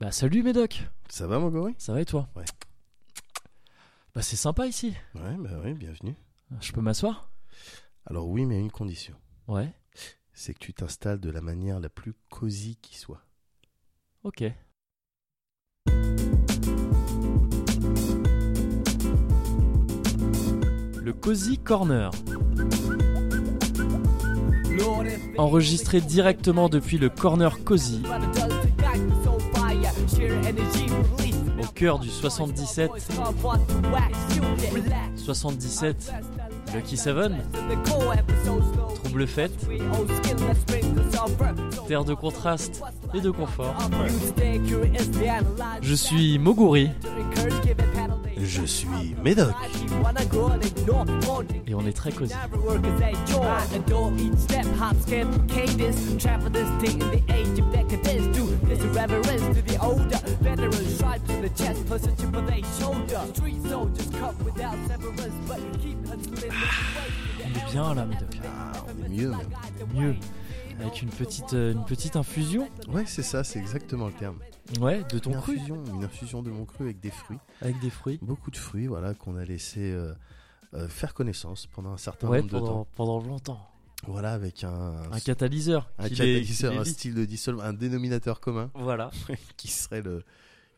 Bah salut Médoc, Ça va, Mogori ça va et toi? Ouais. Bah c'est sympa ici. Ouais, bah oui, bienvenue. Je peux m'asseoir? Alors oui, mais à une condition. Ouais. C'est que tu t'installes de la manière la plus cosy qui soit. Ok. Le Cozy Corner. Enregistré directement depuis le Corner Cozy, au cœur du 77. 77, Lucky Seven, Trouble Fête, terre de contraste et de confort. Je suis Moguri Je suis Médoc. et on est très cosy. On est bien là, Médoc. Ah, on est mieux. même. Mieux. Avec une petite, euh, une petite infusion. Ouais, c'est ça, c'est exactement le terme. Ouais, de ton une cru. infusion, une infusion de mon cru avec des fruits. Avec des fruits. Beaucoup de fruits, voilà, qu'on a laissé euh, euh, faire connaissance pendant un certain Ouais, nombre de pendant, temps. pendant longtemps. Voilà, avec un, Un catalyseur. un catalyseur, les un style de dissolution, un dénominateur commun Voilà. qui serait le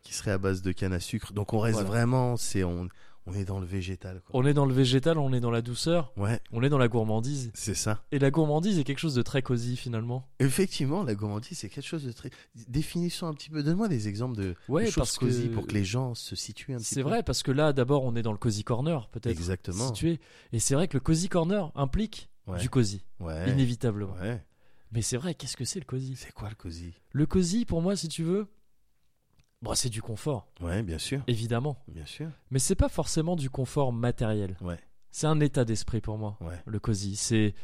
qui serait à base de canne à sucre. Donc on reste Voilà. vraiment, c'est on, on est dans le végétal. Quoi. On est dans le végétal, on est dans la douceur, Ouais, on est dans la gourmandise. c'est ça. Et la gourmandise est quelque chose de très cosy finalement. Effectivement, la gourmandise, c'est quelque chose de très. Définissons un petit peu. Donne-moi des exemples de, Ouais, de choses que- cosy pour que les gens se situent un petit peu. C'est vrai, parce que là, d'abord, on est dans le cozy corner, peut-être. Exactement. Situé. Et c'est vrai que le cozy corner implique Ouais. du cozy, Ouais. inévitablement. Ouais. Mais c'est vrai, qu'est-ce que c'est le cozy C'est quoi le cosy? Le cozy, pour moi, si tu veux, bon, c'est du confort, Ouais, bien sûr, évidemment. bien sûr. Mais c'est pas forcément du confort matériel. Ouais. C'est un état d'esprit pour moi, Ouais, le cozy. C'est,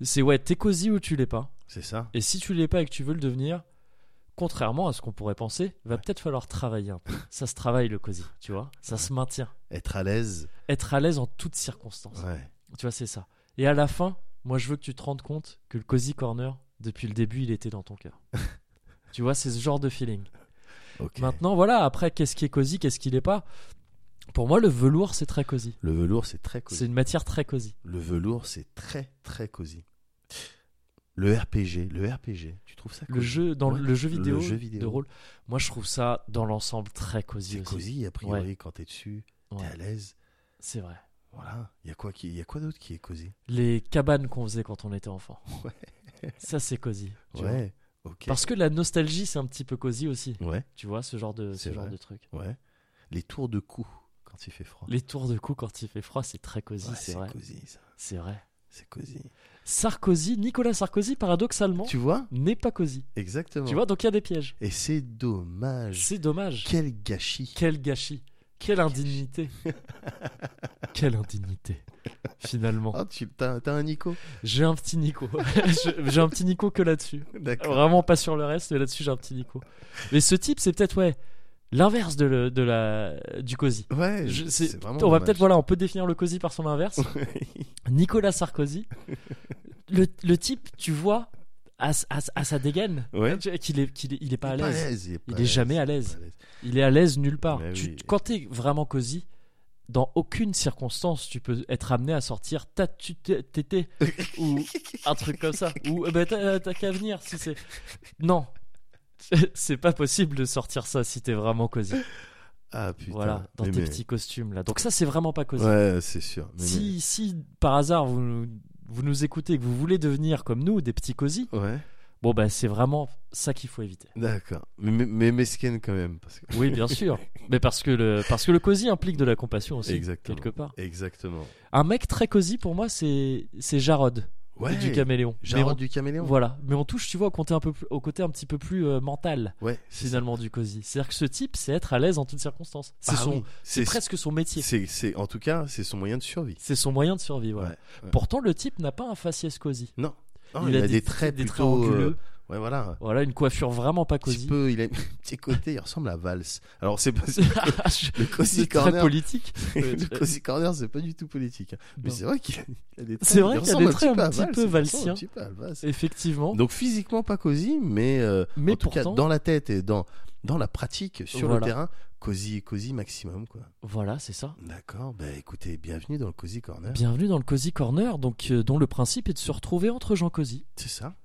c'est ouais, t'es cozy ou tu l'es pas. c'est ça. Et si tu l'es pas et que tu veux le devenir, contrairement à ce qu'on pourrait penser, va Ouais. peut-être falloir travailler un peu. Ça se travaille le cosy, tu vois. Ça se maintient. Être à l'aise. Être à l'aise en toutes circonstances. Ouais. Tu vois, c'est ça. Et à la fin, moi, je veux que tu te rendes compte que le cozy corner, depuis le début, il était dans ton cœur. tu vois, c'est ce genre de feeling. Maintenant, voilà. Après, qu'est-ce qui est cosy, qu'est-ce qui l'est pas? Pour moi, le velours, c'est très cosy. Le velours, c'est très cosy. C'est une matière très cosy. Le velours, c'est très très cosy. Le RPG, le RPG, tu trouves ça Le cosy? jeu, dans Ouais, le jeu vidéo, le jeu vidéo. de rôle, moi, je trouve ça dans l'ensemble très cosy C'est cosy, a priori, quand t'es dessus, t'es Ouais, à l'aise. c'est vrai. Voilà. Il y a quoi, qui... y a quoi d'autre qui est cosy? Les cabanes qu'on faisait quand on était enfant. Ouais. Ça, c'est cosy. Ouais. Parce que la nostalgie, c'est un petit peu cosy aussi. Ouais, Tu vois, ce genre de, ce genre de truc. ouais. Les tours de cou quand il fait froid. Les tours de cou quand il fait froid, c'est très cosy, Ouais, c'est vrai. C'est vrai. C'est cosy. Sarkozy, Nicolas Sarkozy, paradoxalement, Tu vois? n'est pas cosy. Exactement. Tu vois, donc il y a des pièges. Et c'est dommage. C'est dommage. Quel gâchis. Quel gâchis. Quelle indignité. Quelle indignité. Finalement. Oh, tu t'as, un Nico? J'ai un petit Nico. J'ai un petit Nico que là-dessus. D'accord. Vraiment pas sur le reste, mais là-dessus j'ai un petit Nico. Mais ce type, c'est peut-être, ouais, l'inverse de, le- de la, du cosy. Ouais, Je- on va peut-être, voilà, on peut définir le cosy par son inverse. Nicolas Sarkozy, le, le type, tu vois, à, à- à sa dégaine, Ouais. tu qu'il est, qu'il est, il est pas à Il l'aise. Il Il est jamais à l'aise. Il est à l'aise nulle part. Mais Tu- oui. Quand t'es vraiment cosy, dans aucune circonstance, tu peux être amené à sortir ta tu t'é- tété ou un truc comme ça. Ou eh ben, t'as t'as qu'à venir si c'est. Non. C'est pas possible de sortir ça si t'es vraiment cosy. Ah putain. voilà, dans Mais- tes mais- petits costumes là. Donc ça, c'est vraiment pas cosy. Ouais, c'est sûr. Mais- si, si par hasard vous, vous nous écoutez et que vous voulez devenir comme nous, des petits cosy, Ouais. bon bah c'est vraiment ça qu'il faut éviter. D'accord. Mais, mais, mais mesquine quand même. Parce que... Oui, bien sûr. Mais parce que le, parce que le cosy implique de la compassion aussi, Exactement. quelque part. Exactement. Un mec très cosy pour moi, c'est c'est Jarod Ouais. du caméléon. Mais on- du caméléon. Voilà, mais on touche, tu vois, au côté un peu plus, au côté un petit peu plus euh, mental Ouais. finalement du cosy. C'est-à-dire que ce type, c'est être à l'aise en toutes circonstances. C'est Ah oui, c'est presque son métier. C'est, c'est, en tout cas, c'est son moyen de survie. C'est son moyen de survie. Voilà. Ouais. Pourtant, le type n'a pas un faciès cosy. Non. Non, il, a, des, traits des plutôt. traits anguleux. euh, Ouais, voilà. Voilà, une coiffure vraiment pas Un cosy. peu, il a un petit côté, il ressemble à Valls. Alors, c'est pas. Le Cozy c'est très Corner. politique. le Cozy Corner, c'est pas du tout politique. Mais c'est vrai qu'il a, des traits. C'est vrai il qu'il a des traits un petit peu valsiens. Un petit peu à Valls. Effectivement. Donc physiquement pas cosy, mais, euh, Mais en tout cas dans la tête et dans dans la pratique, sur Voilà. le terrain, cosy, cosy maximum, quoi. Voilà, c'est ça. D'accord, bah écoutez, bienvenue dans le Cozy Corner. Bienvenue dans le Cozy Corner, donc euh, dont le principe est de se retrouver entre gens cosy C'est ça,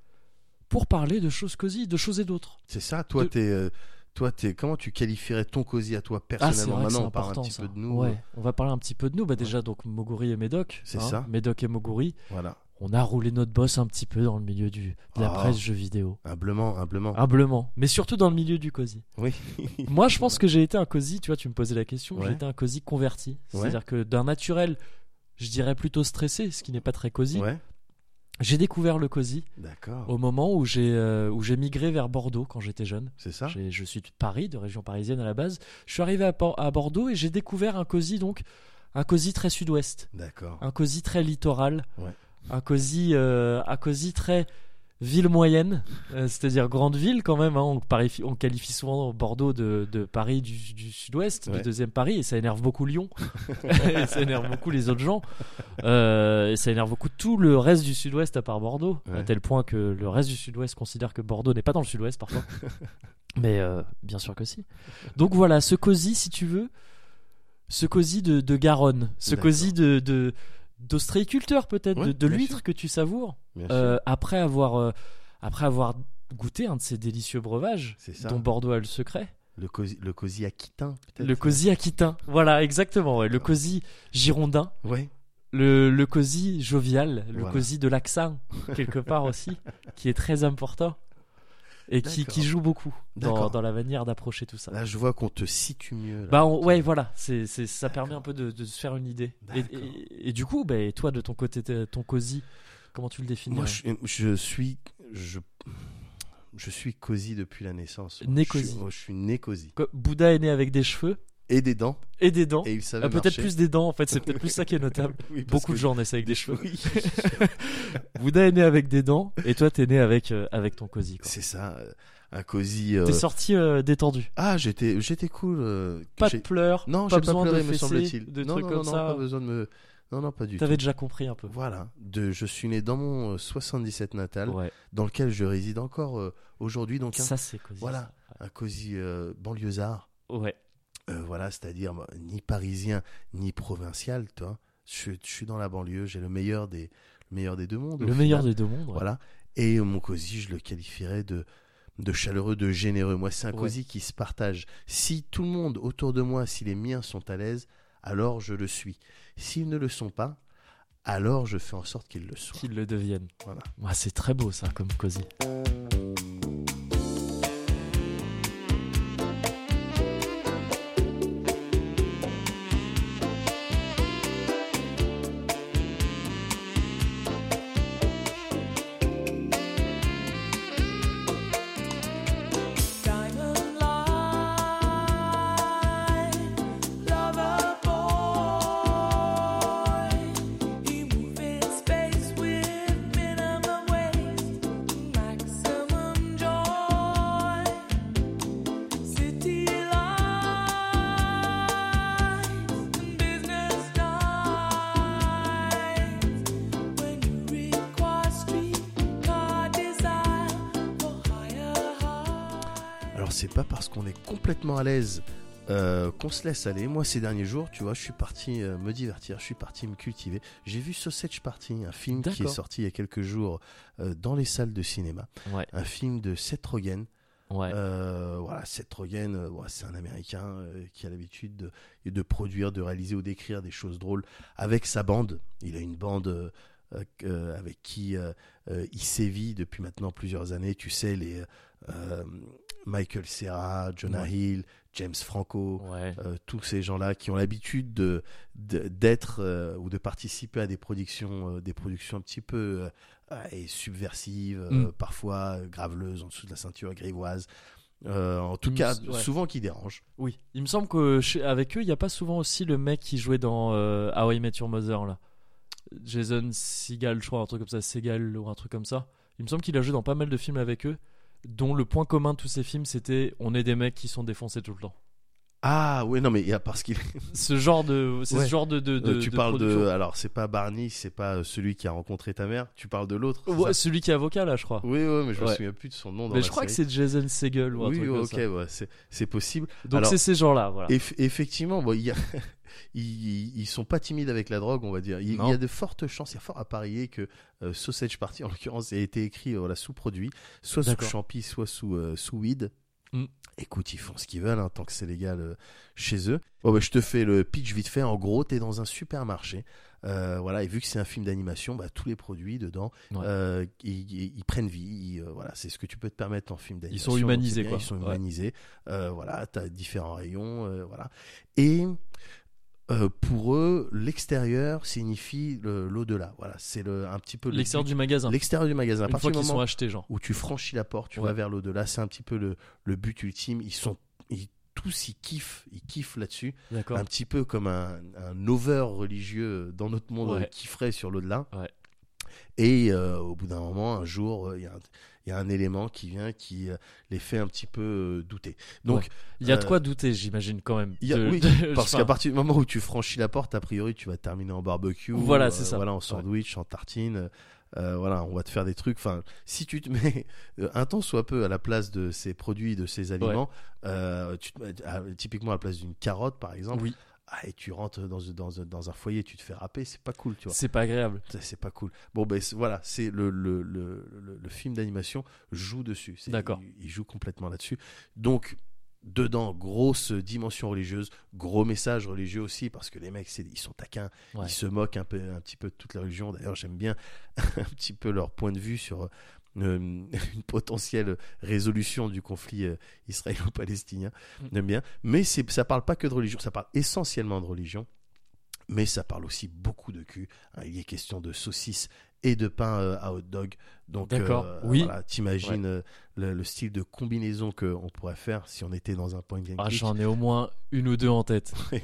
pour parler de choses cosy, de choses et d'autres. c'est ça. Toi, De- t'es, euh, toi, t'es, comment tu qualifierais ton cosy à toi Ah, personnellement c'est Maintenant, on parle un petit ça. peu de nous. Ouais, on va parler un petit peu de nous. Bah déjà donc Moguri et Médoc. C'est hein, ça. Médoc et Moguri. Voilà, On a roulé notre boss un petit peu dans le milieu du, de la Ah. presse jeux vidéo. humblement, humblement. Humblement, mais surtout dans le milieu du cosy. Oui. Moi, je pense que j'ai été un cosy, tu vois, tu me posais la question, Ouais. j'ai été un cosy converti. C'est-à-dire que d'un naturel, je dirais plutôt stressé, ce qui n'est pas très cosy. Ouais, J'ai découvert le cosy d'accord. au moment où j'ai euh, où j'ai migré vers Bordeaux quand j'étais jeune. C'est ça? Je suis de Paris, de région parisienne à la base. Je suis arrivé à, Bordeaux et j'ai découvert un cosy donc un cosy très sud-ouest, D'accord. un cosy très littoral, Ouais. un cosy euh, un cosy très ville moyenne, euh, c'est-à-dire grande ville quand même. hein. On, parifie- on qualifie souvent Bordeaux de, de Paris du, du sud-ouest, Ouais. du deuxième Paris, et ça énerve beaucoup Lyon, et ça énerve beaucoup les autres gens, Euh, et ça énerve beaucoup tout le reste du sud-ouest à part Bordeaux, à tel point que le reste du sud-ouest considère que Bordeaux n'est pas dans le sud-ouest parfois. Mais euh, bien sûr que si. Donc voilà, ce cosy, si tu veux, ce cosy de, de Garonne, ce cosy de, de d'ostréiculteur peut-être, Ouais, de, l'huître que tu savoures, euh, après avoir euh, après avoir goûté un de ces délicieux breuvages dont Bordeaux a le secret, Le cosy, le cosy aquitain, peut-être. le cosy aquitain. Voilà, exactement. ouais. Le cosy girondin, Ouais. le, le cosy jovial, le Voilà. cosy de l'accent quelque part aussi, qui est très important et qui, joue beaucoup dans, la manière d'approcher tout ça. Là, je vois qu'on te situe mieux. là. Bah on- ouais voilà, c'est c'est ça permet un peu de, de se faire une idée. Et, D'accord. et- et du coup, bah, toi de ton côté, ton cosy, comment tu le définis Moi, je, je suis, je, je suis cosy depuis la naissance. Né Je suis- cosy. moi, Je suis né cosy. Bouddha est né avec des cheveux Et des dents. et des dents. Et il savait Ah, peut-être plus des dents en fait, c'est peut-être plus ça qui est notable. Oui, Beaucoup de gens naissent avec des cheveux. Oui. Bouddha est né avec des dents et toi t'es né avec euh, avec ton cosy. C'est ça. euh, Un cosy. euh, T'es sorti euh, détendu. Ah, j'étais, j'étais cool. Pas de pleurs, Non, pas j'ai pas besoin pleuré, de me semble-t-il. de non, trucs non, comme non, ça. pas besoin de me. Non, non, pas du T'avais tout. déjà compris un peu. Voilà. De, je suis né dans mon euh, 77 natal, Ouais. dans lequel je réside encore aujourd'hui. Donc, un, Ça c'est cosy. voilà. un cosy banlieusard. Ouais. Euh, voilà, c'est-à-dire bah, ni parisien ni provincial, toi. Je, suis- je suis dans la banlieue, j'ai le meilleur des, le meilleur des deux mondes. Le meilleur final. des deux mondes. ouais. Voilà. Et mon cosy, je le qualifierais de, de chaleureux, de généreux. Moi, c'est un Ouais. cosy qui se partage. Si tout le monde autour de moi, si les miens sont à l'aise, alors je le suis. S'ils ne le sont pas, alors je fais en sorte qu'ils le soient. Qu'ils le deviennent. Voilà. Ouais, c'est très beau ça comme cosy. Complètement à l'aise euh, qu'on se laisse aller. Moi, ces derniers jours, tu vois, je suis parti euh, me divertir, je suis parti me cultiver. J'ai vu Sausage Party, un film qui est sorti il y a quelques jours euh, dans les salles de cinéma. Ouais. Un film de Seth Rogen. Ouais. Voilà, Seth Rogen, ouais, c'est un Américain qui a l'habitude de, de produire, de réaliser ou d'écrire des choses drôles avec sa bande. Il a une bande avec qui il sévit depuis maintenant plusieurs années. Tu sais, les Michael Cera, Jonah Ouais. Hill, James Franco. Ouais. euh, tous ces gens-là qui ont l'habitude de de- d'être euh, ou de participer à des productions, euh, des productions un petit peu euh, et subversives, Mm. parfois graveleuses en dessous de la ceinture grivoise. En tout cas, ouais. souvent qui dérangent. Oui. Il me semble que chez- avec eux, il n'y a pas souvent aussi le mec qui jouait dans How I Met Your Mother là. Jason Segal, je crois, un truc comme ça, Segal ou un truc comme ça. Il me semble qu'il a joué dans pas mal de films avec eux, dont le point commun de tous ces films, c'était on est des mecs qui sont défoncés tout le temps. Ah oui, non mais il y a parce qu'il Ce genre de, c'est Ouais. ce genre de, de, de- Euh, tu de parles de alors c'est pas Barney, c'est pas euh, celui qui a rencontré ta mère, tu parles de l'autre. Ouais, celui qui est avocat là, je crois. Oui, oui, mais je me Ouais. souviens plus de son nom dans Mais la je crois que c'est Jason Segel ou un Oui, truc ok, ouais, c'est c'est possible. Donc c'est ces gens-là, voilà. Eff- effectivement, bon, il y a- ils, ils sont pas timides avec la drogue, on va dire. Il, y a de fortes chances, il y a fort à parier que euh, Sausage Party, en l'occurrence, ait été écrit voilà, sous produit, soit sous champi, soit sous, euh, sous weed. Mm. Écoute, ils font ce qu'ils veulent, hein, tant que c'est légal euh, chez eux. Bon, bah, je te fais le pitch vite fait. En gros, tu es dans un supermarché. Euh, voilà, et vu que c'est un film d'animation, bah, tous les produits dedans, Ouais. euh, ils, ils- ils prennent vie. ils, voilà, c'est ce que tu peux te permettre en film d'animation. sont donc humanisés, bien, quoi. Ils sont Ouais. humanisés. Voilà, tu as différents rayons. voilà. Et euh, pour eux, l'extérieur signifie l'au-delà. Voilà, c'est un petit peu le L'extérieur du magasin. l'extérieur du magasin. Une fois qu'ils sont achetés, genre. où tu franchis la porte, tu Ouais. vas vers l'au-delà, c'est un petit peu le, le but ultime. Ils sont ils, tous ils kiffent, ils kiffent là-dessus, D'accord. un petit peu comme un, un over religieux dans notre monde Ouais. euh, kifferait sur l'au-delà. Ouais. Et euh, au bout d'un moment, un jour, euh, il y, a un- il y a un élément qui vient qui euh, les fait un petit peu euh, douter. Donc, Ouais. Il y a de euh, quoi douter, j'imagine, quand même. a- de- oui, de- parce qu'à partir du moment où tu franchis la porte, a priori, tu vas terminer en barbecue. Voilà, c'est ça. Voilà, en sandwich, en tartine. euh, voilà, on va te faire des trucs. Enfin, si tu te mets euh, un temps soit peu à la place de ces produits, de ces aliments, euh, tu te mets à- typiquement à la place d'une carotte, par exemple, Oui, ah, et tu rentres dans, dans, dans un foyer, tu te fais râper, c'est pas cool, tu vois. c'est pas agréable. C'est pas cool. Bon, ben voilà, c'est le, le, le, le, le film d'animation joue dessus. D'accord. Il, il joue complètement là-dessus. Donc, dedans, grosse dimension religieuse, gros message religieux aussi, parce que les mecs, ils sont taquins, Ouais. ils se moquent un, peu, un petit peu de toute la religion. D'ailleurs, j'aime bien un petit peu leur point de vue sur une potentielle résolution du conflit euh, israélo-palestinien. Mm. J'aime bien. Mais ça parle pas que de religion, ça parle essentiellement de religion. Mais ça parle aussi beaucoup de cul. hein. Il est question de saucisses et de pain euh, à hot dog. Donc, D'accord. euh, Oui. voilà, t'imagines euh, le, le style de combinaison qu'on pourrait faire si on était dans un point and Ah. J'en ai au moins une ou deux en tête.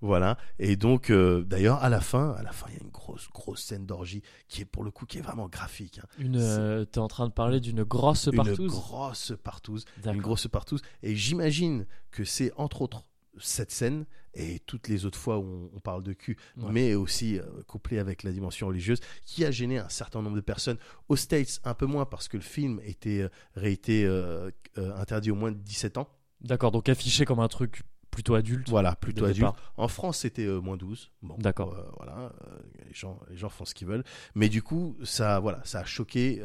Voilà. Et donc, euh, d'ailleurs, à la fin, à la fin, il y a une grosse, grosse scène d'orgie qui est pour le coup qui est vraiment graphique. hein. Une, euh, T'es en train de parler d'une grosse Une partouze grosse partouze, une grosse partouze. Et j'imagine que c'est entre autres cette scène et toutes les autres fois où on, parle de cul, Ouais. mais aussi euh, couplé avec la dimension religieuse, qui a gêné un certain nombre de personnes. Aux States, un peu moins parce que le film était euh, interdit au moins de 17 ans. D'accord, donc affiché comme un truc plutôt adulte. Voilà, plutôt adulte. départ. En France, c'était euh, moins 12. Bon, D'accord. euh, voilà, euh, les, gens, les gens font ce qu'ils veulent. Mais du coup, ça, voilà, ça a choqué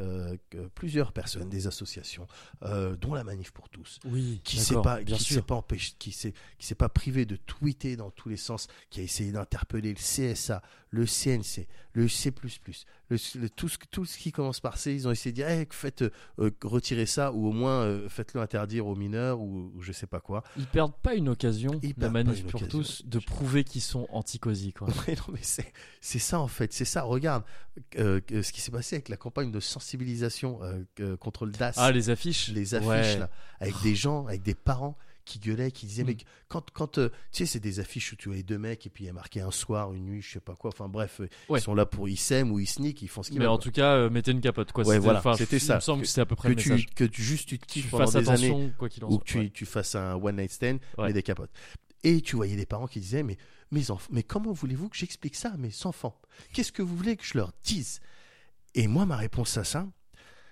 plusieurs personnes, des associations, dont la Manif pour tous, Oui, qui s'est pas, bien qui s'est pas empêché, qui s'est, qui s'est pas privé de tweeter dans tous les sens, qui a essayé d'interpeller le CSA, le CNC, le C++, le, le- tout, ce, tout ce qui commence par C, ils ont essayé de dire, Eh, faites euh, retirer ça ou au moins euh, faites-le interdire aux mineurs ou, ou je sais pas quoi. Ils perdent pas une occasion, Ils la manif pour occasion. tous, de prouver qu'ils sont. Ouais, non, mais c'est, ça en fait, c'est ça. Regarde euh, ce qui s'est passé avec la campagne de sensibilisation contre le DAS, Ah, les affiches les affiches Ouais. là, avec des gens, avec des parents qui gueulaient, qui disaient Mm. mais quand, quand euh, tu sais, c'est des affiches où tu vois les deux mecs et puis il y a marqué un soir, une nuit, je sais pas quoi. Enfin bref, euh, Ouais. ils sont là pour ils s'aiment ou ils sneak, ils font ce qu'ils Mais veulent. en quoi. tout cas, euh, mettez une capote, quoi. Ouais, C'était- voilà, enfin, c'était Il ça. me semble que Que- c'était à peu près que le tu, message. que tu juste tu te kiffes pendant des années quoi qu'il en ou que tu, ouais. tu fasses un one night stand, mais des capotes. Et tu voyais des parents qui disaient mais mes enfants, mais comment voulez-vous que j'explique ça à mes enfants? Qu'est-ce que vous voulez que je leur dise? Et moi ma réponse à ça,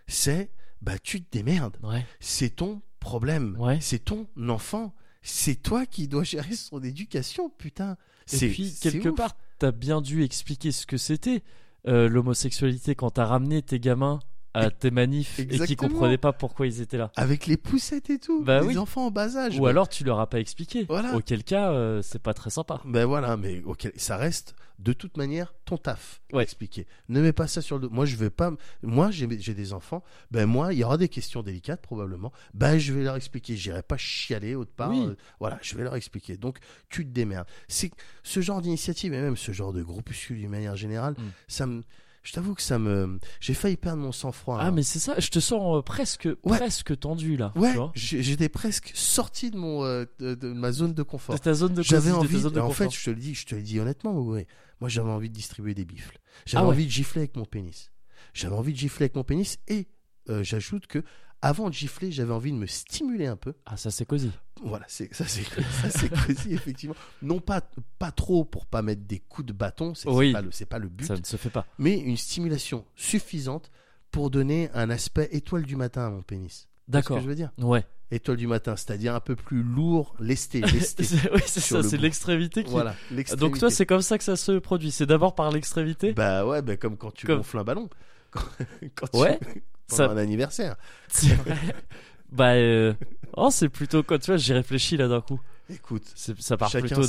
c'est bah tu te démerdes. C'est ton problème. Ouais. C'est ton enfant. C'est toi qui dois gérer son éducation, putain. Et puis, quelque ouf. part, t'as bien dû expliquer ce que c'était euh, l'homosexualité quand t'as ramené tes gamins à tes manifs et qui comprenaient pas pourquoi ils étaient là. Avec les poussettes et tout. Bah les oui. enfants en bas âge. Ou alors tu leur as pas expliqué. Voilà. Auquel cas, euh, c'est pas très sympa. Ben voilà, mais ok, ça reste de toute manière ton taf. Ouais. Expliquer. Ne mets pas ça sur le dos. Moi, je vais pas. Moi, j'ai j'ai des enfants. Ben moi, il y aura des questions délicates probablement. Ben je vais leur expliquer. J'irai pas chialer autre part. Oui. Euh, voilà, je vais leur expliquer. Donc tu te démerdes. C'est ce genre d'initiative et même ce genre de groupuscule d'une manière générale, Mm. ça me. Je t'avoue que ça me. J'ai failli perdre mon sang-froid. Ah, mais c'est ça, je te sens euh, presque, Ouais. presque tendu là. Ouais, j'étais presque sorti de mon euh, de, de ma zone de confort. De ta zone de J'avais de envie, zone de en fait, je te le dis, je te le dis honnêtement, ouais. Moi, j'avais envie de distribuer des bifles. J'avais Ah ouais. envie de gifler avec mon pénis. J'avais envie de gifler avec mon pénis et euh, j'ajoute que avant de gifler, j'avais envie de me stimuler un peu. Ah, ça c'est cosy. Voilà, c'est ça c'est ça c'est Cozy effectivement. Non pas pas trop pour pas mettre des coups de bâton, c'est Oui. pas le c'est pas le but, Ça ne se fait pas. mais une stimulation suffisante pour donner un aspect étoile du matin à mon pénis. C'est ce D'accord. que je veux dire? Ouais. Étoile du matin, c'est-à-dire un peu plus lourd, lesté, lesté. Oui, c'est ça, le c'est l'extrémité qui. voilà, Donc toi, c'est comme ça que ça se produit. C'est d'abord par l'extrémité? bah ouais, bah comme quand tu Comme- gonfles un ballon. Quand, quand tu- Ouais. Pendant Ça- un anniversaire. C'est vrai. bah, euh, oh, c'est plutôt quoi, tu vois, j'y réfléchis là d'un coup. Écoute, C'est- Ça part plutôt.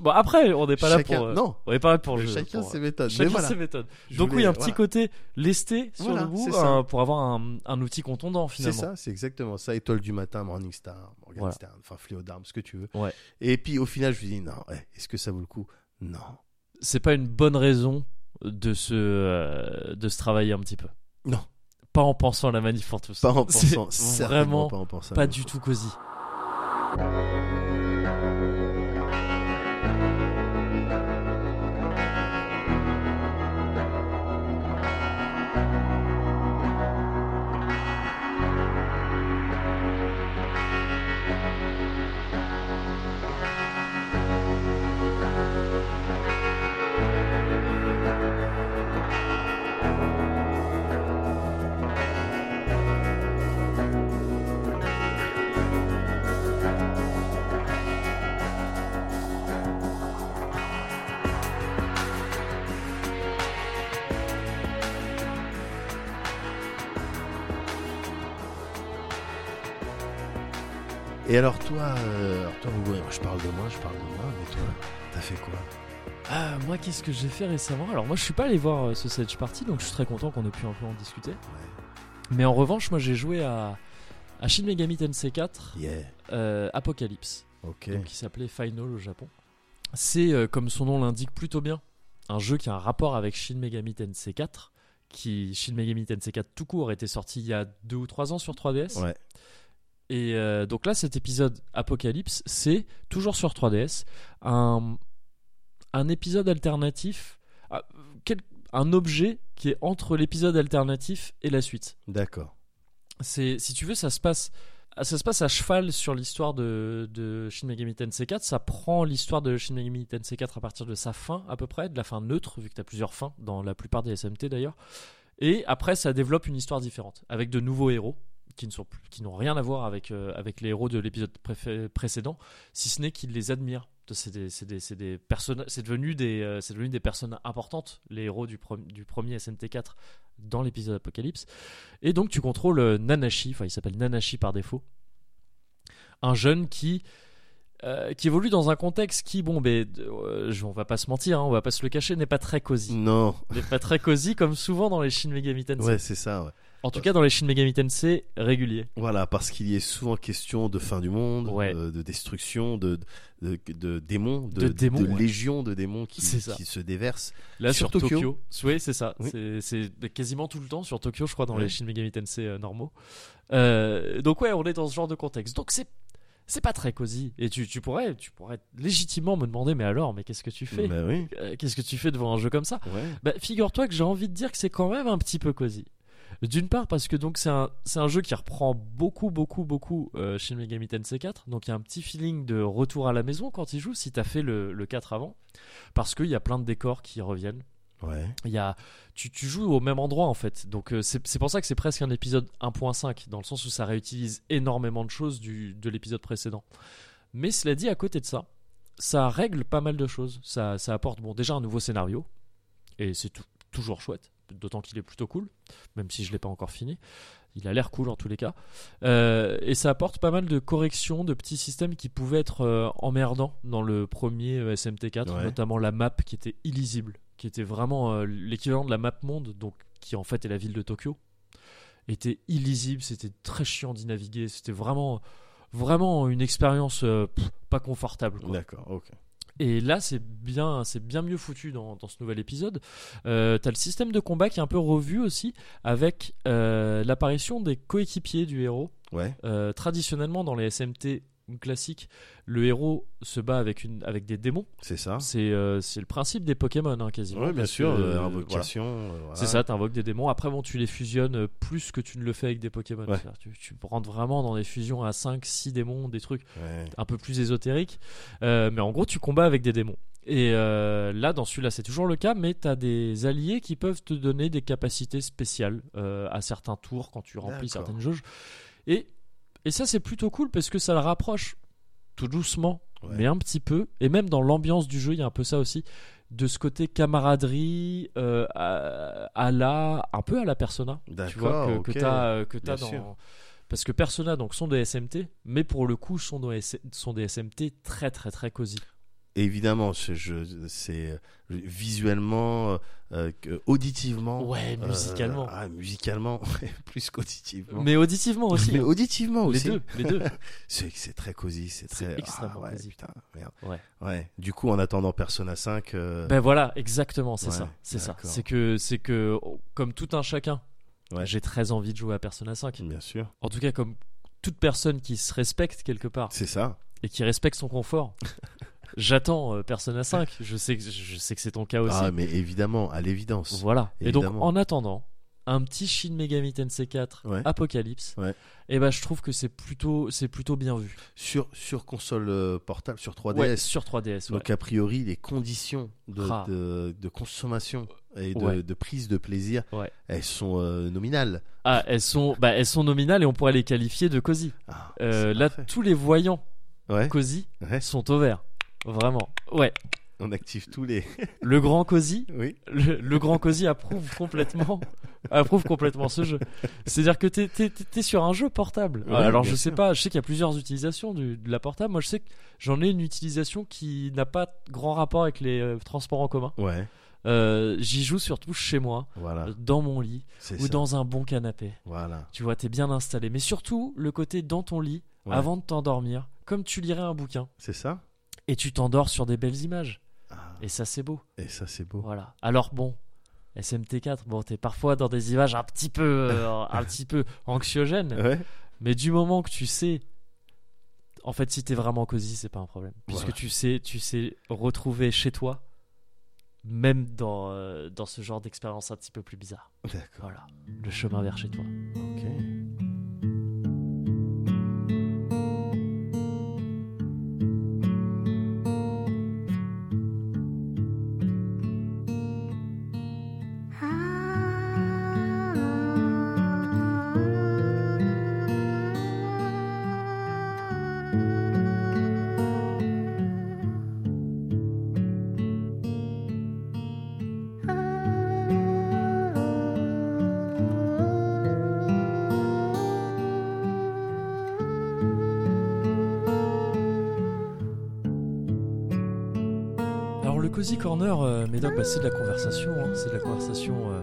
Bon, après, on n'est pas là pour. euh, non, On n'est pas là pour le. chacun pour- ses méthodes. Chacun voilà. ses méthodes. Je Donc oui, voulais- un petit voilà. côté lesté sur Voilà, le bout c'est euh, pour avoir un, un outil contondant C'est finalement. ça, c'est exactement ça. Étoile du matin, Morning Star, Morgan Voilà. Stern, enfin Fléau d'armes, ce que tu veux. Ouais. Et puis au final, je me dis non, eh, est-ce que ça vaut le coup? Non. C'est pas une bonne raison de se euh, de se travailler un petit peu. Non. Pas en pensant à la manif pour tous. Pas en pensant, vraiment pas en pensant. pas du tout cosy. Et alors toi, euh, alors toi, Hugo, je parle de moi, je parle de moi, mais toi, t'as fait quoi? Ah, moi, qu'est-ce que j'ai fait récemment? Alors, moi, je suis pas allé voir euh, ce Sedge Party, donc je suis très content qu'on ait pu un peu en discuter. Mais en revanche, moi, j'ai joué à, à Shin Megami Tensei 4 Yeah, euh, Apocalypse, donc qui s'appelait Final au Japon. C'est, euh, comme son nom l'indique plutôt bien, un jeu qui a un rapport avec Shin Megami Tensei 4, qui Shin Megami Tensei 4 tout court était sorti il y a 2 ou 3 ans sur 3DS. Ouais. Et euh, donc là, cet épisode Apocalypse, c'est toujours sur 3DS, un, un épisode alternatif, ah, quel- un objet qui est entre l'épisode alternatif et la suite. D'accord. C'est, si tu veux, ça se passe, ça se passe à cheval sur l'histoire de, de Shin Megami Tensei 4. Ça prend l'histoire de Shin Megami Tensei 4 à partir de sa fin à peu près, de la fin neutre, vu que tu as plusieurs fins dans la plupart des SMT d'ailleurs. Et après, ça développe une histoire différente avec de nouveaux héros qui ne sont plus- qui n'ont rien à voir avec euh, avec les héros de l'épisode précédent, si ce n'est qu'ils les admirent. C'est des, c'est des, c'est des personnes, c'est devenu des, euh, c'est devenu des personnes importantes, les héros du, du premier SMT4 dans l'épisode Apocalypse. Et donc tu contrôles euh, Nanashi, enfin il s'appelle Nanashi par défaut, un jeune qui euh, qui évolue dans un contexte qui, bon, ben, euh, on va pas se mentir, hein, on va pas se le cacher, n'est pas très cosy. Non. N'est pas très cosy comme souvent dans les Shin Megami Tensei. Ouais, c'est ça. Ouais. En tout cas dans les Shin Megami Tensei réguliers. Voilà, parce qu'il y est souvent question de fin du monde, Ouais. euh, de destruction, de, de, de démons, de, De démons, de ouais. légions de démons qui, se déversent. Là Sur sur, Tokyo. Tokyo. Oui, c'est ça. Oui. C'est- quasiment tout le temps sur Tokyo, je crois, dans les Shin Megami Tensei euh, normaux. Euh, donc ouais, on est dans ce genre de contexte. Donc c'est c'est pas très cosy. Et tu, tu pourrais tu pourrais légitimement me demander, mais alors, mais qu'est-ce que tu fais? Bah oui. Qu'est-ce que tu fais devant un jeu comme ça? Ouais. Bah, figure-toi que j'ai envie de dire que c'est quand même un petit peu cosy. D'une part parce que donc c'est un, c'est un jeu qui reprend beaucoup beaucoup beaucoup euh, Shin Megami Tensei 4 donc il y a un petit feeling de retour à la maison quand il joue si t'as fait le, le 4 avant. Parce qu'il y a plein de décors qui reviennent. Ouais. il y a, tu, tu joues au même endroit en fait. Donc euh, c'est c'est pour ça que c'est presque un épisode 1.5 dans le sens où ça réutilise énormément de choses du, de l'épisode précédent. Mais cela dit à côté de ça ça règle pas mal de choses. Ça, ça apporte bon déjà un nouveau scénario. Et c'est tou- toujours chouette d'autant qu'il est plutôt cool même si je l'ai pas encore fini il a l'air cool en tous les cas Euh, et ça apporte pas mal de corrections de petits systèmes qui pouvaient être euh, emmerdants dans le premier euh, SMT4 Ouais. notamment la map qui était illisible qui était vraiment euh, l'équivalent de la map monde donc qui en fait est la ville de Tokyo était illisible c'était très chiant d'y naviguer c'était vraiment vraiment une expérience pas confortable. D'accord, ok. Et là, c'est bien, c'est bien mieux foutu dans, dans ce nouvel épisode. Euh, T'as le système de combat qui est un peu revu aussi, avec euh, l'apparition des coéquipiers du héros. Ouais. Euh, traditionnellement, dans les SMT classique. Le héros se bat avec, une, avec des démons. C'est ça. C'est euh, le principe des Pokémon, hein, quasiment. Oui, bien sûr. euh, invocation. euh, voilà. voilà. C'est ça, t'invoques des démons. Après, bon, tu les fusionnes euh, plus que tu ne le fais avec des Pokémon. Ouais. Tu, tu rentres vraiment dans des fusions à 5, 6 démons, des trucs Ouais. un peu plus ésotériques. Euh, mais en gros, tu combats avec des démons. Et euh, là, dans celui-là, c'est toujours le cas, mais t'as des alliés qui peuvent te donner des capacités spéciales euh, à certains tours quand tu remplis certaines jauges. Et, et ça, c'est plutôt cool parce que ça le rapproche tout doucement, Ouais. mais un petit peu. Et même dans l'ambiance du jeu, il y a un peu ça aussi, de ce côté camaraderie euh, à, à la, un peu à la Persona. Tu vois que, t'as euh, que dans parce que Persona donc sont des SMT, mais pour le coup sont des SMT très très très cosy. Évidemment, c'est euh, visuellement, euh, que- auditivement. Ouais, euh, musicalement. ah, musicalement, plus qu'auditivement. Mais auditivement aussi. Mais hein. auditivement les aussi. deux, les deux. C'est très cosy, c'est très. extrêmement ah, ouais, cosy. Putain, merde. Ouais. Ouais. Du coup, en attendant Persona 5. euh, Ben voilà, exactement, c'est Ouais, ça, c'est ça. C'est que c'est que comme tout un chacun, j'ai très envie de jouer à Persona 5. Bien sûr. En tout cas comme toute personne qui se respecte quelque part C'est ça. et qui respecte son confort. J'attends euh, Persona 5, je sais que je sais que c'est ton cas aussi. Ah, mais évidemment, à l'évidence. Voilà. Et donc, Évidemment. en attendant, un petit Shin Megami Tensei 4 Ouais. Apocalypse, Ouais. et ben, je trouve que c'est plutôt, c'est plutôt bien vu. Sur, sur console euh, portable, sur 3DS. Ouais, sur 3DS. ouais. Donc, a priori, les conditions de, Ah. de, de consommation et de, Ouais. de prise de plaisir, Ouais. elles sont euh, nominales. Ah, elles sont, bah, elles sont nominales et on pourrait les qualifier de cosy. Ah, Euh, c'est là, parfait. tous les voyants ouais, cosy ouais, sont au vert. Vraiment. Ouais. on active tous les. Le grand cosy, oui. le, le grand cosy approuve complètement, approuve complètement ce jeu. C'est-à-dire que t'es, t'es sur un jeu portable. Ouais, Alors je sais sûr. pas, je sais qu'il y a plusieurs utilisations du- de la portable. Moi je sais que j'en ai une utilisation qui n'a pas grand rapport avec les euh, transports en commun. Ouais, Euh, j'y joue surtout chez moi, voilà. dans mon lit ou ça. dans un bon canapé. Voilà. Tu vois, t'es bien installé. Mais surtout le côté dans ton lit, Ouais. avant de t'endormir, comme tu lirais un bouquin. C'est ça Et tu t'endors sur des belles images. Ah, Et ça c'est beau. Et ça, c'est beau. Voilà. Alors bon, SMT4, bon, t'es parfois dans des images un petit peu, euh, un petit peu anxiogènes, Ouais. mais du moment que tu sais, en fait, si t'es vraiment cosy, c'est pas un problème, puisque Voilà. tu sais, tu sais retrouver chez toi, même dans euh, dans ce genre d'expérience un petit peu plus bizarre. D'accord. Voilà, le chemin vers chez toi. Ok. Médoc, bah, c'est de la conversation, hein, c'est de la conversation euh,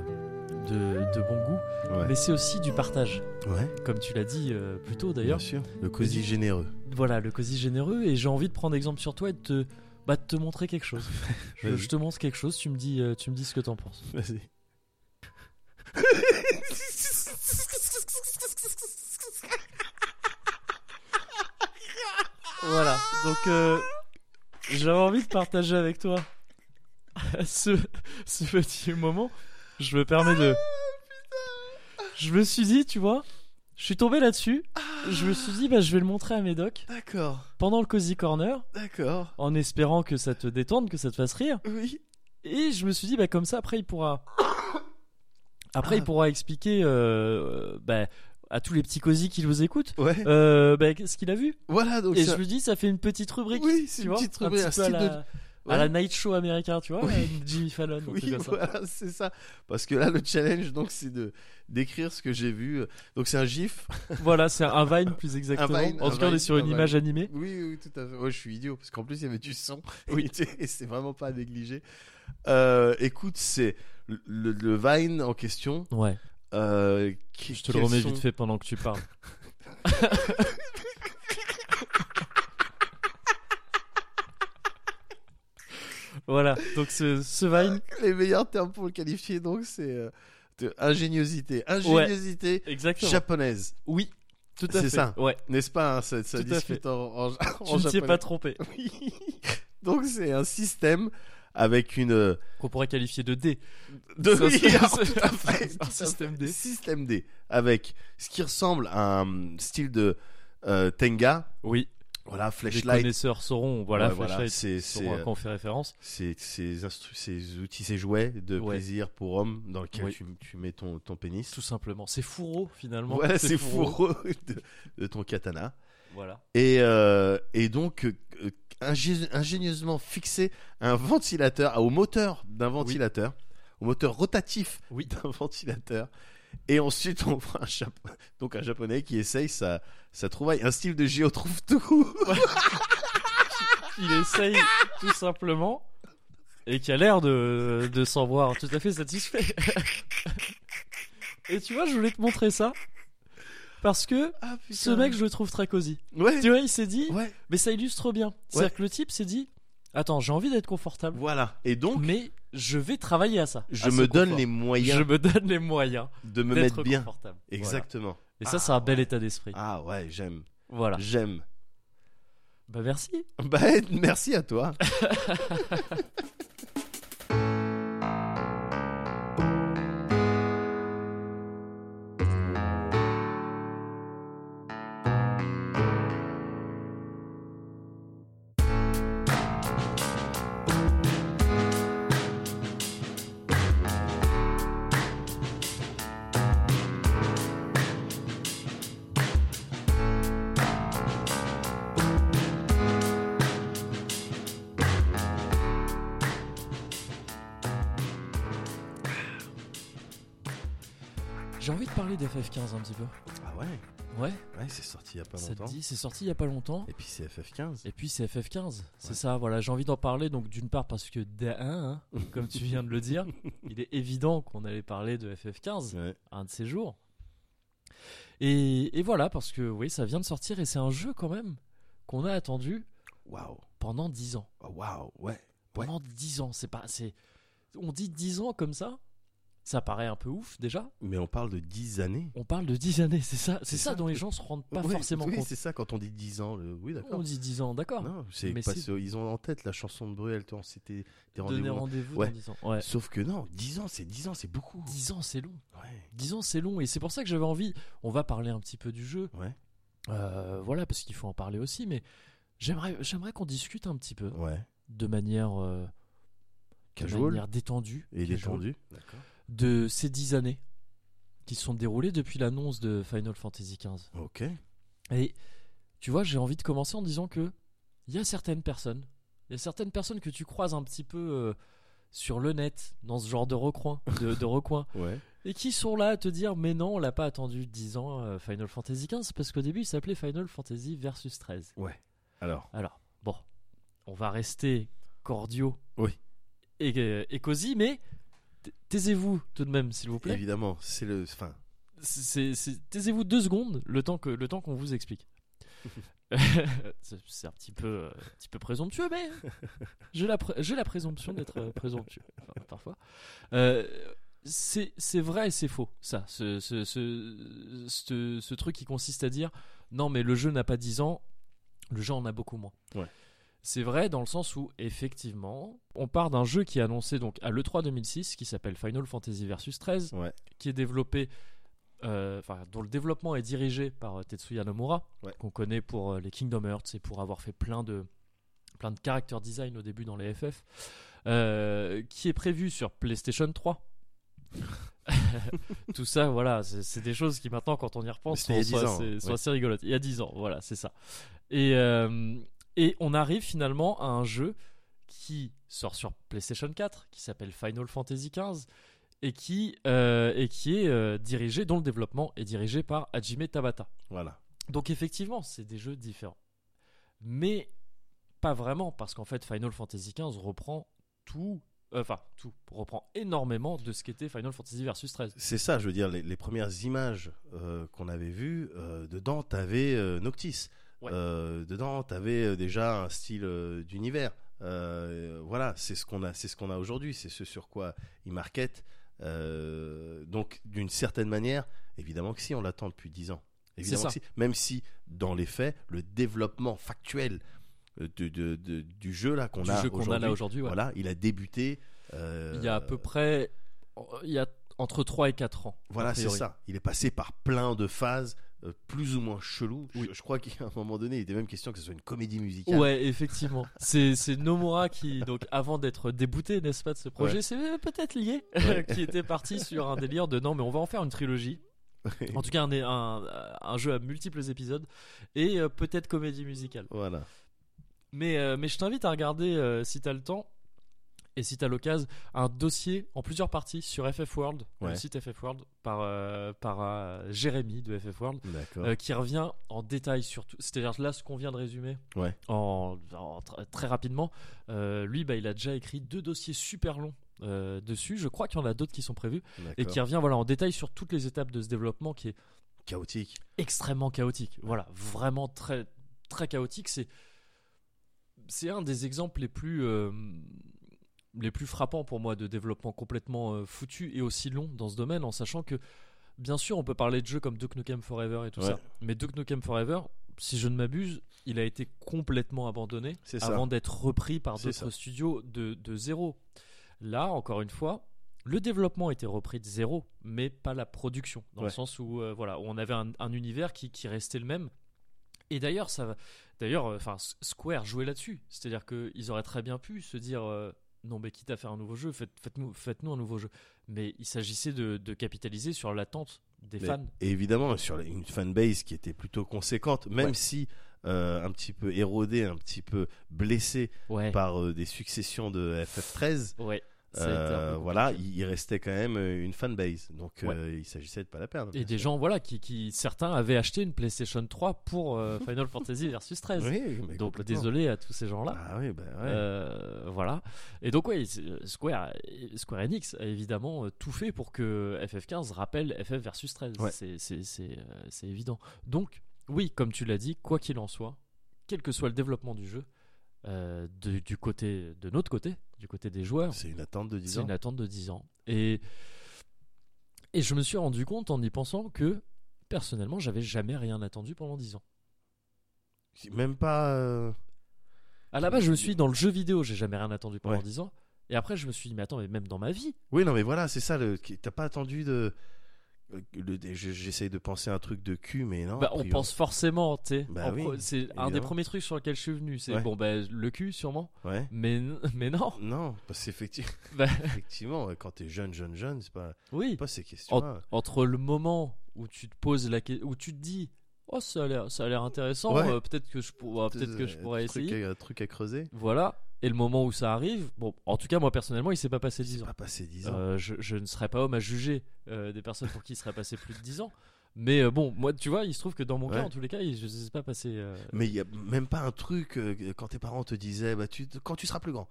de, de bon goût, Ouais. mais c'est aussi du partage, Ouais. comme tu l'as dit euh, plus tôt Bien d'ailleurs. sûr. Le cosy généreux. Voilà, le cosy généreux, et j'ai envie de prendre exemple sur toi et de te, bah, de te montrer quelque chose. je, te montre quelque chose, tu me dis, euh, tu me dis ce que t'en penses. Vas-y. Voilà, donc euh, j'avais envie de partager avec toi ce, ce petit moment. Je me permets de. Je me suis dit, tu vois, je suis tombé là-dessus. Je me suis dit, bah, je vais le montrer à Médoc D'accord. pendant le Cozy Corner, D'accord. en espérant que ça te détende, que ça te fasse rire. Oui. Et je me suis dit, bah, comme ça, après, il pourra. Après, il Ah. pourra expliquer euh, bah, à tous les petits cosy qui nous écoutent Ouais. euh, bah, ce qu'il a vu. Voilà, donc Et ça- je me dis, ça fait une petite rubrique. Oui, c'est une vois, petite un rubrique, petit un style la, de- à la Ouais. night show américain, tu vois, Oui. Jimmy Fallon, Oui, voilà, c'est ça. Parce que là, le challenge, donc, c'est de d'écrire ce que j'ai vu. Donc, c'est un gif. Voilà, c'est un Vine plus exactement. Vine, en tout cas, on est sur un une Vine. image animée. Oui, oui, tout à fait. Ouais, je suis idiot parce qu'en plus, il y avait du son. Oui, et c'est vraiment pas à négliger. Euh, écoute, c'est le, le- le Vine en question. Ouais, Euh, qui- je te le remets sont- vite fait pendant que tu parles. Voilà, donc ce, ce Vine, Les meilleurs termes pour le qualifier, donc, c'est euh, de ingéniosité. Ingéniosité japonaise. Oui, Tout à C'est fait. ça. Ouais. N'est-ce pas hein, Ça, discute en, en, en Tu ne t'y japonais. pas trompé. Oui. Donc c'est un système avec une euh, Qu'on pourrait qualifier de D. de oui, c'est- c'est- c'est un système. D. Système D avec ce qui ressemble à un style de euh, Tenga. Oui. Voilà, Les flashlight. connaisseurs sauront. Voilà, Ouais, Flashlight c'est à euh, quoi on fait référence. c'est ces outils, ces jouets de Ouais. plaisir pour homme dans lequel Oui. tu, tu mets ton ton pénis. Tout simplement. C'est fourreau finalement. Voilà, c'est fourreau de, de ton katana. Voilà. Et, euh, et donc, euh, euh, ingé- ingénieusement fixé un ventilateur, au moteur d'un ventilateur, au moteur rotatif Oui. d'un ventilateur. Et ensuite, on voit un, Japo- donc un japonais qui essaye sa, sa trouvaille, un style de géo trouve tout. Il essaye tout simplement et qui a l'air de, de s'en voir tout à fait satisfait. et tu vois, je voulais te montrer ça parce que Ah, ce mec, je le trouve très cosy. Ouais, Tu vois, il s'est dit, ouais, mais ça illustre bien. C'est-à-dire que le type s'est dit, attends, j'ai envie d'être confortable, voilà. Et donc, mais je vais travailler à ça. je à me donne confort. les moyens Je me donne les moyens de me mettre bien. confortable. Voilà. Exactement. Et ça, Ah, c'est un bel ouais. état d'esprit. Ah ouais, j'aime. Voilà. J'aime. Bah merci. Bah, merci à toi. J'ai envie de parler d'FF15 un petit peu. Ah ouais, Ouais, ouais, c'est sorti il y a pas longtemps. c'est sorti il y a pas longtemps. Et puis c'est FF15. Et puis c'est FF15, c'est Ouais. ça, voilà, j'ai envie d'en parler donc d'une part parce que d'un, hein, comme tu viens de le dire, il est évident qu'on allait parler de FF15 Ouais. un de ces jours. Et, et voilà, parce que oui, ça vient de sortir et c'est un jeu quand même qu'on a attendu Waouh. pendant 10 ans. Oh, Waouh, ouais. Ouais. Pendant 10 ans, c'est pas on dit 10 ans comme ça, ça paraît un peu ouf déjà. Mais on parle de 10 années. On parle de 10 années, c'est ça, c'est ça ça. dont les gens se rendent pas forcément oui, compte. c'est ça quand on dit 10 ans. le- Oui, On d'accord. dit 10 ans, d'accord. Non, c'est qu'ils ont en tête la chanson de Bruel, tu vois, c'était des rendez-vous. rendez-vous Ouais. dans 10 ans. Ouais. Sauf que non, 10 ans, c'est 10 ans, c'est beaucoup. 10 ans, c'est long. Ouais. 10 ans, c'est long. Et c'est pour ça que j'avais envie. On va parler un petit peu du jeu. Ouais. Euh, voilà, parce qu'il faut en parler aussi. Mais j'aimerais, j'aimerais qu'on discute un petit peu Ouais. de manière, euh, de manière détendue, Et casual, détendu. D'accord. De ces 10 années qui se sont déroulées depuis l'annonce de Final Fantasy XV. Ok. Et tu vois, j'ai envie de commencer en disant que il y a certaines personnes, il y a certaines personnes que tu croises un petit peu euh, sur le net, dans ce genre de recoin, de, de recoin, Ouais. et qui sont là à te dire mais non, on l'a pas attendu 10 ans euh, Final Fantasy XV parce qu'au début il s'appelait Final Fantasy Versus 13. Alors. Alors, bon, on va rester cordiaux Oui. et, euh, et cosy, mais taisez-vous tout de même s'il vous plaît. Évidemment, c'est le. Enfin, Taisez-vous deux secondes le temps que le temps qu'on vous explique. c'est un petit peu euh, un petit peu présomptueux, mais j'ai la la présomption d'être euh, présomptueux enfin, parfois. Euh, c'est vrai et c'est faux ça ce, ce, ce, ce- ce truc qui consiste à dire non mais le jeu n'a pas 10 ans le jeu en a beaucoup moins Ouais. C'est vrai dans le sens où effectivement on part d'un jeu qui est annoncé donc à l'E3 2006 qui s'appelle Final Fantasy Versus 13 ouais. qui est développé, euh, dont le développement est dirigé par euh, Tetsuya Nomura, Ouais. qu'on connaît pour euh, les Kingdom Hearts et pour avoir fait plein de, plein de character design au début dans les FF, euh, qui est prévu sur PlayStation 3. Tout ça, voilà, c'est des choses qui maintenant, quand on y repense, sont, 10 sont ans, assez, rigolotes. Il y a 10 ans, voilà, c'est ça. Et, euh, et on arrive finalement à un jeu qui sort sur PlayStation 4, qui s'appelle Final Fantasy XV, et qui, euh, et qui est euh, dirigé, dont le développement est dirigé par Hajime Tabata. Voilà. Donc effectivement, c'est des jeux différents. Mais pas vraiment, parce qu'en fait, Final Fantasy XV reprend tout, euh, enfin tout, reprend énormément de ce qu'était Final Fantasy Versus 13. C'est ça, je veux dire, les, les premières images euh, qu'on avait vues, euh, dedans, t'avais Noctis. Ouais. Euh, dedans, t'avais euh, déjà un style euh, d'univers. Euh, voilà, c'est ce qu'on a, c'est ce qu'on a aujourd'hui, c'est ce sur quoi ils marketent. Euh, donc, d'une certaine manière, évidemment que si, on l'attend depuis 10 ans. Évidemment ça. que si. Même si, dans les faits, le développement factuel de, de- de- du jeu là qu'on a a aujourd'hui, ouais. voilà, il a débuté. Il y a à peu près. Il y a entre 3 et 4 ans. Voilà, c'est ça. Il est passé par plein de phases euh, plus ou moins cheloues. Oui. Je, je crois qu'à un moment donné, il était même question que ce soit une comédie musicale. Ouais, effectivement. c'est c'est Nomura qui, donc, avant d'être débouté, n'est-ce pas, de ce projet, Ouais. c'est peut-être lié, Ouais. qui était parti sur un délire de non, mais on va en faire une trilogie. En tout cas, un, un, un jeu à multiples épisodes et euh, peut-être comédie musicale. voilà. Mais, euh, mais je t'invite à regarder, euh, si t'as le temps et si t'as l'occasion, un dossier en plusieurs parties sur FF World, Ouais. le site FF World, par, euh, par euh, Jérémy de FF World. Euh, qui revient en détail sur tout. C'est-à-dire là, ce qu'on vient de résumer Ouais. en, en tr- très rapidement, lui, bah, il a déjà écrit deux dossiers super longs dessus. Je crois qu'il y en a d'autres qui sont prévus et qui revient voilà en détail sur toutes les étapes de ce développement qui est Chaotique. extrêmement chaotique. Voilà, vraiment très très chaotique. C'est c'est un des exemples les plus les plus frappants pour moi de développement complètement euh, foutu et aussi long dans ce domaine, en sachant que bien sûr on peut parler de jeux comme Duke Nukem Forever et tout Ouais. ça, mais Duke Nukem Forever, si je ne m'abuse, il a été complètement abandonné avant d'être repris par d'autres studios de, de zéro. Là, encore une fois, le développement était repris de zéro, mais pas la production, dans le sens où euh, voilà, on avait un, un univers qui, qui restait le même. Et d'ailleurs, ça, d'ailleurs, euh, enfin, Square jouait là-dessus, c'est-à-dire qu'ils auraient très bien pu se dire, euh, non, mais quitte à faire un nouveau jeu, faites, faites-nous, un nouveau jeu. Mais il s'agissait de, de capitaliser sur l'attente des Mais- fans. Et évidemment, sur une fanbase qui était plutôt conséquente, même Ouais. si euh, un petit peu érodée, un petit peu blessée Ouais, par euh, des successions de FF13. ouais. Euh, voilà, il, il restait quand même euh, une fanbase. Donc Ouais. euh, il s'agissait de pas la perdre. Et des sûr. gens, voilà, qui, qui certains avaient acheté une PlayStation 3 pour euh, Final Fantasy Versus 13. Oui, mais Donc désolé à tous ces gens-là. Ah oui, bah ouais. Voilà. Et donc c'est- Square, Square Enix a évidemment tout fait pour que FF15 rappelle FF versus 13. Ouais. C'est c'est c'est c'est évident. Donc oui, comme tu l'as dit, quoi qu'il en soit, quel que soit le développement du jeu, de- du côté de notre côté, du côté des joueurs, C'est une attente de 10 c'est ans. une attente de 10 ans. Et et je me suis rendu compte en y pensant que personnellement, j'avais jamais rien attendu pendant 10 ans. Même pas. euh, À la base, je me suis dit, dans le jeu vidéo, j'ai jamais rien attendu pendant Ouais. 10 ans. Et après, je me suis dit, mais attends, mais même dans ma vie, Oui, non, mais voilà, c'est ça. le- T'as pas attendu de. Euh, J'essaye de penser à un truc de cul, mais non. Bah, on pense forcément, tu sais. Bah en oui, c'est un des premiers trucs sur lesquels je suis venu. C'est Ouais. bon, bah, le cul, sûrement. Ouais. Mais, mais non. Non, parce qu'effectivement, Bah, effectivement, quand t'es jeune, jeune, jeune, c'est pas, oui. pas ces questions-là. Entre le moment où tu te poses la question, où tu te dis, oh, ça a l'air, intéressant. Ouais. euh, peut-être que je, pour- euh, peut-être que je Euh, pourrais truc essayer. à- Un truc à creuser. Voilà. Et le moment où ça arrive, bon, en tout cas, moi personnellement, il s'est pas passé 10 C'est ans. pas passé 10 ans. Euh, je, je ne serais pas homme à juger euh, des personnes pour qui il serait passé plus de 10 ans. Mais euh, bon, moi, tu vois, il se trouve que dans mon cas, en tous les cas, il- je ne sais pas passé. euh, Mais il y a même pas un truc quand tes parents te disaient, bah, tu, quand tu seras plus grand.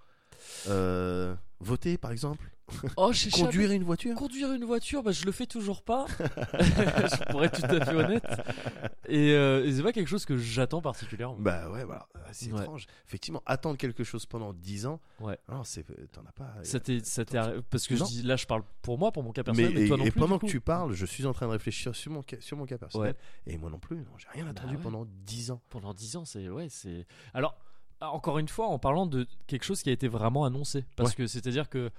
Euh, voter, par exemple. Oh, Conduire une voiture. Conduire une voiture, bah, je le fais toujours pas. je pourrais être tout à fait honnête. Et, euh, et c'est pas quelque chose que j'attends particulièrement. Bah ouais, voilà. c'est Ouais. étrange. Effectivement, attendre quelque chose pendant 10 ans. Ouais. Non, c'est, t'en as pas. Ça t'est, ça t'est arri- parce que je dis, là, je parle pour moi, pour mon cas personnel, mais, et, toi non et plus. pendant que tu parles, je suis en train de réfléchir sur mon cas, sur mon cas personnel. Ouais. Et moi non plus, non, j'ai rien Bah attendu pendant 10 ans. pendant 10 ans, c'est ouais, c'est. Alors, encore une fois, en parlant de quelque chose qui a été vraiment annoncé, parce Ouais. que c'est-à-dire que,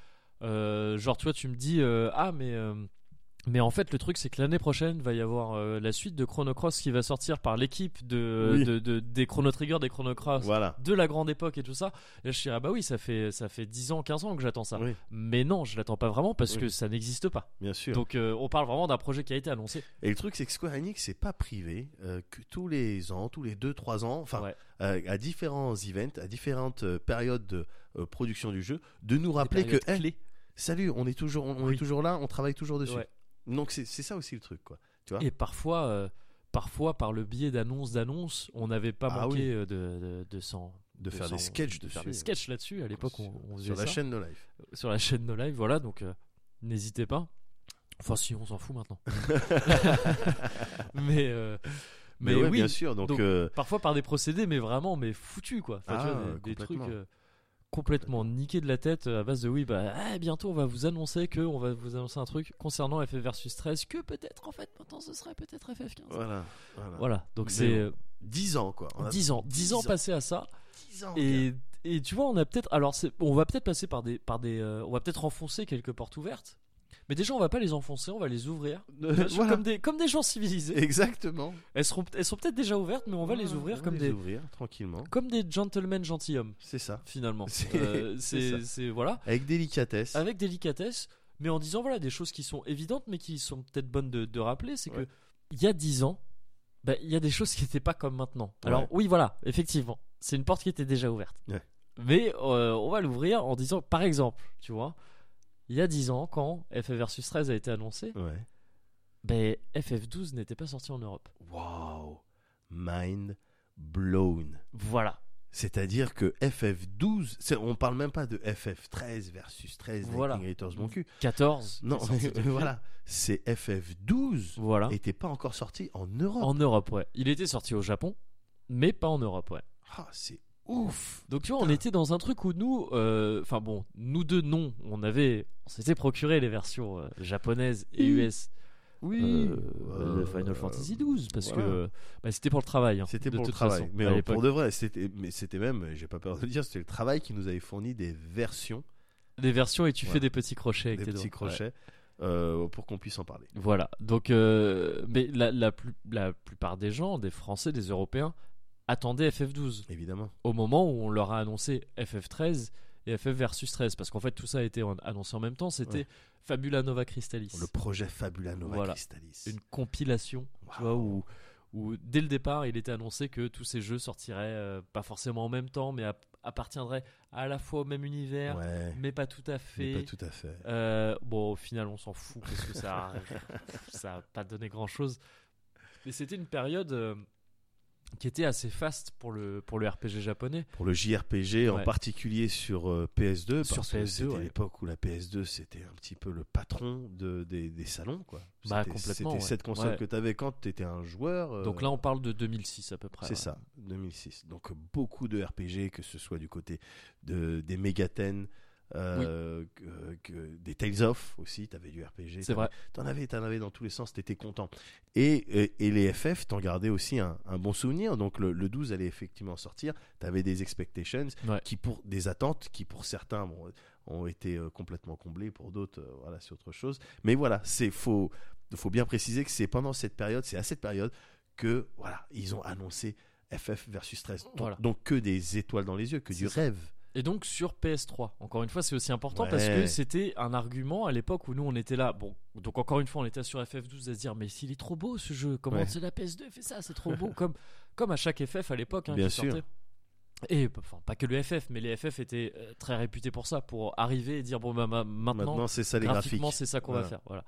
euh, genre, toi, tu me dis, euh, ah, mais. Mais en fait, le truc, c'est que l'année prochaine, va y avoir euh, la suite de Chrono Cross qui va sortir par l'équipe de, Oui. de- de- des Chrono Trigger, des Chrono Cross, Voilà. de la grande époque et tout ça. Et je dirais, ah bah oui, ça fait, ça fait 10 ans, 15 ans que j'attends ça. Oui, Mais non, je l'attends pas vraiment parce Oui. que ça n'existe pas. bien sûr. Donc, euh, on parle vraiment d'un projet qui a été annoncé. Et le truc, c'est que Square Enix, c'est pas privé, euh, que tous les ans, tous les 2-3 ans, enfin, Ouais. à différents events, à différentes périodes de production du jeu, de nous rappeler que, hey, salut, on est toujours, on, est toujours là, on travaille toujours dessus. Ouais. Donc c'est ça aussi le truc, quoi. Tu vois Et parfois, euh, parfois par le biais d'annonces d'annonces, on n'avait pas Ah manqué euh, de, de, de s'en- De faire des sketchs de faire des sketchs là-dessus. À l'époque, on, on sur la ça. chaîne No Life. sur la chaîne No Live. Voilà, donc euh, n'hésitez pas. Enfin, si, on s'en fout maintenant. mais euh, mais, ouais, oui, bien sûr. Donc, Donc, euh, parfois par des procédés, mais vraiment, mais foutus quoi. Enfin, tu Ah, vois, des, des trucs complètement. euh, niqué de la tête à base de oui bah eh, bientôt on va vous annoncer que on va vous annoncer un truc concernant FF versus 13 que peut-être en fait maintenant ce serait peut-être FF15 Voilà. voilà. voilà donc c'est bon, euh, 10 ans, quoi. On a 10 ans 10 ans 10 passés à ça 10 ans. et, et tu vois on a peut-être alors on va peut-être passer par des par des euh, on va peut-être enfoncer quelques portes ouvertes mais déjà on va pas les enfoncer on va les ouvrir Voilà. comme des comme des gens civilisés Exactement. elles seront elles sont peut-être déjà ouvertes mais on va les Voilà, ouvrir on va comme les des ouvrir tranquillement. comme des gentlemen gentilshommes C'est ça. finalement C'est- Euh, c'est c'est ça. c'est voilà Avec délicatesse. avec délicatesse, mais en disant voilà des choses qui sont évidentes, mais qui sont peut-être bonnes de, de rappeler, c'est Ouais. que il y a dix ans, bah, il y a des choses qui n'étaient pas comme maintenant. Alors Ouais. oui, voilà, effectivement, c'est une porte qui était déjà ouverte. Ouais. Mais euh, on va l'ouvrir en disant, par exemple, tu vois, il y a 10 ans, quand FF versus 13 a été annoncé, Ouais. ben, FF12 n'était pas sorti en Europe. Waouh. Mind blown. Voilà. C'est-à-dire que FF12, c'est- on parle même pas de FF13 versus 13 Voilà. Lightning mon cul. 14. Non, voilà, c'est FF12 Voilà. n'était pas encore sorti en Europe. En Europe, ouais. Il était sorti au Japon, mais pas en Europe, ouais. Ah, c'est ouf. Donc tu vois, on était dans un truc où nous, euh, enfin bon, nous deux non, on avait, on s'était procuré les versions euh, japonaises et. US Oui. euh, de Final Fantasy XII parce voilà. que bah, c'était pour le travail. hein, C'était pour le travail. façon, mais à l'époque. pour de vrai, c'était, mais c'était même, j'ai pas peur de le dire, c'était le travail qui nous avait fourni des versions, des versions et tu Voilà. fais des petits crochets avec des tes petits doigts. Ouais. crochets, euh, pour qu'on puisse en parler. Voilà. Donc, euh, mais la, la, plus- la plupart des gens, des Français, des Européens, attendaient FF12 Évidemment. au moment où on leur a annoncé FF13 et FF versus 13 parce qu'en fait tout ça a été annoncé en même temps. C'était Ouais. Fabula Nova Crystallis. Le projet Fabula Nova Voilà. Crystallis. une compilation, tu vois, où, où dès le départ, il était annoncé que tous ces jeux sortiraient euh, pas forcément en même temps, mais app- appartiendraient à la fois au même univers, Ouais. mais pas tout à Mais fait. pas tout à fait. Euh, bon, au final, on s'en fout parce que ça, ça a pas donné grand chose. Mais c'était une période euh, qui était assez faste pour le pour le RPG japonais. Pour le JRPG, en particulier sur euh, PS2, Sur parce que PS2, c'était ouais. l'époque où la PS2 c'était un petit peu le patron de, des, des salons. Quoi. Bah, C'était- complètement, C'était ouais. cette console que tu avais quand tu étais un joueur. euh, Donc là, on parle de 2006 à peu près. C'est ça, 2006. Donc beaucoup de RPG, que ce soit du côté de, des Megaten, euh, que- que- des Tales of aussi, tu avais du RPG. C'est vrai. T'en avais, t'en avais dans tous les sens, t'étais content. Et, et, et les FF, t'en gardais aussi un, un bon souvenir. Donc le, le 12 allait effectivement sortir. T'avais des expectations Ouais. qui pour des attentes qui pour certains bon, ont été euh, complètement comblées, pour d'autres, euh, voilà, c'est autre chose. Mais voilà, c'est faut, faut bien préciser que c'est pendant cette période, c'est à cette période que voilà, ils ont annoncé FF versus 13. Donc, Voilà. donc que des étoiles dans les yeux, que du ça. rêve. Et donc sur PS3, encore une fois, c'est aussi important Ouais. parce que c'était un argument à l'époque où nous on était là. Bon, donc encore une fois, on était sur FF12 à se dire mais s'il est trop beau ce jeu, comment Ouais. c'est la PS2 fait ça, c'est trop beau comme comme à chaque FF à l'époque hein, Bien qui sûr. sortait. Et enfin pas que le FF, mais les FF étaient euh, très réputés pour ça, pour arriver et dire bon bah ma- maintenant, Maintenant, c'est ça les graphiques. graphiquement c'est ça qu'on va faire. Voilà.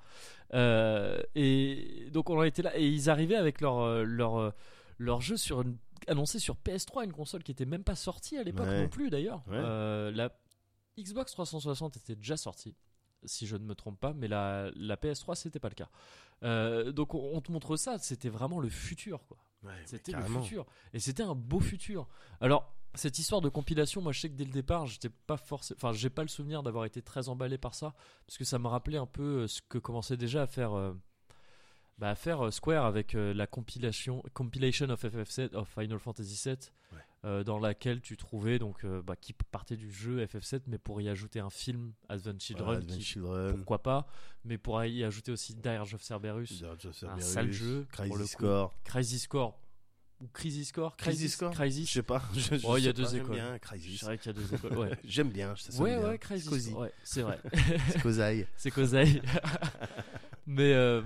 Euh, et donc on en était là et ils arrivaient avec leur euh, leur leur jeu sur une annoncé sur PS3, une console qui était même pas sortie à l'époque Ouais. non plus d'ailleurs. Ouais. Euh, la Xbox 360 était déjà sortie, si je ne me trompe pas, mais la, la PS3 c'était pas le cas. Euh, donc on, on te montre ça, c'était vraiment le futur quoi. Ouais, C'était le futur. Et c'était un beau futur. Alors, cette histoire de compilation, moi je sais que dès le départ, j'étais pas forcément. Enfin, j'ai pas le souvenir d'avoir été très emballé par ça. Parce que ça me rappelait un peu euh, ce que commençait déjà à faire. euh, bah, faire euh, Square avec euh, la compilation Compilation of FF7 of Final Fantasy VII Ouais. euh, dans laquelle tu trouvais donc bah, qui partait du jeu FF7 mais pour y ajouter un film Advent Children Voilà, Advent qui- Children, pourquoi pas mais pour y ajouter aussi Dirge of Cerberus Dirge of un sale jeu, pour le Crisis coup. Core. Crisis Core ou Crisis Core Crisis Core Crisis Je sais pas. Je, je Oh, il y a deux j'aime écoles. bien Je Crisis. dirais qu'il y a deux écoles. Ouais, J'aime bien. Sonne ouais, bien. ouais, Crisis. Ouais, c'est vrai. C'est Cosaille. c'est Kozai. Mais euh,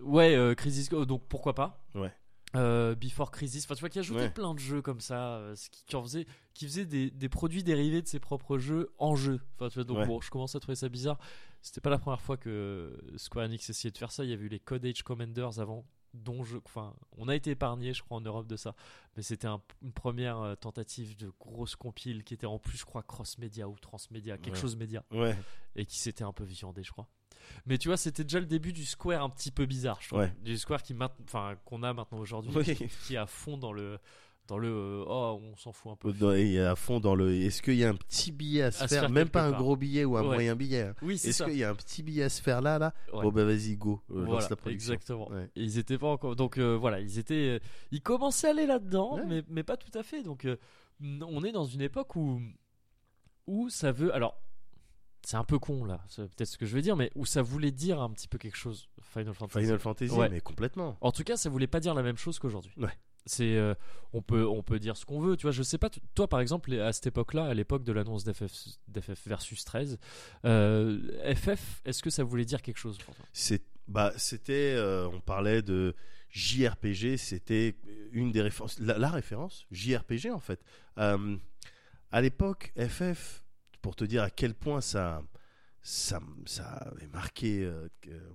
ouais, euh, Crisis. Donc pourquoi pas Ouais. Euh, Before Crisis. Enfin, tu vois, qui ajoutait Ouais. plein de jeux comme ça, euh, qui, qui en faisait, qui faisait des, des produits dérivés de ses propres jeux en jeu. Enfin, tu vois, donc Ouais. bon, je commence à trouver ça bizarre. C'était pas la première fois que Square Enix essayait de faire ça. Il y avait eu les Code Age Commanders avant, dont je, enfin, on a été épargné, je crois, en Europe de ça. Mais c'était un- une première tentative de grosse compile qui était en plus, je crois, cross-média ou transmédia, quelque Ouais. chose média, Ouais. et qui s'était un peu viandé, je crois. Mais tu vois, c'était déjà le début du Square un petit peu bizarre, je trouve. Ouais. Du Square qui, enfin, qu'on a maintenant aujourd'hui, Oui. qui, qui est à fond dans le Dans le euh, oh, on s'en fout un peu. Dans- et à fond dans le. Est-ce qu'il y a un petit billet à se À faire, faire même pas un gros billet ou un Ouais. moyen billet hein. Oui, c'est Est-ce qu'il y a un petit billet à se faire là, là? Ouais. Bon bah vas-y go, euh, Voilà, la exactement. Ouais. Et ils étaient pas encore. Donc euh, voilà, ils étaient. ils commençaient à aller là-dedans, Ouais. mais, mais pas tout à fait. Donc on est dans une époque où où ça veut. Alors c'est un peu con là, c'est peut-être ce que je veux dire, mais où ça voulait dire un petit peu quelque chose. Final Fantasy. Final Fantasy, Ouais. mais complètement. En tout cas, ça voulait pas dire la même chose qu'aujourd'hui. Ouais. C'est, euh, on peut, on peut dire ce qu'on veut. Tu vois, je sais pas. tu- Toi, par exemple, à cette époque-là, à l'époque de l'annonce d'FF, d'FF versus 13, euh, FF, est-ce que ça voulait dire quelque chose pour toi? C'est bah c'était euh, on parlait de JRPG, c'était une des références la, la référence JRPG en fait. À l'époque FF pour te dire à quel point ça ça ça avait marqué euh,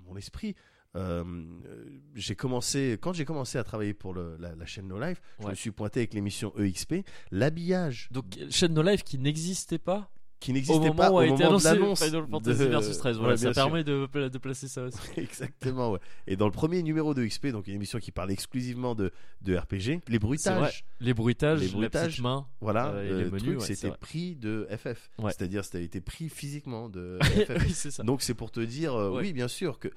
mon esprit. euh, euh, j'ai commencé quand j'ai commencé à travailler pour le- la, la chaîne No Life, je Ouais. me suis pointé avec l'émission EXP, l'habillage Donc, chaîne No Life qui n'existait pas qui au n'existait pas où au a été moment de l'annonce Final Fantasy de- versus 13. Voilà, Ouais, ça sûr. permet de, de placer ça aussi. Exactement, ouais. Et dans le premier numéro de XP, donc une émission qui parle exclusivement de, de RPG, les bruitages, Les bruitages, Les la bruitages, petite main. voilà, Euh, euh, les le truc, ouais, c'était pris de FF. Ouais. C'est-à-dire, été pris physiquement de FF. oui, c'est ça. donc c'est pour te dire, euh, oui, bien sûr, que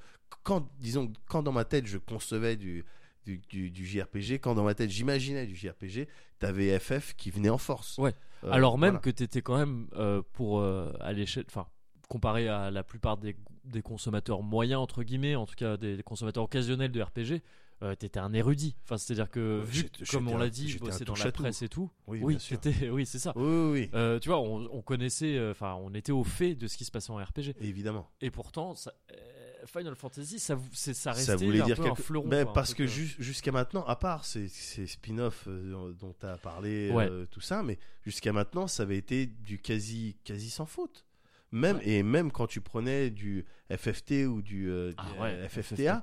quand, disons, quand dans ma tête je concevais du, du, du, du JRPG, quand dans ma tête j'imaginais du JRPG, t'avais FF qui venait en force. Ouais. Euh, Alors même voilà. que tu étais quand même euh, pour euh, à l'échelle, enfin comparé à la plupart des, des consommateurs moyens entre guillemets, en tout cas des, des consommateurs occasionnels de RPG, euh, t'étais un érudit. Enfin c'est-à-dire que vu comme on l'a dit, bosser dans la presse et tout. Oui, Oui, c'était, oui c'est ça. Oui, oui, Euh, tu vois, on, on connaissait, euh, enfin on était au fait de ce qui se passait en RPG. évidemment. Et pourtant, ça- euh, Final Fantasy, ça, ça restait ça voulait un dire peu un fleuron. Ben, quoi, parce que euh, jus- jusqu'à maintenant à part ces, ces spin-offs euh, dont tu as parlé Ouais. euh, tout ça mais jusqu'à maintenant ça avait été du quasi quasi sans faute même Ouais. et même quand tu prenais du FFT ou du, euh, du, ah ouais, FFTA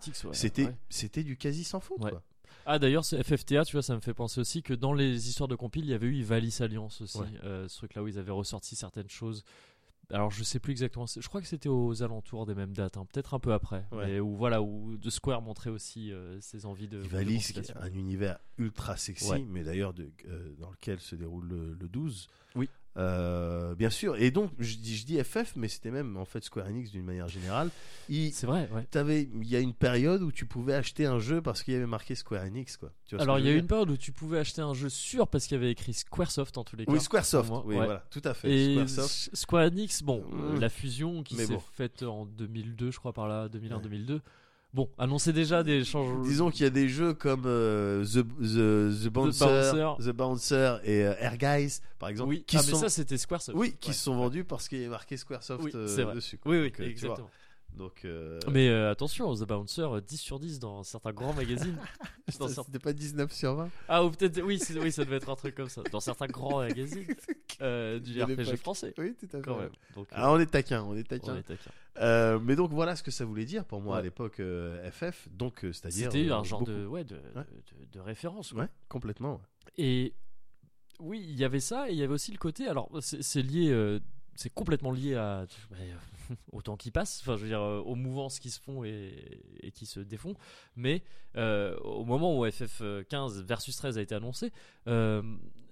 c'était du quasi sans faute quoi. Ah d'ailleurs ce FFTA tu vois ça me fait penser aussi que dans les histoires de compile il y avait eu Ivalice Alliance aussi Ouais. euh, ce truc là où ils avaient ressorti certaines choses alors je sais plus exactement je crois que c'était aux alentours des mêmes dates hein, peut-être un peu après Ouais. mais où voilà où de Square montrait aussi euh, ses envies de, Ivalice qui est un univers ultra sexy Ouais. mais d'ailleurs euh, dans lequel se déroule le, le 12 Oui. Euh, bien sûr et donc je dis, je dis FF mais c'était même en fait Square Enix d'une manière générale c'est vrai ouais il y a une période où tu pouvais acheter un jeu parce qu'il y avait marqué Square Enix, quoi. Tu vois ce alors il y a eu une période où tu pouvais acheter un jeu sûr parce qu'il y avait écrit Squaresoft en tous les cas Oui, Squaresoft. oui, ouais. voilà, tout à fait. Et Squaresoft. S- Square Enix, bon, la fusion qui s'est bon. faite en 2002, je crois par là, 2001-2002. Ouais. Bon, annonçait déjà des changements. Disons qu'il y a des jeux comme euh, The, The, The, Bouncer, Bouncer. The Bouncer et euh, Air Guys, par exemple, oui, qui ah, sont, mais ça c'était Squaresoft. oui, qui Ouais. se sont vendus parce qu'il y marqué Squaresoft Oui, euh, dessus. quoi. Oui, oui, Donc, exactement. Donc, euh, Mais euh, attention, The Bouncer, euh, 10 sur 10 dans certains grands magazines. Dans certains- c'était pas 19 sur 20 Ah, ou peut-être, oui, oui, ça devait être un truc comme ça. Dans certains grands magazines euh, du RPG français, Oui, tout à fait. quand même. Donc, euh, Ah, on est taquin, on est on taquin. est taquin. Euh, mais donc voilà ce que ça voulait dire pour moi à l'époque euh, FF. Donc euh, c'est-à-dire C'était euh, un genre beaucoup. de, ouais, de, Ouais. de, de- de référence. quoi. Ouais, complètement. ouais. Et oui, il y avait ça, et il y avait aussi le côté. Alors, c'est c'est lié, euh, c'est complètement lié à bah, euh, au temps qui passe. Enfin, je veux dire, euh, aux mouvances qui se font et, et qui se défont. Mais euh, au moment où FF15 versus 13 a été annoncé, euh,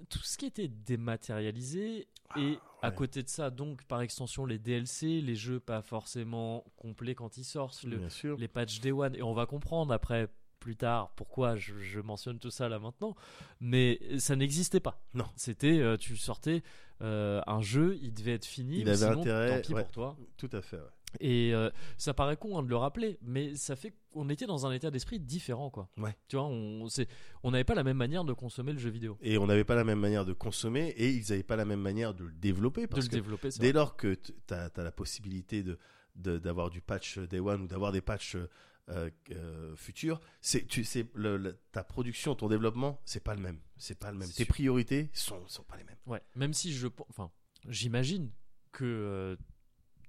tout ce qui était dématérialisé et à ouais. côté de ça, donc par extension, les DLC, les jeux pas forcément complets quand ils sortent, le- les patchs Day One, et on va comprendre après plus tard pourquoi je, je mentionne tout ça là maintenant, mais ça n'existait pas. Non. C'était, euh, tu sortais euh, un jeu, il devait être fini, Il avait sinon, intérêt, tant pis ouais. pour toi. Tout à fait. ouais. Et euh, ça paraît con hein, de le rappeler, mais ça fait qu'on était dans un état d'esprit différent, quoi. Ouais. Tu vois, on n'avait pas la même manière de consommer le jeu vidéo, Et on n'avait pas la même manière de consommer et ils n'avaient pas la même manière de le développer de parce le que développer. c'est dès vrai. lors que tu as, la possibilité de de- d'avoir du patch Day One ou d'avoir des patchs euh, euh, futurs, c'est tu c'est le- le- ta production, ton développement, c'est pas le même, c'est pas le même. Tes sûr. priorités sont sont pas les mêmes. Ouais, même si je, enfin, j'imagine que euh,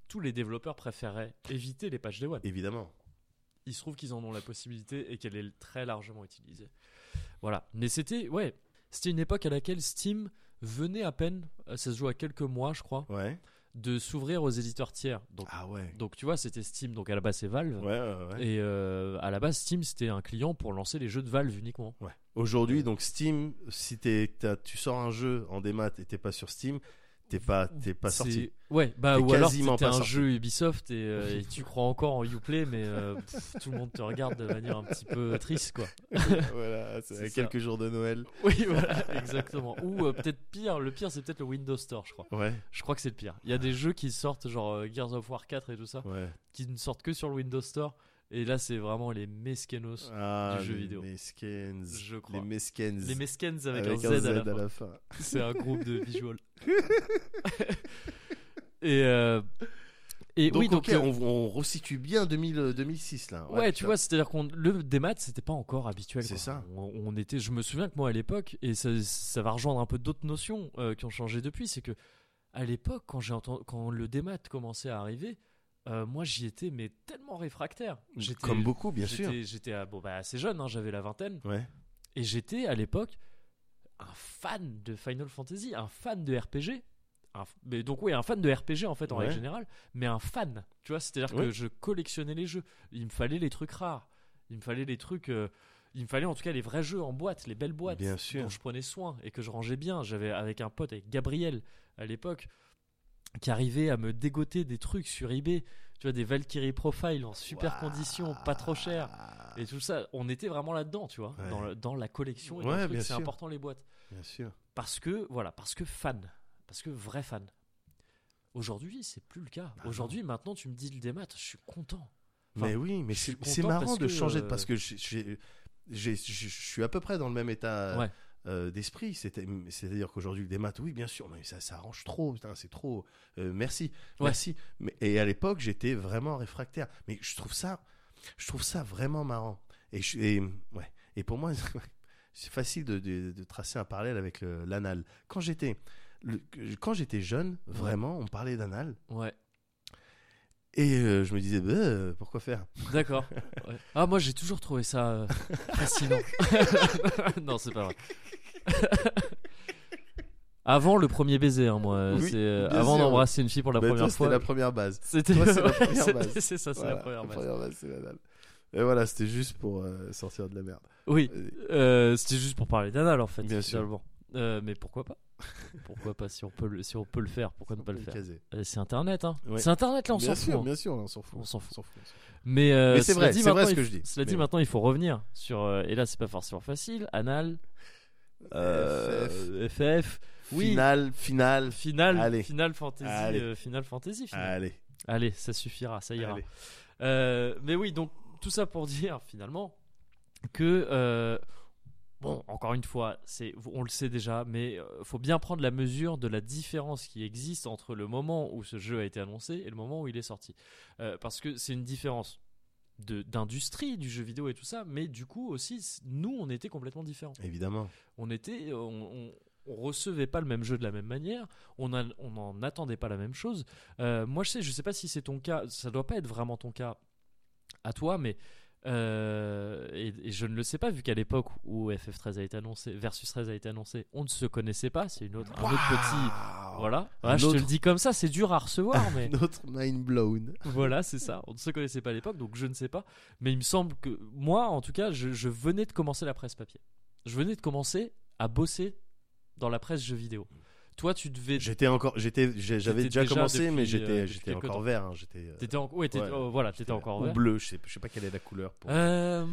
tous les développeurs préféraient éviter les patchs Day One. Évidemment. il se trouve qu'ils en ont la possibilité et qu'elle est très largement utilisée. Voilà. Mais c'était, ouais, c'était une époque à laquelle Steam venait à peine, euh, ça se joue à quelques mois, je crois, Ouais. De s'ouvrir aux éditeurs tiers. Donc, Ah ouais. donc tu vois, c'était Steam. Donc à la base, c'est Valve. Ouais, ouais, ouais. Et euh, à la base, Steam, c'était un client pour lancer les jeux de Valve uniquement. Ouais. Aujourd'hui, donc Steam, si t'es- t'as- tu sors un jeu en démat et t'es pas sur Steam, t'es pas, t'es pas sorti. Ouais, bah ou alors c'était un sorti. jeu Ubisoft et, euh, et tu crois encore en Uplay, mais euh, pff, tout le monde te regarde de manière un petit peu triste, quoi. voilà, C'est ça. quelques jours de Noël. Oui, voilà, exactement. Ou euh, peut-être pire, le pire, c'est peut-être le Windows Store, je crois. Ouais, Je crois que c'est le pire. Il y a des jeux qui sortent, genre Gears of War 4 et tout ça, ouais. qui ne sortent que sur le Windows Store. Et là, c'est vraiment les mesquenos. Ah, Du jeu les vidéo. Meskens. Je crois. Les Meskens. Les Meskens avec, avec un Z, à la fin. fin. C'est un groupe de visual. et euh, et Donc, oui, donc euh, on, on resitue bien 2000, euh, 2006 là. Ouais, tu vois, c'est-à-dire qu'on le démat, c'était pas encore habituel. C'est ça. On, on était, je me souviens que moi à l'époque, et ça, ça va rejoindre un peu d'autres notions euh, qui ont changé depuis, c'est que à l'époque, quand j'ai entendu, quand le démat commençait à arriver, euh, moi j'y étais mais tellement réfractaire. J'étais- Comme beaucoup, bien sûr. j'étais- J'étais à- bon, bah, assez jeune, hein, j'avais la vingtaine, Ouais. et j'étais à l'époque un fan de Final Fantasy, un fan de RPG. Un mais donc oui, un fan de RPG en fait en Ouais. règle générale, mais un fan, tu vois, c'est-à-dire Ouais. que je collectionnais les jeux. Il me fallait les trucs rares, il me fallait les trucs, euh, il me fallait en tout cas les vrais jeux en boîte, les belles boîtes Bien sûr. dont je prenais soin et que je rangeais bien. J'avais avec un pote, avec Gabriel à l'époque, qui arrivait à me dégoter des trucs sur eBay, tu vois, des Valkyrie Profile en super Waouh. conditions, pas trop cher. Et tout ça, on était vraiment là-dedans, tu vois, Ouais. dans, le- dans la collection. Et Ouais, bien c'est sûr. important les boîtes. Bien sûr. Parce que, voilà, parce que fan. Parce que vrai fan. Aujourd'hui, c'est plus le cas. Ah non. Aujourd'hui, maintenant, tu me dis le démat, je suis content. Enfin, mais oui, mais c'est marrant de changer de- euh, parce que j'ai- j'ai- j'ai- je je suis à peu près dans le même état Ouais. Euh, d'esprit. C'est-à-dire qu'aujourd'hui, le démat, oui, bien sûr, mais ça, ça arrange trop. C'est trop. euh, merci, Ouais. merci. Mais, et à l'époque, j'étais vraiment réfractaire. Mais je trouve ça, je trouve ça vraiment marrant. Et, je- et, ouais. et pour moi, c'est facile de, de- de tracer un parallèle avec l'anal. Quand j'étais le- quand j'étais jeune, vraiment, on parlait d'anal. Ouais, Et euh, je me disais, bah, euh, pourquoi faire? D'accord. Ouais. Ah, moi, j'ai toujours trouvé ça euh, fascinant. non, c'est pas vrai. Avant le premier baiser, hein, moi. Oui, c'est euh, bien avant sûr. d'embrasser une fille pour la Bah, toi, première c'était fois. la première base. C'était Toi, c'est la première base. C'est ça, c'est Voilà, la première base. base, c'est l'anal. Et voilà, c'était juste pour sortir de la merde. Oui, c'était juste pour parler d'anal en fait. Bien sûr. finalement. Mais pourquoi pas? Pourquoi pas si on peut le, si on peut le faire Pourquoi ne pas le faire. Euh, C'est Internet, hein. Ouais. C'est Internet là, on s'en fout. hein. bien sûr, on s'en fout. On s'en fout. Mais, euh, Mais c'est vrai, c'est vrai ce que je dis. Cela dit, maintenant il faut revenir sur. euh, et là, c'est pas forcément facile. Anal, euh, FF, oui, Final, final. Final, Allez. Final Fantasy, Allez. Final Fantasy. Allez, Allez, ça suffira, ça ira. mais oui, donc tout ça pour dire finalement que bon, encore une fois, c'est on le sait déjà, mais euh, faut bien prendre la mesure de la différence qui existe entre le moment où ce jeu a été annoncé et le moment où il est sorti, Euh, parce que c'est une différence de d'industrie du jeu vidéo et tout ça, mais du coup aussi nous on était complètement différents. Évidemment. On était, on, on- on recevait pas le même jeu de la même manière, on n'en attendait pas la même chose. Euh, moi, je sais, je sais pas si c'est ton cas, ça doit pas être vraiment ton cas à toi, mais euh, et, et je ne le sais pas vu qu'à l'époque où FF13 a été annoncé, Versus 13 a été annoncé, on ne se connaissait pas. C'est une autre, un autre petit, voilà. Je te le dis comme ça, c'est dur à recevoir, mais Notre mind blown. voilà, c'est ça. On ne se connaissait pas à l'époque, donc je ne sais pas. Mais il me semble que moi, en tout cas, je, je venais de commencer la presse papier. Je venais de commencer à bosser dans la presse jeux vidéo. Toi, tu devais. J'étais encore, j'étais, j'avais déjà, déjà commencé, depuis, mais euh, j'étais, depuis j'étais encore temps. vert. hein, J'étais. euh, T'étais en... ouais, oh, voilà, t'étais encore ou vert. bleu. Je sais, je sais pas quelle est la couleur. Pour... Euh,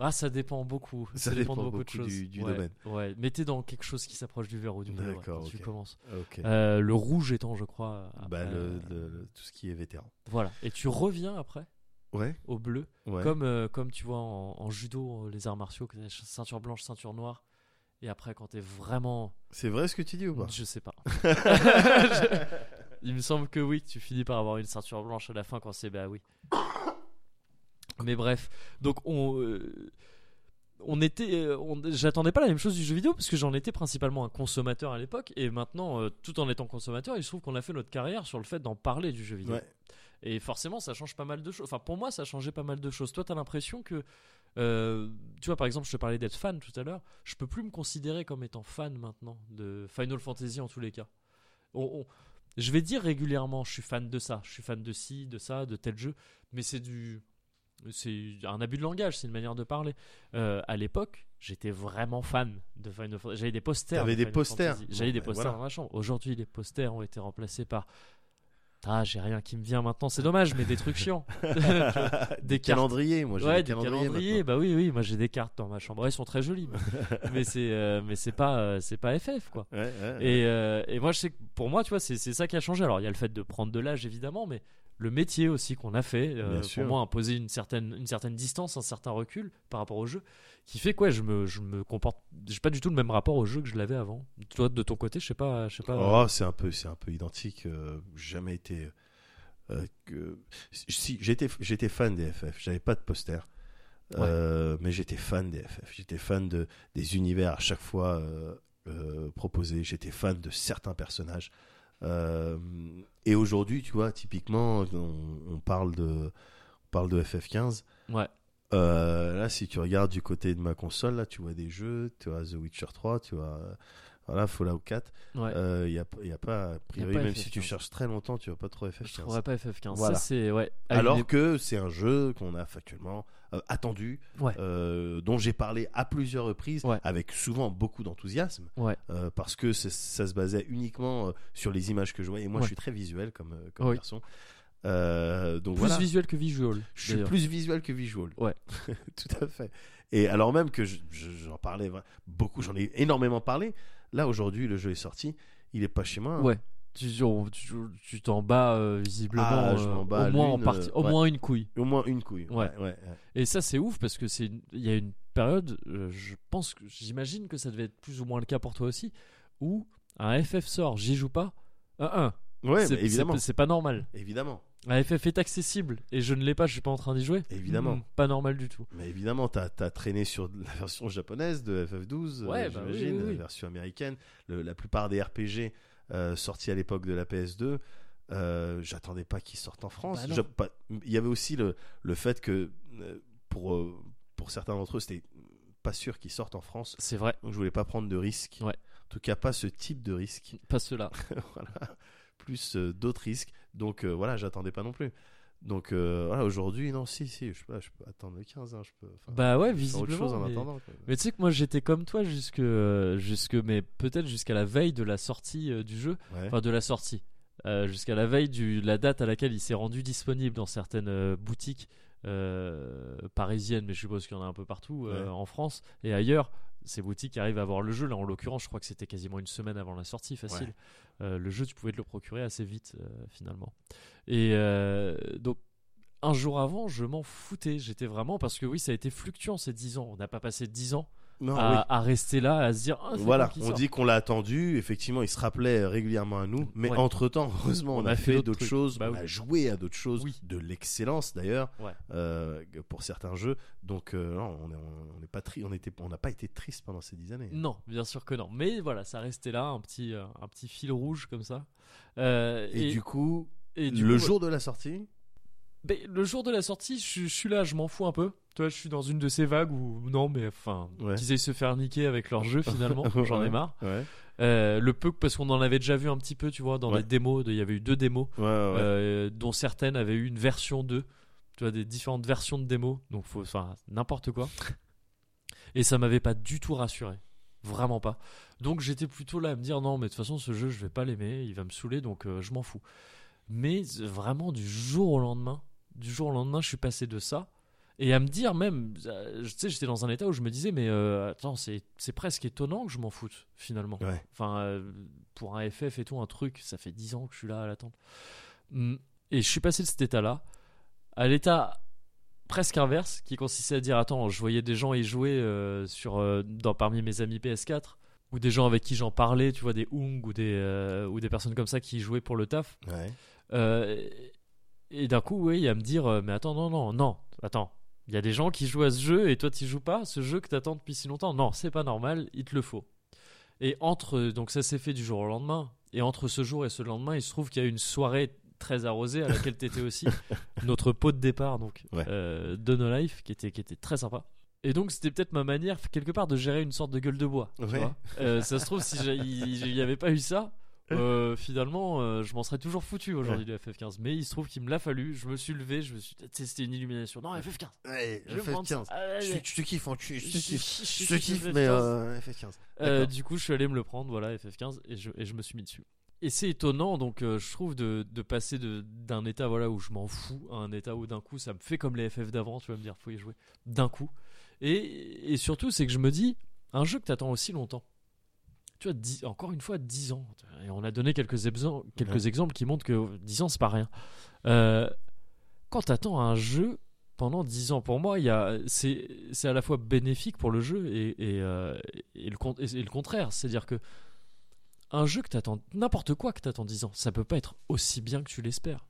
Ah, ça dépend beaucoup. Ça Ça, dépend, dépend de beaucoup, de choses. du- du Ouais, domaine. Ouais, t'es dans quelque chose qui s'approche du vert ou du bleu D'accord, tu commences. Euh, le rouge étant, je crois. bah, après, le, euh, le- le- tout ce qui est vétéran. Voilà. Et tu reviens après Ouais. au bleu. Ouais. Comme, euh, comme tu vois en, en judo, euh, les arts martiaux, ceinture blanche, ceinture noire. Et après, quand t'es vraiment. C'est vrai ce que tu dis ou pas? Je sais pas. Je- Il me semble que oui, tu finis par avoir une ceinture blanche à la fin quand c'est bah oui. Mais bref, donc on. euh, On était, euh, on- j'attendais pas la même chose du jeu vidéo parce que j'en étais principalement un consommateur à l'époque et maintenant, euh, tout en étant consommateur, il se trouve qu'on a fait notre carrière sur le fait d'en parler du jeu vidéo. Ouais. Et forcément, ça change pas mal de choses. Enfin, pour moi, ça changé pas mal de choses. Toi, t'as l'impression que, euh, tu vois, par exemple, je te parlais d'être fan tout à l'heure. Je peux plus me considérer comme étant fan maintenant de Final Fantasy en tous les cas. On- on- je vais dire régulièrement, je suis fan de ça, je suis fan de ci, de ça, de tel jeu, mais c'est du, c'est un abus de langage, c'est une manière de parler. Euh, à l'époque, j'étais vraiment fan de Final Fantasy. J'avais des posters. T'avais de des posters. J'avais Bon, des ben posters voilà. dans ma chambre. Aujourd'hui, les posters ont été remplacés par. Ah, j'ai rien qui me vient maintenant, c'est dommage, mais des trucs chiants. des cartes. calendriers, moi j'ai ouais, des calendriers. Bah oui, oui, moi j'ai des cartes dans ma chambre. Elles sont très jolies, mais, mais c'est, euh, mais c'est pas, euh, c'est pas FF quoi. Ouais, ouais, ouais. Et, euh, et moi, je sais que pour moi, tu vois, c'est ça qui a changé. Alors, il y a le fait de prendre de l'âge, évidemment, mais le métier aussi qu'on a fait, pour moi, imposer une certaine, une certaine distance, un certain recul par rapport au jeu, qui fait quoi je me, je me comporte. J'ai pas du tout le même rapport au jeu que je l'avais avant. Toi, de ton côté, je sais pas. Je sais pas Oh, c'est un peu, c'est un peu identique. euh, jamais été. euh, que... Si j'étais, j'étais fan des FF. J'avais pas de poster, euh, mais j'étais fan des FF. J'étais fan de des univers à chaque fois euh, proposés. J'étais fan de certains personnages. Et aujourd'hui, tu vois, typiquement, on, on parle de, on parle de FF15. Ouais. Euh, là, si tu regardes du côté de ma console, là, tu vois des jeux, tu vois The Witcher 3, tu vois, euh, voilà, Fallout 4. Ouais. Il n'y a, y a pas, a priori, pas même si tu FF15. cherches très longtemps, tu vas pas trop je FF15. trouverais pas FF15. Voilà. Ça, ouais. une Alors que c'est un jeu qu'on a factuellement euh, attendu, Ouais. euh, dont j'ai parlé à plusieurs reprises, Ouais. avec souvent beaucoup d'enthousiasme, Ouais. euh, parce que ça se basait uniquement euh, sur les images que je vois. Et moi, Ouais. je suis très visuel comme, euh, comme Oui. garçon. Euh, donc Plus voilà. visuel que visual. Je suis plus visuel que visual. Ouais. Tout à fait. Et alors même que je- je- j'en parlais beaucoup, j'en ai énormément parlé. Là aujourd'hui, le jeu est sorti. Il est pas chez moi. hein. Ouais. Tu t'en bats euh, visiblement Ah, je euh, bats au moins en partie, euh, au ouais. moins une couille. Au moins une couille. Ouais. ouais, ouais. Et ça c'est ouf parce que c'est il y a une période, euh, je pense que j'imagine que ça devait être plus ou moins le cas pour toi aussi, où un FF sort, j'y joue pas. Un. Ouais, c'est mais évidemment. c'est pas normal. Évidemment. Un FF est accessible et je ne l'ai pas, je suis pas en train d'y jouer. Évidemment. Hmm, pas normal du tout. Mais évidemment, t'as as traîné sur la version japonaise de FF12, Ouais, euh, bah j'imagine, oui, oui, oui. la version américaine. Le- la plupart des RPG euh, sortis à l'époque de la PS2, euh, j'attendais pas qu'ils sortent en France. Bah pas- Il y avait aussi le, le fait que euh, pour, euh, pour certains d'entre eux, c'était pas sûr qu'ils sortent en France. C'est vrai, Donc je voulais pas prendre de risques. Ouais. En tout cas, pas ce type de risque. pas cela. voilà. Plus euh, d'autres risques. Donc euh, voilà, j'attendais pas non plus. Donc euh, voilà, aujourd'hui, non, si, si, je, peux- je peux attendre le 15. hein, je peux, Bah ouais, faire autre visiblement. chose en mais- attendant. quoi. Mais tu sais que moi j'étais comme toi jusque, jusque mais peut-être jusqu'à la veille de la sortie euh, du jeu, Ouais. enfin de la sortie, Euh, jusqu'à la veille de la date à laquelle il s'est rendu disponible dans certaines boutiques parisiennes, mais je suppose qu'il y en a un peu partout Ouais. en France et ailleurs. Ces boutiques arrivent à avoir le jeu. Là, en l'occurrence, je crois que c'était quasiment une semaine avant la sortie, facile. Ouais. Euh, le jeu, tu pouvais te le procurer assez vite, euh, finalement. Et euh, donc, un jour avant, je m'en foutais. J'étais vraiment parce que oui, ça a été fluctuant ces 10 ans. On n'a pas passé 10 ans Non, à, oui. à rester là, à se dire. C'est Voilà, on sort dit qu'on l'a attendu. Effectivement, il se rappelait régulièrement à nous. Mais Ouais. entre-temps, heureusement, on, a, fait, d'autres choses. Bah on oui. a joué à d'autres choses. Oui. De l'excellence d'ailleurs. Ouais. euh, pour certains jeux. Donc, euh, non, on n'est pas tri- on était, on n'a pas été triste pendant ces dix années. Non, bien sûr que non. Mais voilà, ça restait là, un petit, euh, un petit fil rouge comme ça. Euh, Et, du coup, et du le coup, jour de la sortie, Ben, le jour de la sortie, je, suis- je suis là, je m'en fous un peu. Toi, je suis dans une de ces vagues où non, mais enfin, Ouais. qu'ils aillent se faire niquer avec leur jeu finalement. J'en ai marre. ouais, Euh, le peu parce qu'on en avait déjà vu un petit peu, tu vois, dans Ouais. les démos. Il y avait eu deux démos, ouais, ouais. euh, dont certaines avaient eu une version 2 Tu vois, des différentes versions de démos. Donc, faut, enfin, n'importe quoi. Et ça m'avait pas du tout rassuré. Vraiment pas. Donc, j'étais plutôt là à me dire non, mais de toute façon, ce jeu, je vais pas l'aimer. Il va me saouler, donc euh, je m'en fous. Mais vraiment, du jour au lendemain, du jour au lendemain, je suis passé de ça. Et à me dire même, euh, tu sais, j'étais dans un état où je me disais, mais euh, attends, c'est presque étonnant que je m'en foute, finalement. Ouais. Enfin, euh, pour un FF et tout, un truc, ça fait 10 ans que je suis là à l'attente. Mm. Et je suis passé de cet état-là à l'état presque inverse, qui consistait à dire, attends, je voyais des gens y jouer euh, sur, euh, dans, parmi mes amis PS4, ou des gens avec qui j'en parlais, tu vois, des Hung ou des, euh, ou des personnes comme ça qui y jouaient pour le taf. Ouais. Et d'un coup, oui, à me dire, euh, mais attends, non, non, non, attends. Il y a des gens qui jouent à ce jeu et toi tu joues pas, ce jeu que t'attends depuis si longtemps. Non, c'est pas normal, il te le faut. Et entre, donc ça s'est fait du jour au lendemain. Et entre ce jour et ce lendemain, il se trouve qu'il y a une soirée très arrosée à laquelle t'étais aussi. Notre pot de départ, donc, Ouais. euh, de No Life, qui était, qui était très sympa. Et donc c'était peut-être ma manière, quelque part, de gérer une sorte de gueule de bois. tu vois. Euh, ça se trouve, si il n'y avait pas eu ça, euh, finalement, euh, je m'en serais toujours foutu aujourd'hui du FF15. Mais il se trouve qu'il me l'a fallu. Je me suis levé, je me suis c'était une illumination. Non, FF15. Ouais, Je vais prendre ça. FF15. Allez. Je, te kiffe, en cul, je te kiffe. je- Je je- te je- kiffe, FF15. mais euh, FF15. Euh, du coup, je suis allé me le prendre, voilà, FF15, et je, et je me suis mis dessus. Et c'est étonnant, donc je trouve de, de passer de- d'un état voilà où je m'en fous à un état où d'un coup ça me fait comme les FF d'avant, tu vas me dire, faut y jouer d'un coup. Et, et surtout, c'est que je me dis, un jeu que t'attends aussi longtemps. Tu vois, encore une fois, 10 ans. Et on a donné quelques, exem- quelques Ouais. exemples qui montrent que 10 ans, c'est pas rien. Euh, quand t'attends un jeu pendant 10 ans, pour moi, c'est, à la fois bénéfique pour le jeu et, et, euh, et le, et- contraire. C'est-à-dire que un jeu que t'attends, n'importe quoi que t'attends 10 ans, ça peut pas être aussi bien que tu l'espères.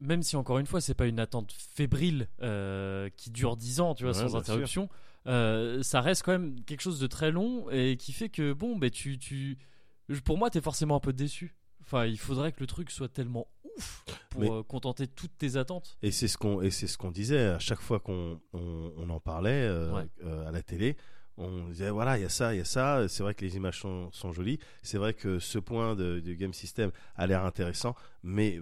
Même si, encore une fois, c'est pas une attente fébrile euh, qui dure 10 ans, tu vois, Ouais, sans interruption. Euh, ça reste quand même quelque chose de très long et qui fait que, bon, ben, tu, tu, pour moi, t'es forcément un peu déçu. Enfin, il faudrait que le truc soit tellement ouf pour Mais- euh, contenter toutes tes attentes. Et c'est ce qu'on et c'est ce qu'on disait à chaque fois qu'on on, on en parlait euh, Ouais. euh, à la télé. On disait voilà il y a ça il y a ça. C'est vrai que les images sont, sont jolies. C'est vrai que ce point de, du game system a l'air intéressant, mais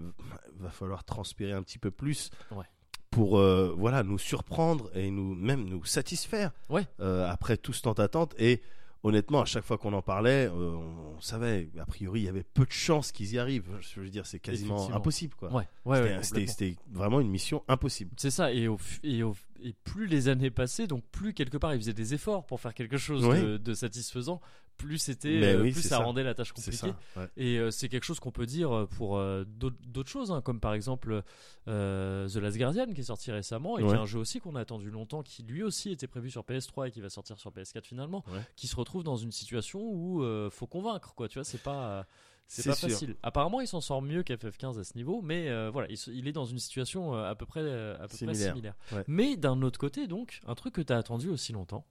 va falloir transpirer un petit peu plus. Ouais. Pour euh, voilà nous surprendre et nous même nous satisfaire Ouais. euh, après tout ce temps d'attente. Et honnêtement à chaque fois qu'on en parlait euh, on, on savait a priori il y avait peu de chances qu'ils y arrivent. Je veux dire c'est quasiment impossible quoi. Ouais, ouais, C'était- vraiment une mission impossible. C'est ça, et, au, et, au- et plus les années passaient, donc plus quelque part ils faisaient des efforts pour faire quelque chose de satisfaisant, plus c'était, euh, oui, plus ça, ça. rendait la tâche compliquée. ça ouais. Et euh, c'est quelque chose qu'on peut dire pour euh, d'autres d'autres choses, hein, comme par exemple euh, The Last Guardian qui est sorti récemment et qui est un jeu aussi qu'on a attendu longtemps, qui lui aussi était prévu sur PS3 et qui va sortir sur PS4 finalement, Ouais. qui se retrouve dans une situation où faut convaincre, quoi. Tu vois, c'est pas. C'est pas sûr. facile. Apparemment, il s'en sort mieux qu'FF15 à ce niveau, mais euh, voilà, il, est dans une situation à peu près, à peu près Similaire. similaire. Ouais. Mais d'un autre côté, donc, un truc que tu as attendu aussi longtemps,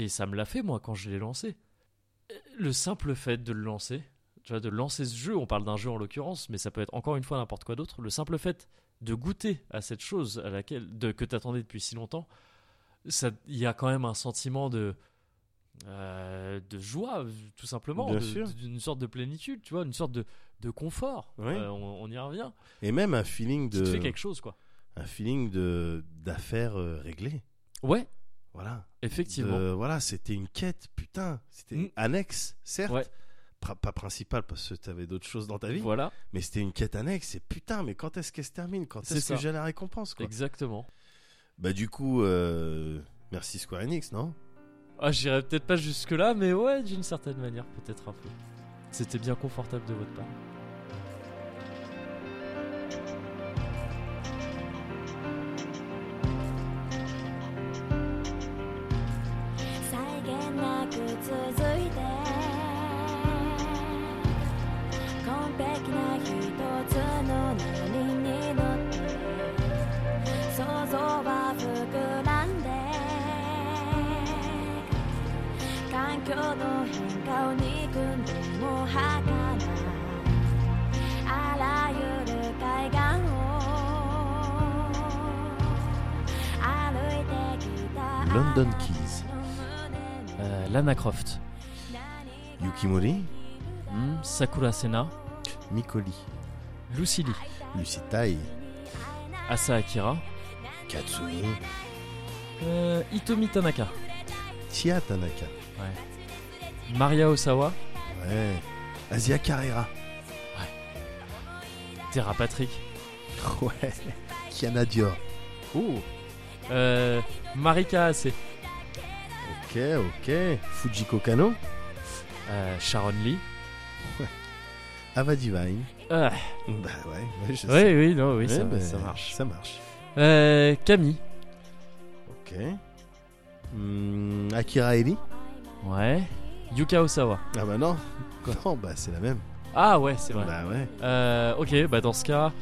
et ça me l'a fait moi quand je l'ai lancé. Le simple fait de le lancer, tu vois, de lancer ce jeu, on parle d'un jeu en l'occurrence, mais ça peut être encore une fois n'importe quoi d'autre. Le simple fait de goûter à cette chose à laquelle, de, que tu attendais depuis si longtemps, il y a quand même un sentiment de, euh, de joie, tout simplement, d'une sorte de plénitude, tu vois, une sorte de, de confort. Oui. Euh, on, on y revient. et même un feeling de te quelque chose, quoi. un feeling de d'affaires euh, réglées Ouais, voilà effectivement. De- voilà c'était une quête putain c'était Mm. annexe certes Ouais. Pas principale parce que tu avais d'autres choses dans ta vie Voilà, mais c'était une quête annexe et putain mais quand est-ce qu'elle se termine? Quand C'est est-ce que ça. j'ai la récompense quoi? Exactement. bah du coup euh, merci Square Enix non? Ah, j'irais peut-être pas jusque-là, mais ouais, d'une certaine manière, peut-être un peu. C'était bien confortable de votre part. 変化を憎んでも儚あらゆる海岸を歩いてきた London Keys Euh, Lana Croft, Yukimori hmm, Sakura Sena, Mikoli Lucy Lee, Lucitai Asa Akira, Katsumi euh, Hitomi Tanaka, Tia Tanaka Maria Osawa, ouais. Asia Carrera. Terra Patrick, ouais. Kiana Dior. Oh, euh, Marika Ase, ok ok. Fujiko Kano. Euh, Sharon Lee. Ava Divine. Ah, bah ouais, ouais je oui, sais. oui, non, oui, Ouais, ça, bah, ça marche. ça marche. Euh, Camille, ok. Hmm, Akira Eri ouais. Yuka Osawa. ah bah non non bah c'est la même Ah ouais, c'est vrai. bah ouais Euh, ok, bah dans ce cas,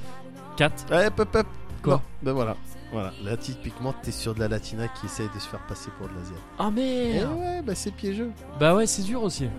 4. Ouais, hop, hop. Quoi Non, Ben voilà. Voilà. Là, typiquement, t'es sur de la latina qui essaye de se faire passer pour de l'Asie. Ah Eh merde ouais, bah c'est piégeux. Bah ouais, c'est dur aussi. Ouais.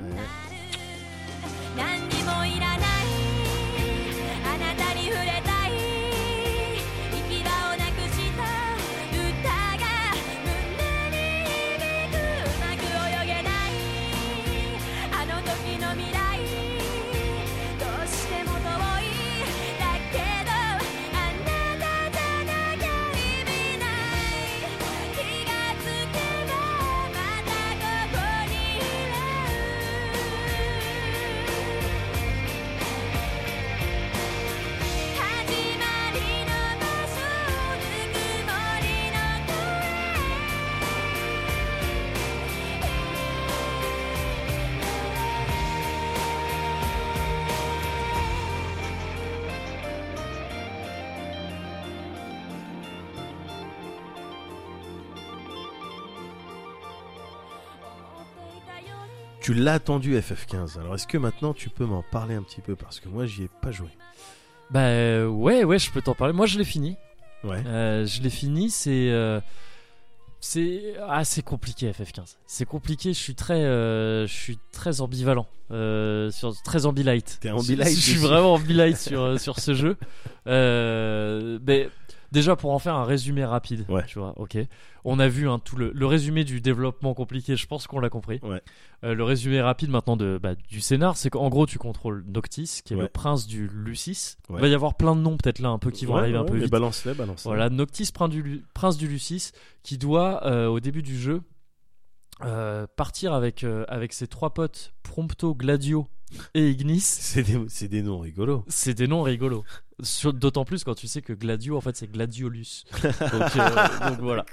Tu l'as attendu FF15. Alors est-ce que maintenant tu peux m'en parler un petit peu? Parce que moi j'y ai pas joué. Bah euh, ouais, ouais, je peux t'en parler. Moi, je l'ai fini. Ouais. Euh, je l'ai fini. C'est euh, c'est assez compliqué FF15. C'est compliqué. Je suis très euh, je suis très ambivalent. Sur très ambilight. T'es ambilight Je suis dessus. vraiment ambilight sur sur ce jeu. Mais déjà pour en faire un résumé rapide. Ouais. Tu vois. Ok. On a vu hein, tout le, le résumé du développement compliqué. Je pense qu'on l'a compris. Ouais. Euh, le résumé rapide maintenant de, bah, du scénar, c'est qu'en gros tu contrôles Noctis, qui est Ouais. le prince du Lucis. Ouais. Il va y avoir plein de noms peut-être là un peu qui vont arriver un peu vite. Balance-les, balance-les. Voilà, Noctis, prince du, prince du Lucis, qui doit euh, au début du jeu euh, partir avec, euh, avec ses trois potes Prompto, Gladio et Ignis. C'est des, c'est des noms rigolos. C'est des noms rigolos. D'autant plus quand tu sais que Gladio en fait c'est Gladiolus. Donc, euh, donc voilà.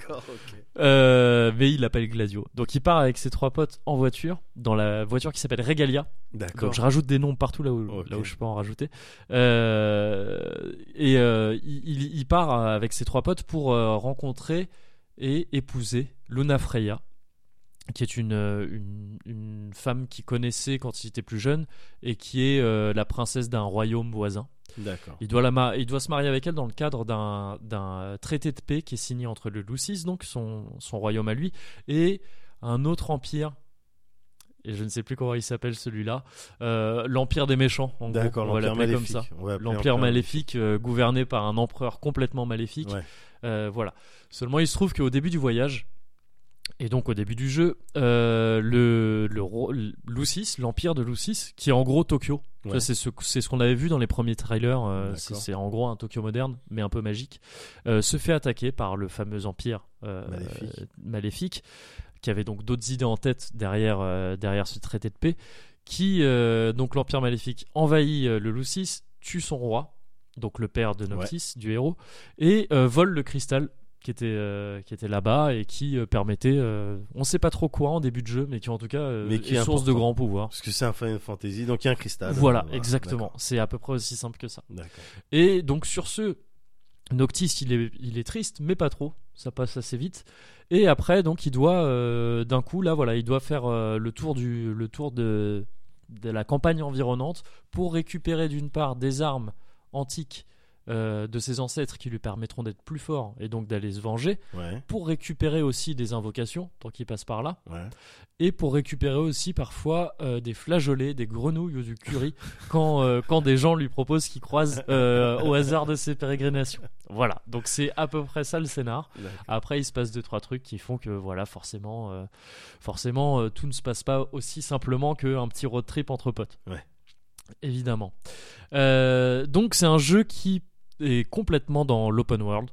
Euh, mais il l'appelle Gladio. Donc il part avec ses trois potes en voiture, dans la voiture qui s'appelle Regalia. D'accord. Donc je rajoute des noms partout là où, là où je peux en rajouter. Euh, et euh, il, il- il part avec ses trois potes pour euh, rencontrer et épouser Luna Freya, qui est une, euh, une, une femme qu'il connaissait quand il était plus jeune et qui est euh, la princesse d'un royaume voisin. D'accord. Il doit, la il doit se marier avec elle dans le cadre d'un d'un traité de paix qui est signé entre le Lucis, donc son, son royaume à lui, et un autre empire. Et je ne sais plus comment il s'appelle celui-là. Euh, L'Empire des méchants. en gros. D'accord, on va l'appeler comme ça. L'Empire Empire maléfique euh, gouverné par un empereur complètement maléfique. Ouais. Voilà. Seulement, il se trouve qu'au début du voyage, et donc au début du jeu, euh, le, le Lucis, l'Empire de Lucis, qui est en gros Tokyo. Ouais. C'est ce, c'est ce qu'on avait vu dans les premiers trailers. euh, c'est en gros un Tokyo moderne, mais un peu magique. euh, se fait attaquer par le fameux Empire Maléfique. maléfique, qui avait donc d'autres idées en tête derrière, derrière ce traité de paix. Qui, donc l'Empire maléfique, envahit le Lucis, tue son roi, donc le père de Noctis, du héros, et vole le cristal qui était, euh, qui était là-bas et qui euh, permettait, euh, on sait pas trop quoi en début de jeu, mais qui en tout cas euh, Mais qui est est source de grand pouvoir. Parce que c'est un Final Fantasy, donc il y a un cristal. Voilà, Euh, exactement. C'est à peu près aussi simple que ça. Et donc sur ce, Noctis, il est, il est triste, mais pas trop. Ça passe assez vite. Et après, donc, il doit d'un coup, là, voilà, il doit faire le tour du, le tour de, de la campagne environnante pour récupérer d'une part des armes antiques euh, de ses ancêtres qui lui permettront d'être plus fort et donc d'aller se venger, Ouais, pour récupérer aussi des invocations tant qu'il passe par là, ouais. et pour récupérer aussi parfois euh, des flageolets, des grenouilles ou du curry quand, euh, quand des gens lui proposent qu'ils croisent euh, au hasard de ses pérégrinations. Voilà, donc c'est à peu près ça le scénar. Après, il se passe deux trois trucs qui font que voilà, forcément, forcément, tout ne se passe pas aussi simplement qu'un petit road trip entre potes. Ouais. Évidemment. Euh, donc c'est un jeu qui est complètement dans l'open world.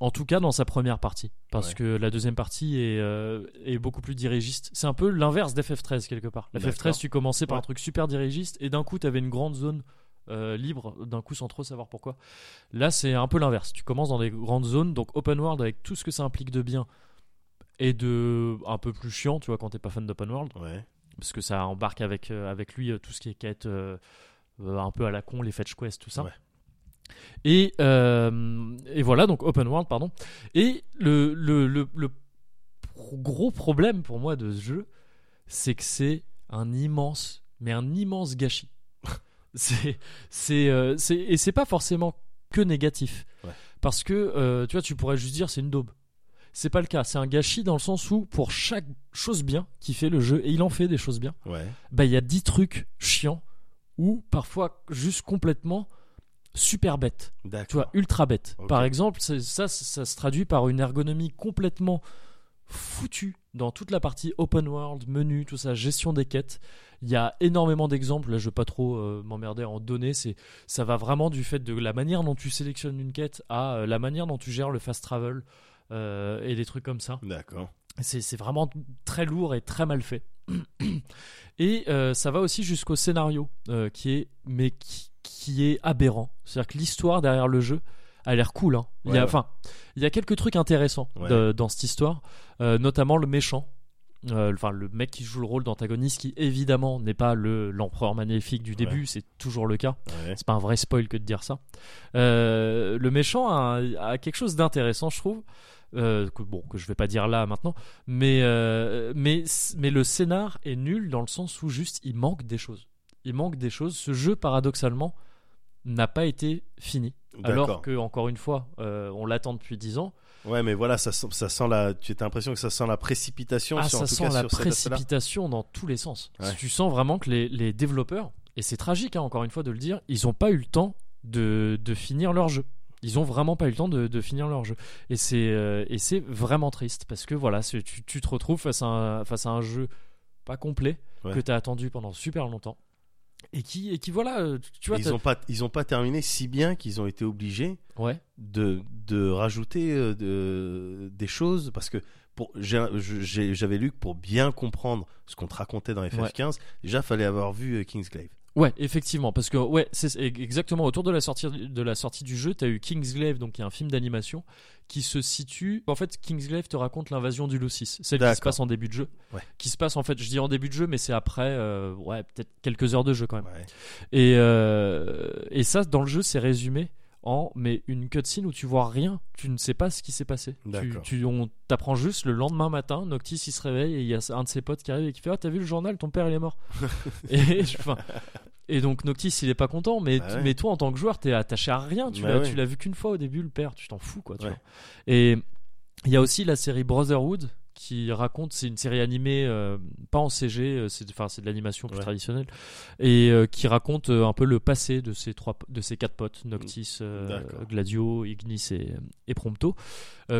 En tout cas, dans sa première partie. Parce Ouais. que la deuxième partie est, euh, est beaucoup plus dirigiste. C'est un peu l'inverse d'FF13 quelque part. FF13, D'accord. tu commençais par Ouais. un truc super dirigiste et d'un coup, tu avais une grande zone euh, libre, d'un coup sans trop savoir pourquoi. Là, c'est un peu l'inverse. Tu commences dans des grandes zones, donc open world avec tout ce que ça implique de bien et de un peu plus chiant, tu vois, quand t'es pas fan d'open world Ouais. parce que ça embarque avec, euh, avec lui tout ce qui est quête un peu à la con, les fetch quests, tout ça. Et, euh, et voilà, donc open world, pardon. Et le, le, le, le pro- gros problème pour moi de ce jeu, c'est que c'est un immense, mais un immense gâchis. c'est, c'est, euh, c'est, et c'est pas forcément que négatif. Ouais. Parce que, euh, tu vois, tu pourrais juste dire c'est une daube. C'est pas le cas. C'est un gâchis dans le sens où, pour chaque chose bien qui fait le jeu, et il en fait des choses bien, Ouais. bah il y a 10 trucs chiants ou parfois juste complètement super D'accord. tu vois, ultra bêtes. Ok. Par exemple, ça, ça, ça se traduit par une ergonomie complètement foutue dans toute la partie open world, menu, tout ça, gestion des quêtes. Il y a énormément d'exemples, là je veux pas trop euh, m'emmerder à en donner, c'est, ça va vraiment du fait de la manière dont tu sélectionnes une quête à euh, la manière dont tu gères le fast travel euh, et des trucs comme ça. D'accord. C'est vraiment très lourd et très mal fait. Et ça va aussi jusqu'au scénario, qui est, mais qui, qui est aberrant. C'est-à-dire que l'histoire derrière le jeu a l'air cool. Hein. il, y a, ouais. il y a quelques trucs intéressants Ouais. de- dans cette histoire, euh, notamment le méchant. Euh, Enfin, le mec qui joue le rôle d'antagoniste, qui évidemment n'est pas le l'empereur magnifique du début, c'est toujours le cas. C'est pas un vrai spoil que de dire ça. Euh, le méchant a, a quelque chose d'intéressant, je trouve. euh, que bon que je vais pas dire là maintenant, mais euh, mais mais le scénar est nul dans le sens où juste il manque des choses. Il manque des choses. Ce jeu paradoxalement n'a pas été fini. Alors que encore une fois, euh, on l'attend depuis 10 ans. Ouais, mais voilà, ça, sent- ça sent la. Tu as l'impression que ça sent la précipitation Ah, sur, en ça tout sent cas, la sur précipitation dans tous les sens. Ouais. Tu sens vraiment que les, les développeurs, et c'est tragique hein, encore une fois de le dire, ils n'ont pas eu le temps de, de finir leur jeu. Ils ont vraiment pas eu le temps de, de finir leur jeu. Et c'est euh, et c'est vraiment triste parce que voilà, tu, tu te retrouves face à un, face à un jeu pas complet Ouais. que tu as attendu pendant super longtemps et qui, et qui voilà, euh, tu vois, Ils t'as- ont pas, ils ont pas terminé si bien qu'ils ont été obligés ouais, de, de rajouter euh, de- des choses parce que pour j'ai- j'ai- j'avais lu que pour bien comprendre ce qu'on te racontait dans FF15 déjà fallait avoir vu euh, Kingsglaive Ouais, effectivement, parce que ouais, c'est exactement autour de la sortie de la sortie du jeu, tu as eu Kingsglaive, donc qui est un film d'animation qui se situe. En fait, Kingsglaive te raconte l'invasion du Lucis, celle qui se passe en début de jeu, Ouais. qui se passe en fait, je dis en début de jeu, mais c'est après, euh, ouais, peut-être quelques heures de jeu quand même. ouais. Et euh, et ça, dans le jeu, c'est résumé en mais une cutscene où tu vois rien, tu ne sais pas ce qui s'est passé. Tu, tu on t'apprend juste le lendemain matin, Noctis il se réveille et il y a un de ses potes qui arrive et qui fait ah t'as vu le journal, ton père il est mort. et donc Noctis il est pas content, mais Bah ouais. mais toi en tant que joueur t'es attaché à rien, tu Bah l'as ouais. tu l'as vu qu'une fois au début le père, tu t'en fous quoi. Tu Ouais. vois. Et il y a aussi la série Brotherhood qui raconte, c'est une série animée, euh, pas en CG, euh, c'est de l'animation plus Ouais. traditionnelle, et euh, qui raconte euh, un peu le passé de ces trois, de ces quatre potes, Noctis, euh, D'accord. Gladio, Ignis et, et Prompto,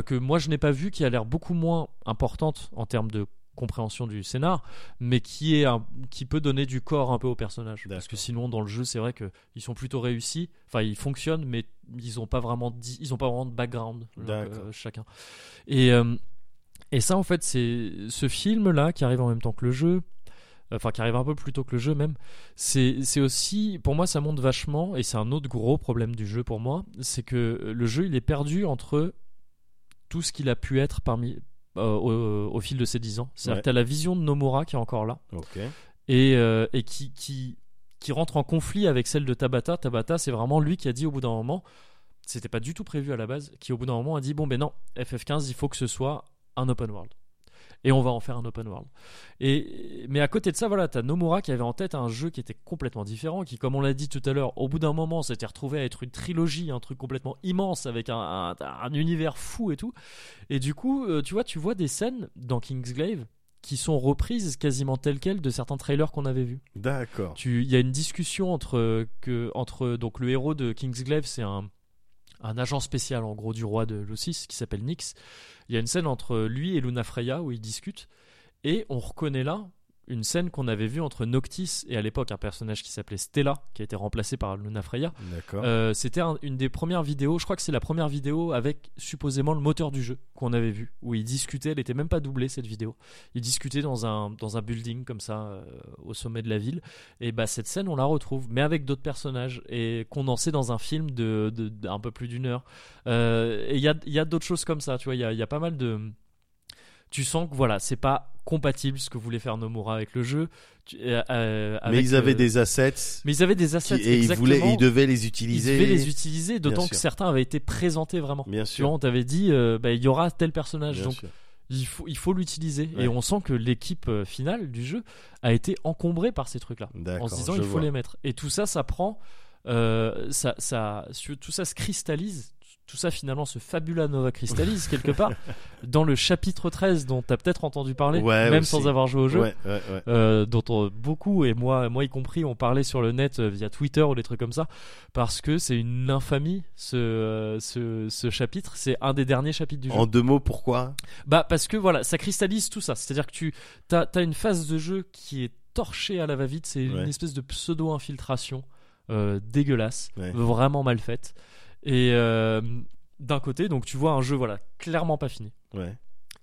que moi je n'ai pas vu, qui a l'air beaucoup moins importante en termes de compréhension du scénar, mais qui est un- qui peut donner du corps un peu au personnage. Parce que sinon dans le jeu c'est vrai que ils sont plutôt réussis, enfin ils fonctionnent, mais ils ont pas vraiment ils ont pas vraiment de background donc, chacun. Et et ça en fait c'est ce film là qui arrive en même temps que le jeu. Enfin, qui arrive un peu plus tôt que le jeu même. C'est aussi, pour moi, ça monte vachement, et c'est un autre gros problème du jeu pour moi, c'est que le jeu, il est perdu entre tout ce qu'il a pu être parmi, euh, au, au fil de ces 10 ans. C'est-à-dire Ouais. que t'as la vision de Nomura qui est encore là, et, euh, et qui, qui, qui rentre en conflit avec celle de Tabata. Tabata, c'est vraiment lui qui a dit au bout d'un moment, c'était pas du tout prévu à la base, qui au bout d'un moment a dit bon ben non, FF15, il faut que ce soit un open world. Et on va en faire un open world. Et, mais à côté de ça, voilà, t'as Nomura qui avait en tête un jeu qui était complètement différent, qui, comme on l'a dit tout à l'heure, au bout d'un moment, s'était retrouvé à être une trilogie, un truc complètement immense avec un, un- un univers fou et tout. Et du coup, euh, tu vois, tu vois des scènes dans Kingsglaive qui sont reprises quasiment telles quelles de certains trailers qu'on avait vus. d'accord Tu- Il y a une discussion entre, que, entre donc le héros de Kingsglaive, c'est un, un agent spécial en gros du roi de Lucis qui s'appelle Nyx. Il y a une scène entre lui et Luna Freya où ils discutent et on reconnaît là une scène qu'on avait vue entre Noctis et à l'époque un personnage qui s'appelait Stella qui a été remplacé par Luna Freya. Euh, C'était un- une des premières vidéos, je crois que c'est la première vidéo avec supposément le moteur du jeu qu'on avait vu, où ils discutaient, elle était même pas doublée cette vidéo. Ils discutaient dans un, dans un building comme ça, euh, au sommet de la ville. Et bah cette scène, on la retrouve, mais avec d'autres personnages, et condensée dans un film de, peu plus d'une heure. Euh, et il y a, il y a d'autres choses comme ça, tu vois, il y a, il y a pas mal de... Tu sens que voilà, c'est pas compatible ce que voulait faire Nomura avec le jeu. Tu- euh, euh, mais ils avaient euh, des assets mais ils avaient des qui- assets et ils voulaient ils devaient les Ils utiliser devaient les utiliser, d'autant que certains avaient été présentés vraiment. bien Tu vois, sûr on t'avait dit, euh, bah, il y aura tel personnage, bien donc sûr. il faut il faut l'utiliser. Ouais. Et on sent que l'équipe finale du jeu a été encombrée par ces trucs-là, en se disant il faut vois. les mettre. Et tout ça, ça prend, ça, ça, tout ça se cristallise. Tout ça finalement se fabula nova cristallise quelque part dans le chapitre 13 dont tu as peut-être entendu parler, Ouais, même aussi. sans avoir joué au jeu. ouais ouais ouais. Euh, dont on- beaucoup et moi moi y compris on parlait sur le net euh, via Twitter ou des trucs comme ça parce que c'est une infamie ce, euh, ce, ce chapitre. C'est un des derniers chapitres du jeu. En deux mots pourquoi? Bah parce que voilà ça cristallise tout ça. C'est à dire que tu as, une phase de jeu qui est torchée à la va-vite. C'est une espèce de pseudo infiltration dégueulasse vraiment mal faite et euh, d'un côté donc tu vois un jeu voilà clairement pas fini. Ouais.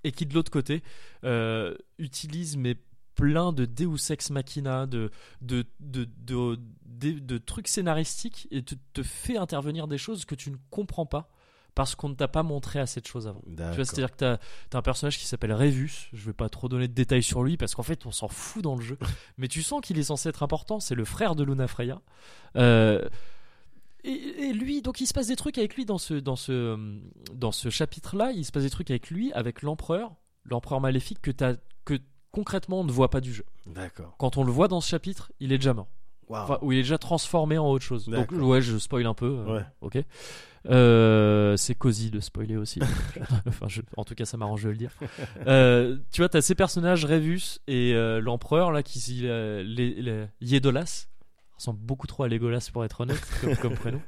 Et qui de l'autre côté euh, utilise mais plein de Deus ex machina, de, de, de, de, de- de trucs scénaristiques et te, te fait intervenir des choses que tu ne comprends pas parce qu'on ne t'a pas montré assez de choses avant. Tu vois, c'est-à-dire que t'as as un personnage qui s'appelle Revus, je vais pas trop donner de détails sur lui parce qu'en fait on s'en fout dans le jeu, mais tu sens qu'il est censé être important, c'est le frère de Luna Freya. Euh, et et lui, donc il se passe des trucs avec lui dans ce, dans ce, dans ce chapitre-là. Il se passe des trucs avec lui, avec l'empereur, l'empereur maléfique que, t'as- que concrètement on ne voit pas du jeu. D'accord. Quand on le voit dans ce chapitre, il est déjà mort. Waouh. Enfin, ou il est déjà transformé en autre chose. Donc, ouais, je spoil un peu. euh, Ouais. Ok. Euh, c'est cosy de spoiler aussi. enfin, je- en tout cas, ça m'arrange de le dire. Euh, tu vois, t'as ces personnages, Revus et euh, l'empereur, là, qui euh, les, les- Yedolas. Ressemble beaucoup trop à Legolas pour être honnête, comme, comme prénom.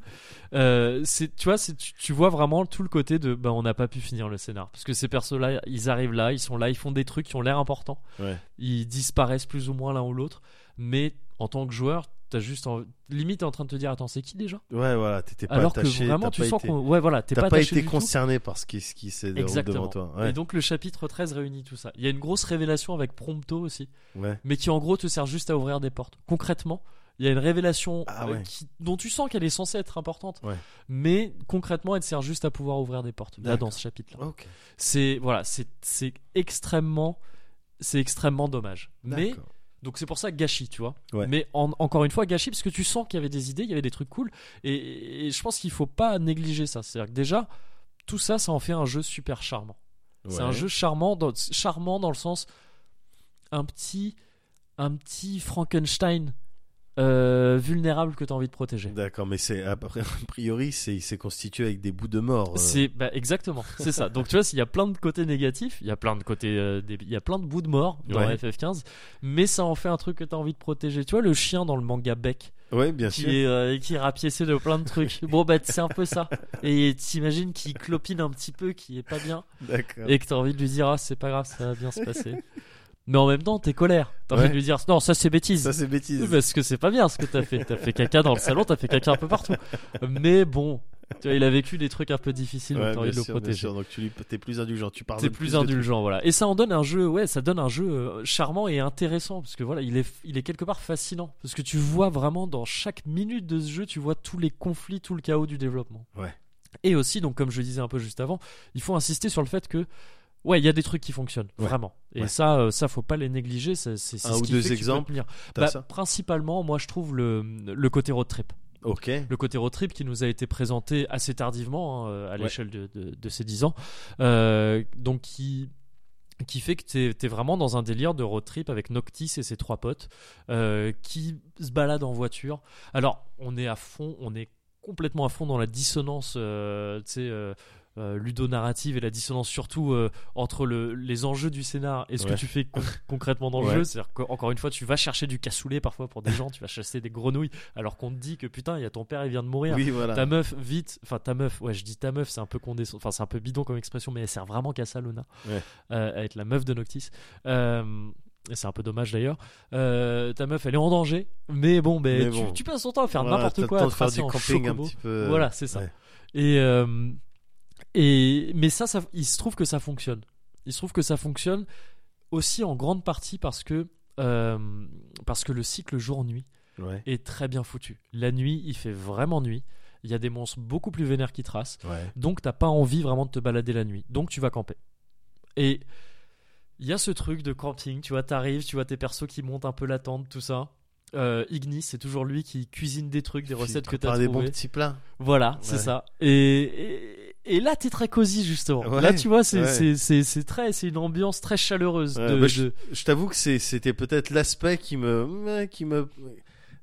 Euh, c'est, tu vois, c'est, tu, tu vois vraiment tout le côté de, bah, on n'a pas pu finir le scénar. Parce que ces persos-là, ils arrivent là, ils sont là, ils font des trucs qui ont l'air importants. Ouais. Ils disparaissent plus ou moins l'un ou l'autre. Mais en tant que joueur, t'as juste en... limite t'es en train de te dire attends c'est qui déjà? Ouais, voilà, t'étais pas alors attaché. que vraiment tu sens été- qu'on ouais voilà t'es T'as pas, été tout. concerné par ce qui, ce qui s'est devant toi. Ouais. et donc le chapitre 13 réunit tout ça il y a une grosse révélation avec Prompto aussi ouais. mais qui en gros te sert juste à ouvrir des portes concrètement il y a une révélation Ah euh, qui- dont tu sens qu'elle est censée être importante Ouais. mais concrètement elle sert juste à pouvoir ouvrir des portes là dans ce chapitre là Ok. c'est voilà c'est extrêmement c'est extrêmement dommage mais donc c'est pour ça gâchis, tu vois. Ouais. Mais en- encore une fois gâchis parce que tu sens qu'il y avait des idées, il y avait des trucs cool et, et je pense qu'il faut pas négliger ça. C'est-à-dire que déjà tout ça, ça en fait un jeu super charmant. C'est un jeu charmant, dans, charmant dans le sens un petit un petit Frankenstein euh, vulnérable que tu as envie de protéger. D'accord, mais c'est a pri- a priori c'est c'est constitué avec des bouts de mort. euh. C'est bah, exactement, c'est ça. Donc tu vois, s'il y a plein de côtés négatifs, il y a plein de côtés, euh, des- il y a plein de bouts de mort dans Ouais. FF15, mais ça en fait un truc que tu as envie de protéger. Tu vois le chien dans le manga Beck Ouais, bien qui sûr. est euh, qui est rapiécé de plein de trucs. Bon bah c'est un peu ça. Et t'imagines qu'il clopine un petit peu, qui est pas bien, et que t'as envie de lui dire ah c'est pas grave, ça va bien se passer. Mais en même temps t'es colère. T'as envie Ouais. de lui dire non ça c'est bêtise. Ça c'est bêtise. Parce que c'est pas bien ce que t'as fait. T'as fait caca dans le salon, t'as fait caca un peu partout. Mais bon, tu vois, il a vécu des trucs un peu difficiles, donc Ouais, t'as envie de le protéger. sûr. Donc tu t'es plus indulgent, tu pardonnes T'es plus trucs. indulgent, voilà. Et ça en donne un jeu, ouais, ça donne un jeu euh, charmant et intéressant parce que voilà, il est, il est quelque part fascinant parce que tu vois vraiment dans chaque minute de ce jeu, tu vois tous les conflits, tout le chaos du développement. Ouais. Et aussi, donc comme je disais un peu juste avant, il faut insister sur le fait que Ouais, il y a des trucs qui fonctionnent, Ouais. vraiment. Et Ouais. ça, euh, ça faut pas les négliger. C'est c'est- Un ce ou qui deux fait exemples, Bah, principalement, moi, je trouve le, le côté road trip. Ok. Le côté road trip qui nous a été présenté assez tardivement hein, à Ouais. l'échelle de, de, de ces 10 ans. Euh, donc, qui, qui fait que t'es es vraiment dans un délire de road trip avec Noctis et ses trois potes euh, qui se baladent en voiture. Alors, on est à fond, on est complètement à fond dans la dissonance, euh, tu sais. euh, euh, ludonarrative et la dissonance surtout euh, entre le, les enjeux du scénar et ce Ouais. que tu fais con- concrètement dans le Ouais. jeu. C'est-à-dire qu'encore une fois, tu vas chercher du cassoulet parfois pour des gens, tu vas chasser des grenouilles alors qu'on te dit que putain, il y a ton père, il vient de mourir. Oui, voilà. Ta meuf, vite, enfin ta meuf, ouais, je dis ta meuf, c'est un peu condescendant, enfin c'est un peu bidon comme expression, mais elle sert vraiment qu'à ça, Luna, Ouais. Euh, à être la meuf de Noctis. Euh, et c'est un peu dommage d'ailleurs. Euh, ta meuf, elle est en danger, mais bon, ben, tu, bon. tu passes ton temps à faire Voilà, n'importe quoi, à de faire du camping un petit peu. Voilà, c'est ça. ouais. Et, euh, et mais ça, ça, il se trouve que ça fonctionne. Il se trouve que ça fonctionne aussi en grande partie parce que euh, parce que le cycle jour-nuit Ouais. est très bien foutu. La nuit, il fait vraiment nuit. Il y a des monstres beaucoup plus vénères qui tracent. Ouais. Donc t'as pas envie vraiment de te balader la nuit. Donc tu vas camper. Et il y a ce truc de camping, tu vois, t'arrives, tu vois tes persos qui montent un peu la tente, tout ça. Euh, Ignis, c'est toujours lui qui cuisine des trucs, des recettes que t'as prépare des trouvées. bons petits plats. Voilà, c'est ça. Et, et, là, t'es très cosy justement. Ouais, là, tu vois, c'est ouais. c'est- c'est- c'est très, c'est une ambiance très chaleureuse. Ouais, de, bah, je- de- Je t'avoue que c'était peut-être l'aspect qui me, qui me,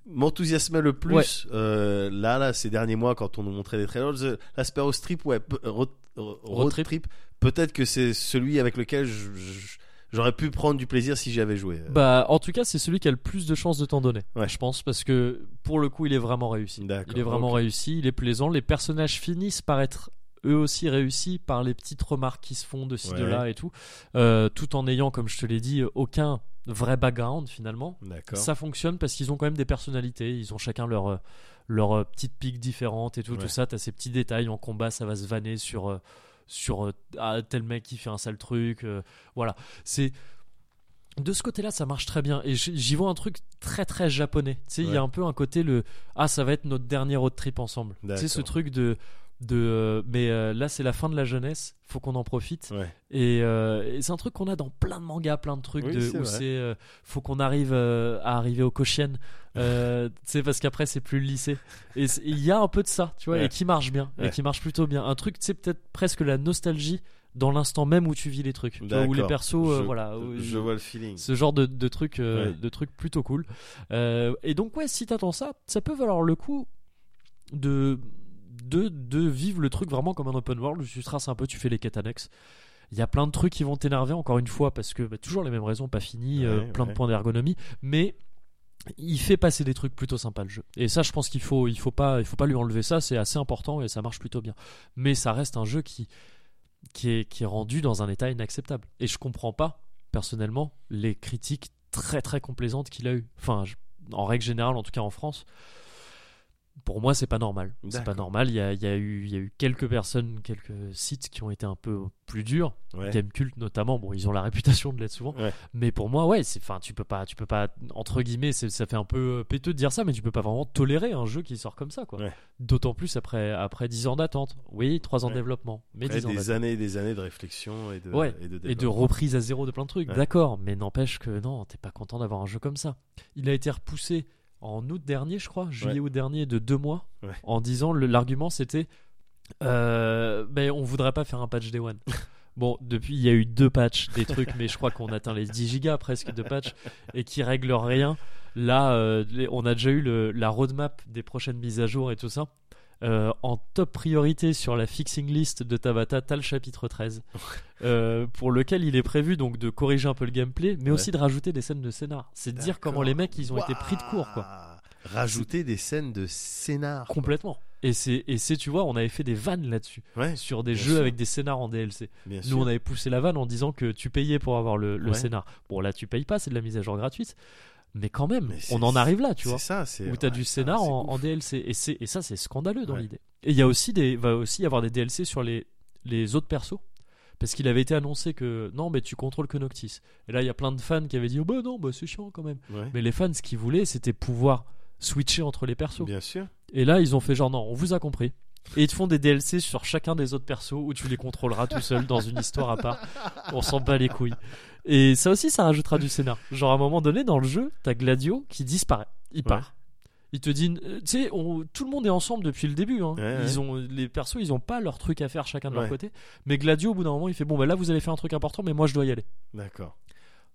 m'enthousiasmait le plus. Euh, là, là, ces derniers mois, quand on nous montrait des trailers, euh, l'aspect au strip, ouais, pe- road, road trip. trip. Peut-être que c'est celui avec lequel je- je- j'aurais pu prendre du plaisir si j'y avais joué. Bah, en tout cas, c'est celui qui a le plus de chances de t'en donner. Ouais. Je pense parce que pour le coup, il est vraiment réussi. Il est vraiment réussi. Il est plaisant. Les personnages finissent par être eux aussi réussis par les petites remarques qui se font de ci de là et tout, Euh, tout en ayant, comme je te l'ai dit, aucun vrai background finalement. Ça fonctionne parce qu'ils ont quand même des personnalités. Ils ont chacun leur euh, leur euh, petite pique différente et tout, Ouais. tout ça. T'as ces petits détails en combat, ça va se vanner sur euh, sur ah, tel mec qui fait un sale truc. euh, voilà, c'est de ce côté-là, ça marche très bien. Et j'y vois un truc très très japonais. Tu sais, il y a un peu un côté le ah ça va être notre dernier road trip ensemble. Tu sais ce truc de De, euh, mais euh, là, c'est la fin de la jeunesse. Faut qu'on en profite. Ouais. Et, euh, et c'est un truc qu'on a dans plein de mangas, plein de trucs Oui, de, c'est où c'est euh, faut qu'on arrive à arriver au tu sais parce qu'après c'est plus le lycée. Et c'est- il y a un peu de ça, tu vois, Ouais. et qui marche bien, et qui marche plutôt bien. Un truc, sais peut-être presque la nostalgie dans l'instant même où tu vis les trucs, tu vois, où les persos, Je- voilà, Je vois le feeling. ce genre de, de trucs de trucs plutôt cool et donc ouais si t'attends ça ça peut valoir le coup de de, de vivre le truc vraiment comme un open world où tu traces un peu tu fais les quêtes annexes il y a plein de trucs qui vont t'énerver encore une fois parce que bah, toujours les mêmes raisons pas fini euh, plein ouais. de points d'ergonomie mais il fait passer des trucs plutôt sympas le jeu et ça je pense qu'il faut il faut pas il faut pas lui enlever ça c'est assez important et ça marche plutôt bien mais ça reste un jeu qui qui est, qui est rendu dans un état inacceptable. Et je comprends pas, personnellement, les critiques très très complaisantes qu'il a eues. Enfin, je- en règle générale, en tout cas en France, pour moi, c'est pas normal. C'est pas normal. Il y a, il y, a eu, il y a eu quelques personnes, quelques sites qui ont été un peu plus durs. Ouais. Gamecult notamment. Bon, ils ont la réputation de l'être souvent. Ouais. Mais pour moi, ouais, c'est, enfin, tu peux pas, tu peux pas, entre guillemets, ça fait un peu euh, péteux de dire ça, mais tu peux pas vraiment tolérer un jeu qui sort comme ça, quoi. Ouais. D'autant plus après, après 10 ans d'attente. Oui, 3 ans de développement, mais Après 10 ans des années et des années de réflexion et de, et de, Et de reprise à zéro de plein de trucs, d'accord, mais n'empêche que non, t'es pas content d'avoir un jeu comme ça. Il a été repoussé en août dernier, je crois, juillet-août dernier, de deux mois, Ouais. en disant l'argument c'était euh, ben, on voudrait pas faire un patch Day One. Bon, depuis il y a eu deux patchs, des trucs, mais je crois qu'on atteint les 10 gigas presque de patchs et qui règlent rien. Là, euh, on a déjà eu le- la roadmap des prochaines mises à jour et tout ça. Euh, en top priorité sur la fixing list de Tabata, t'as le chapitre 13, euh, pour lequel il est prévu donc de corriger un peu le gameplay, mais Ouais. aussi de rajouter des scènes de scénar. C'est de dire comment les mecs ils ont été pris de court, quoi. Rajouter des scènes de scénar. quoi. Complètement. Et c'est, et c'est, tu vois, on avait fait des vannes là-dessus, Ouais, sur des jeux sûr. avec des scénars en DLC. bien Nous, sûr. on avait poussé la vanne en disant que tu payais pour avoir le, le Ouais. scénar. Bon, là, tu payes pas, c'est de la mise à jour gratuite. Mais quand même, Mais on en arrive là, tu C'est vois. ça, c'est. Où t'as ouais, du scénar en, en DLC. Et, c'est, et ça, c'est scandaleux dans l'idée. Et il y a aussi des, va aussi y avoir des DLC sur les, les autres persos. Parce qu'il avait été annoncé que non, mais tu contrôles que Noctis. Et là, il y a plein de fans qui avaient dit oh, bah non, bah c'est chiant quand même. Ouais, Mais les fans, ce qu'ils voulaient, c'était pouvoir switcher entre les persos. Bien sûr. Et là, ils ont fait genre non, on vous a compris. Et ils te font des DLC sur chacun des autres persos où tu les contrôleras tout seul dans une histoire à part. On s'en bat les couilles. Et ça aussi, ça rajoutera du scénar. Genre à un moment donné dans le jeu, t'as Gladio qui disparaît. Il part. Il te dit, euh, tu sais, tout le monde est ensemble depuis le début. hein. Ouais, ils ouais. ont les persos, ils ont pas leur truc à faire chacun de leur côté. Mais Gladio, au bout d'un moment, il fait bon, bah là, vous avez fait un truc important, mais moi, je dois y aller. D'accord.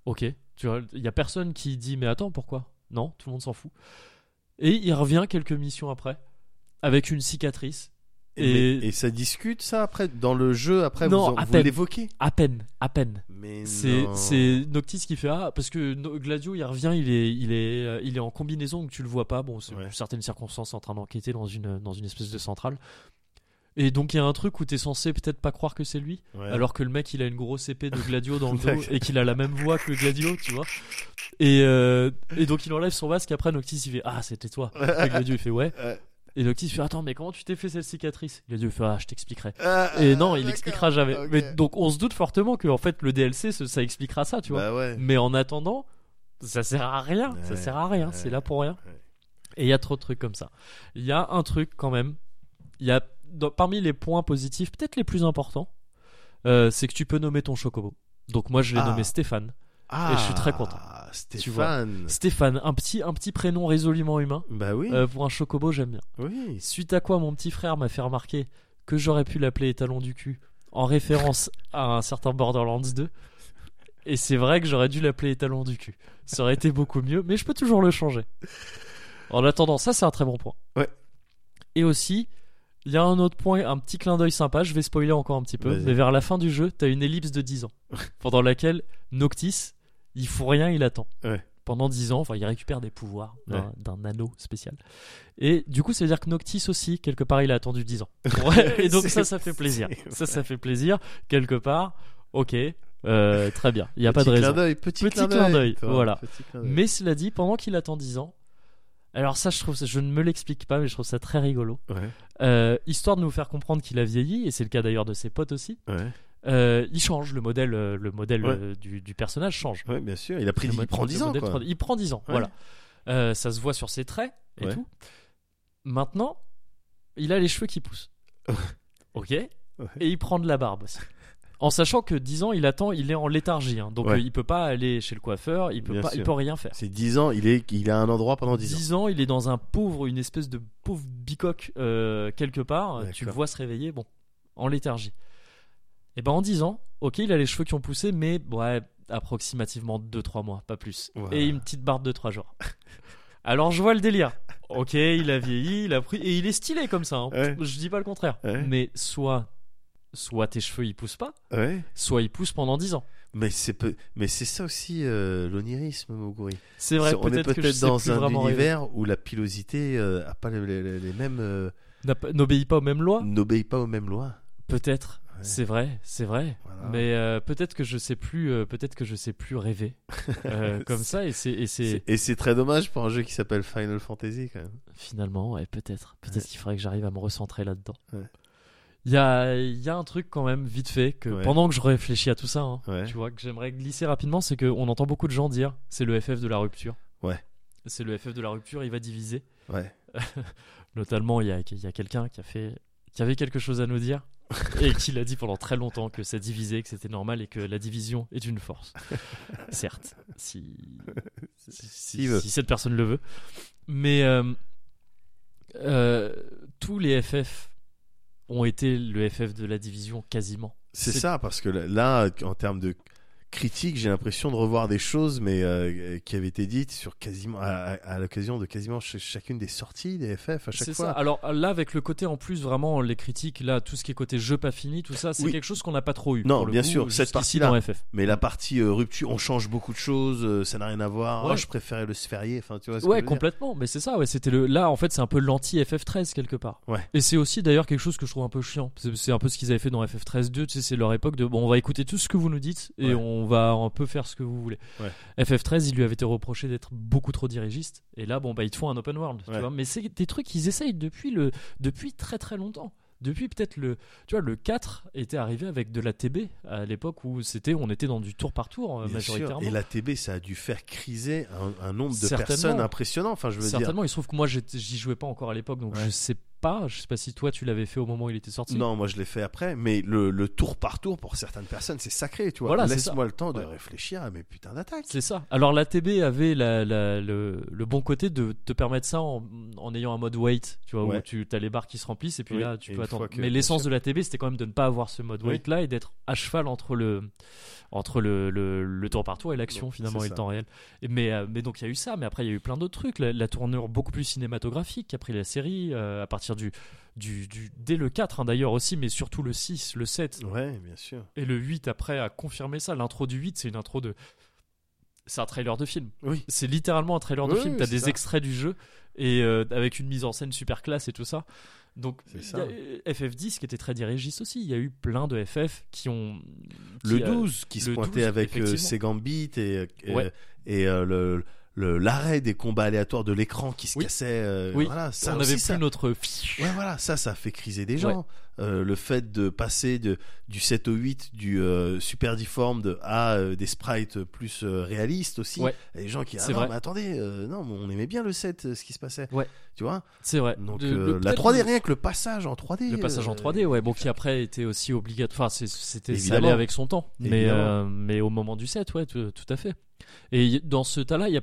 Ok, tu il y a personne qui dit mais attends pourquoi? Non, tout le monde s'en fout. Et il revient quelques missions après avec une cicatrice. Et, Et- mais- et ça discute ça après dans le jeu après Non, vous, vous l'évoquez? À peine, à peine. C'est c'est Noctis qui fait ah parce que Gladio il revient il est il est euh, il est en combinaison donc tu le vois pas. Bon c'est Ouais. certaines circonstances en train d'enquêter dans une dans une espèce de centrale. Et donc il y a un truc où t'es censé peut-être pas croire que c'est lui Ouais. alors que le mec il a une grosse épée de Gladio dans le dos et qu'il a la même voix que Gladio tu vois. Et euh, et donc il enlève son masque après Noctis il fait ah c'était toi. Et Gladio il fait ouais Et Noctis fait attends mais comment tu t'es fait cette cicatrice? Il fait ah je t'expliquerai Ah, et non, ah, il expliquera jamais. Mais donc on se doute fortement que en fait le DLC ça expliquera ça, tu vois. Bah ouais. Mais en attendant, ça sert à rien. ça Ouais, sert à rien. ouais, c'est là pour rien. Et il y a trop de trucs comme ça. Il y a un truc quand même. Il y a dans- parmi les points positifs, peut-être les plus importants, euh, c'est que tu peux nommer ton chocobo. Donc moi je l'ai Ah. nommé Stéphane. Ah, Et je suis très content. Stéphane. Stéphane, un petit un petit prénom résolument humain. Bah oui. Euh, pour un chocobo, j'aime bien. oui. Suite à quoi mon petit frère m'a fait remarquer que j'aurais pu l'appeler étalon du cul en référence à un certain Borderlands 2. Et c'est vrai que j'aurais dû l'appeler étalon du cul. Ça aurait été beaucoup mieux, mais je peux toujours le changer. En attendant, ça c'est un très bon point. Ouais. Et aussi, il y a un autre point, un petit clin d'œil sympa, je vais spoiler encore un petit peu, mais vers la fin du jeu, t'as une ellipse de 10 ans, pendant laquelle Noctis, il fout rien, il attend. Ouais. Pendant 10 ans, enfin il récupère des pouvoirs d'un anneau spécial. Et du coup, ça veut dire que Noctis aussi, quelque part, il a attendu 10 ans. Et donc ça, ça fait plaisir. Ça, ça fait plaisir. Quelque part, ok, euh, très bien. Il n'y a pas de Petit clin raison. d'œil, petit, Petit clin clin d'œil, d'œil. toi. voilà. Petit clin d'œil. Mais cela dit, pendant qu'il attend 10 ans, alors ça, je trouve, ça- je ne me l'explique pas, mais je trouve ça très rigolo. Ouais, Euh, histoire de nous faire comprendre qu'il a vieilli, et c'est le cas d'ailleurs de ses potes aussi. ouais, euh, il change le modèle, euh, le modèle Ouais. euh, du, du personnage change. ouais, bien sûr. Il a pris, Le il prend le 10 ans quoi. Il prend 10 ans, Ouais. voilà. Euh, ça se voit sur ses traits et Ouais. tout. Maintenant, il a les cheveux qui poussent. ok Et il prend de la barbe aussi. En sachant que 10 ans, il attend, il est en léthargie. hein. donc euh, il peut pas aller chez le coiffeur, il peut, Bien pas, il peut rien faire. C'est 10 ans, il est, il a un endroit pendant 10 ans. 10 ans, il est dans un pauvre, une espèce de pauvre bicoque quelque part. Tu le vois se réveiller, bon, en léthargie. Et ben en 10 ans, ok, il a les cheveux qui ont poussé, mais ouais, approximativement 2-3 mois, pas plus. Et une petite barbe de 3 jours. Alors je vois le délire. Ok, il a vieilli, il a pris et il est stylé comme ça. hein. Ouais. Je dis pas le contraire. Ouais. Mais soit, soit tes cheveux ils poussent pas, Ouais. soit ils poussent pendant 10 ans. Mais c'est peu... mais c'est ça aussi euh, l'onirisme, Moguri. C'est vrai. On est Peut-être dans un rêver. univers où la pilosité euh, a pas les, les- les mêmes, euh, N'obéit pas aux mêmes lois. n'obéit pas aux mêmes lois. Peut-être. Ouais. C'est vrai, c'est vrai. Voilà. Mais euh, peut-être que je sais plus, euh, peut-être que je sais plus rêver euh, comme ça et c'est et c'est C'est- Et c'est très dommage pour un jeu qui s'appelle Final Fantasy quand même. finalement ouais peut-être peut-être Ouais. qu'il faudrait que j'arrive à me recentrer là-dedans. Il y a y a un truc quand même vite fait que pendant que je réfléchis à tout ça, hein, tu vois que j'aimerais glisser rapidement, c'est que on entend beaucoup de gens dire c'est le FF de la rupture. Ouais. C'est le FF de la rupture, il va diviser. Ouais. Notamment il y a il y a quelqu'un qui a fait qui avait quelque chose à nous dire. Et qui l'a dit pendant très longtemps que ça divisait, que c'était normal et que la division est une force. Certes, si, si, cette personne le veut. Mais euh, euh, tous les FF ont été le FF de la division quasiment. C'est C'est- ça, parce que là, en termes de critique, j'ai l'impression de revoir des choses, mais euh, qui avaient été dites sur quasiment à, l'occasion de quasiment ch- chacune des sorties des FF à chaque C'est fois. ça. Alors là, avec le côté en plus, vraiment, les critiques, là, tout ce qui est côté jeu pas fini, tout ça, c'est Oui. quelque chose qu'on n'a pas trop eu. Non, pour le bien coup, sûr, cette partie-là. dans FF. Mais la partie euh, rupture, on change beaucoup de choses, euh, ça n'a rien à voir. Ouais. Ah, je préférais le sphérié, enfin tu vois ce Ouais, complètement. Mais c'est ça, ouais. C'était le. Là, en fait, c'est un peu l'anti FF13 quelque part. Ouais. Et c'est aussi d'ailleurs quelque chose que je trouve un peu chiant. C'est c'est un peu ce qu'ils avaient fait dans FF13 2. Tu sais, c'est leur époque de bon, on va écouter tout ce que vous nous dites et Ouais. on va un peu faire ce que vous voulez. Ouais. FF13, il lui avait été reproché d'être beaucoup trop dirigiste. Et là, bon, bah, ils te font un open world. Tu Ouais. vois. Mais c'est des trucs qu'ils essayent depuis le, depuis très très longtemps. Depuis peut-être le, tu vois, le 4 était arrivé avec de la TB à l'époque où c'était, on était dans du tour par tour euh, sûr. majoritairement. Et la TB, ça a dû faire criser un, un nombre de personnes impressionnant. Enfin, je veux dire. Certainement, il se trouve que moi j'y jouais pas encore à l'époque, donc Ouais. je sais pas. Je sais pas si toi tu l'avais fait au moment où il était sorti. Non, moi je l'ai fait après, mais le, le tour par tour pour certaines personnes, c'est sacré, tu vois. Voilà, Laisse-moi le temps de Ouais. réfléchir à mes putains d'attaques. C'est ça. Alors la TB avait la- la- le, le bon côté de te permettre ça en, en ayant un mode wait, tu vois, Ouais. où tu as les barres qui se remplissent et puis Oui, là tu peux attendre. que- Mais l'essence de la TB c'était quand même de ne pas avoir ce mode Oui. wait là et d'être à cheval entre le entre le, le, le tour par tour et l'action finalement et le temps réel. Mais, euh, mais donc il y a eu ça, mais après il y a eu plein d'autres trucs. La, la tournure beaucoup plus cinématographique qu'a pris la série euh, à partir du, du, du dès le 4 hein, d'ailleurs aussi, mais surtout le 6, le 7 Ouais, bien sûr. et le 8 après a confirmé ça. L'intro du 8 c'est une intro de c'est un trailer de film. Oui. C'est littéralement un trailer de Oui, film. oui, T'as des ça. extraits du jeu et euh, avec une mise en scène super classe et tout ça. Donc a- euh, FF10 qui était très dirigiste aussi. Il y a eu plein de FF qui ont Le qui, euh, 12 qui se le pointait 12, avec euh, ses gambits et, et, Ouais. et, euh, le le- l'arrêt des combats aléatoires de l'écran qui se Oui. cassait. euh, Oui. Voilà, ça on n'avait ça- plus notre. Ouais, voilà, ça, ça a fait criser des gens. Euh, le fait de passer de, du 7 au 8, du euh, super deformed à euh, des sprites plus euh, réalistes aussi. Ouais. Les gens qui, ah non, vrai. mais attendez, euh, non, on aimait bien le 7, euh, ce qui se passait. Ouais. Tu vois? C'est vrai. Donc De- le- la peut-être 3D, le- rien que le passage en 3D. Le passage en euh, 3D, ouais, bon, qui après était aussi obligatoire. Enfin, c'était ça allait avec son temps. Mais, mais au moment du 7, ouais, tout, tout à fait. Et dans ce tas-là, il y a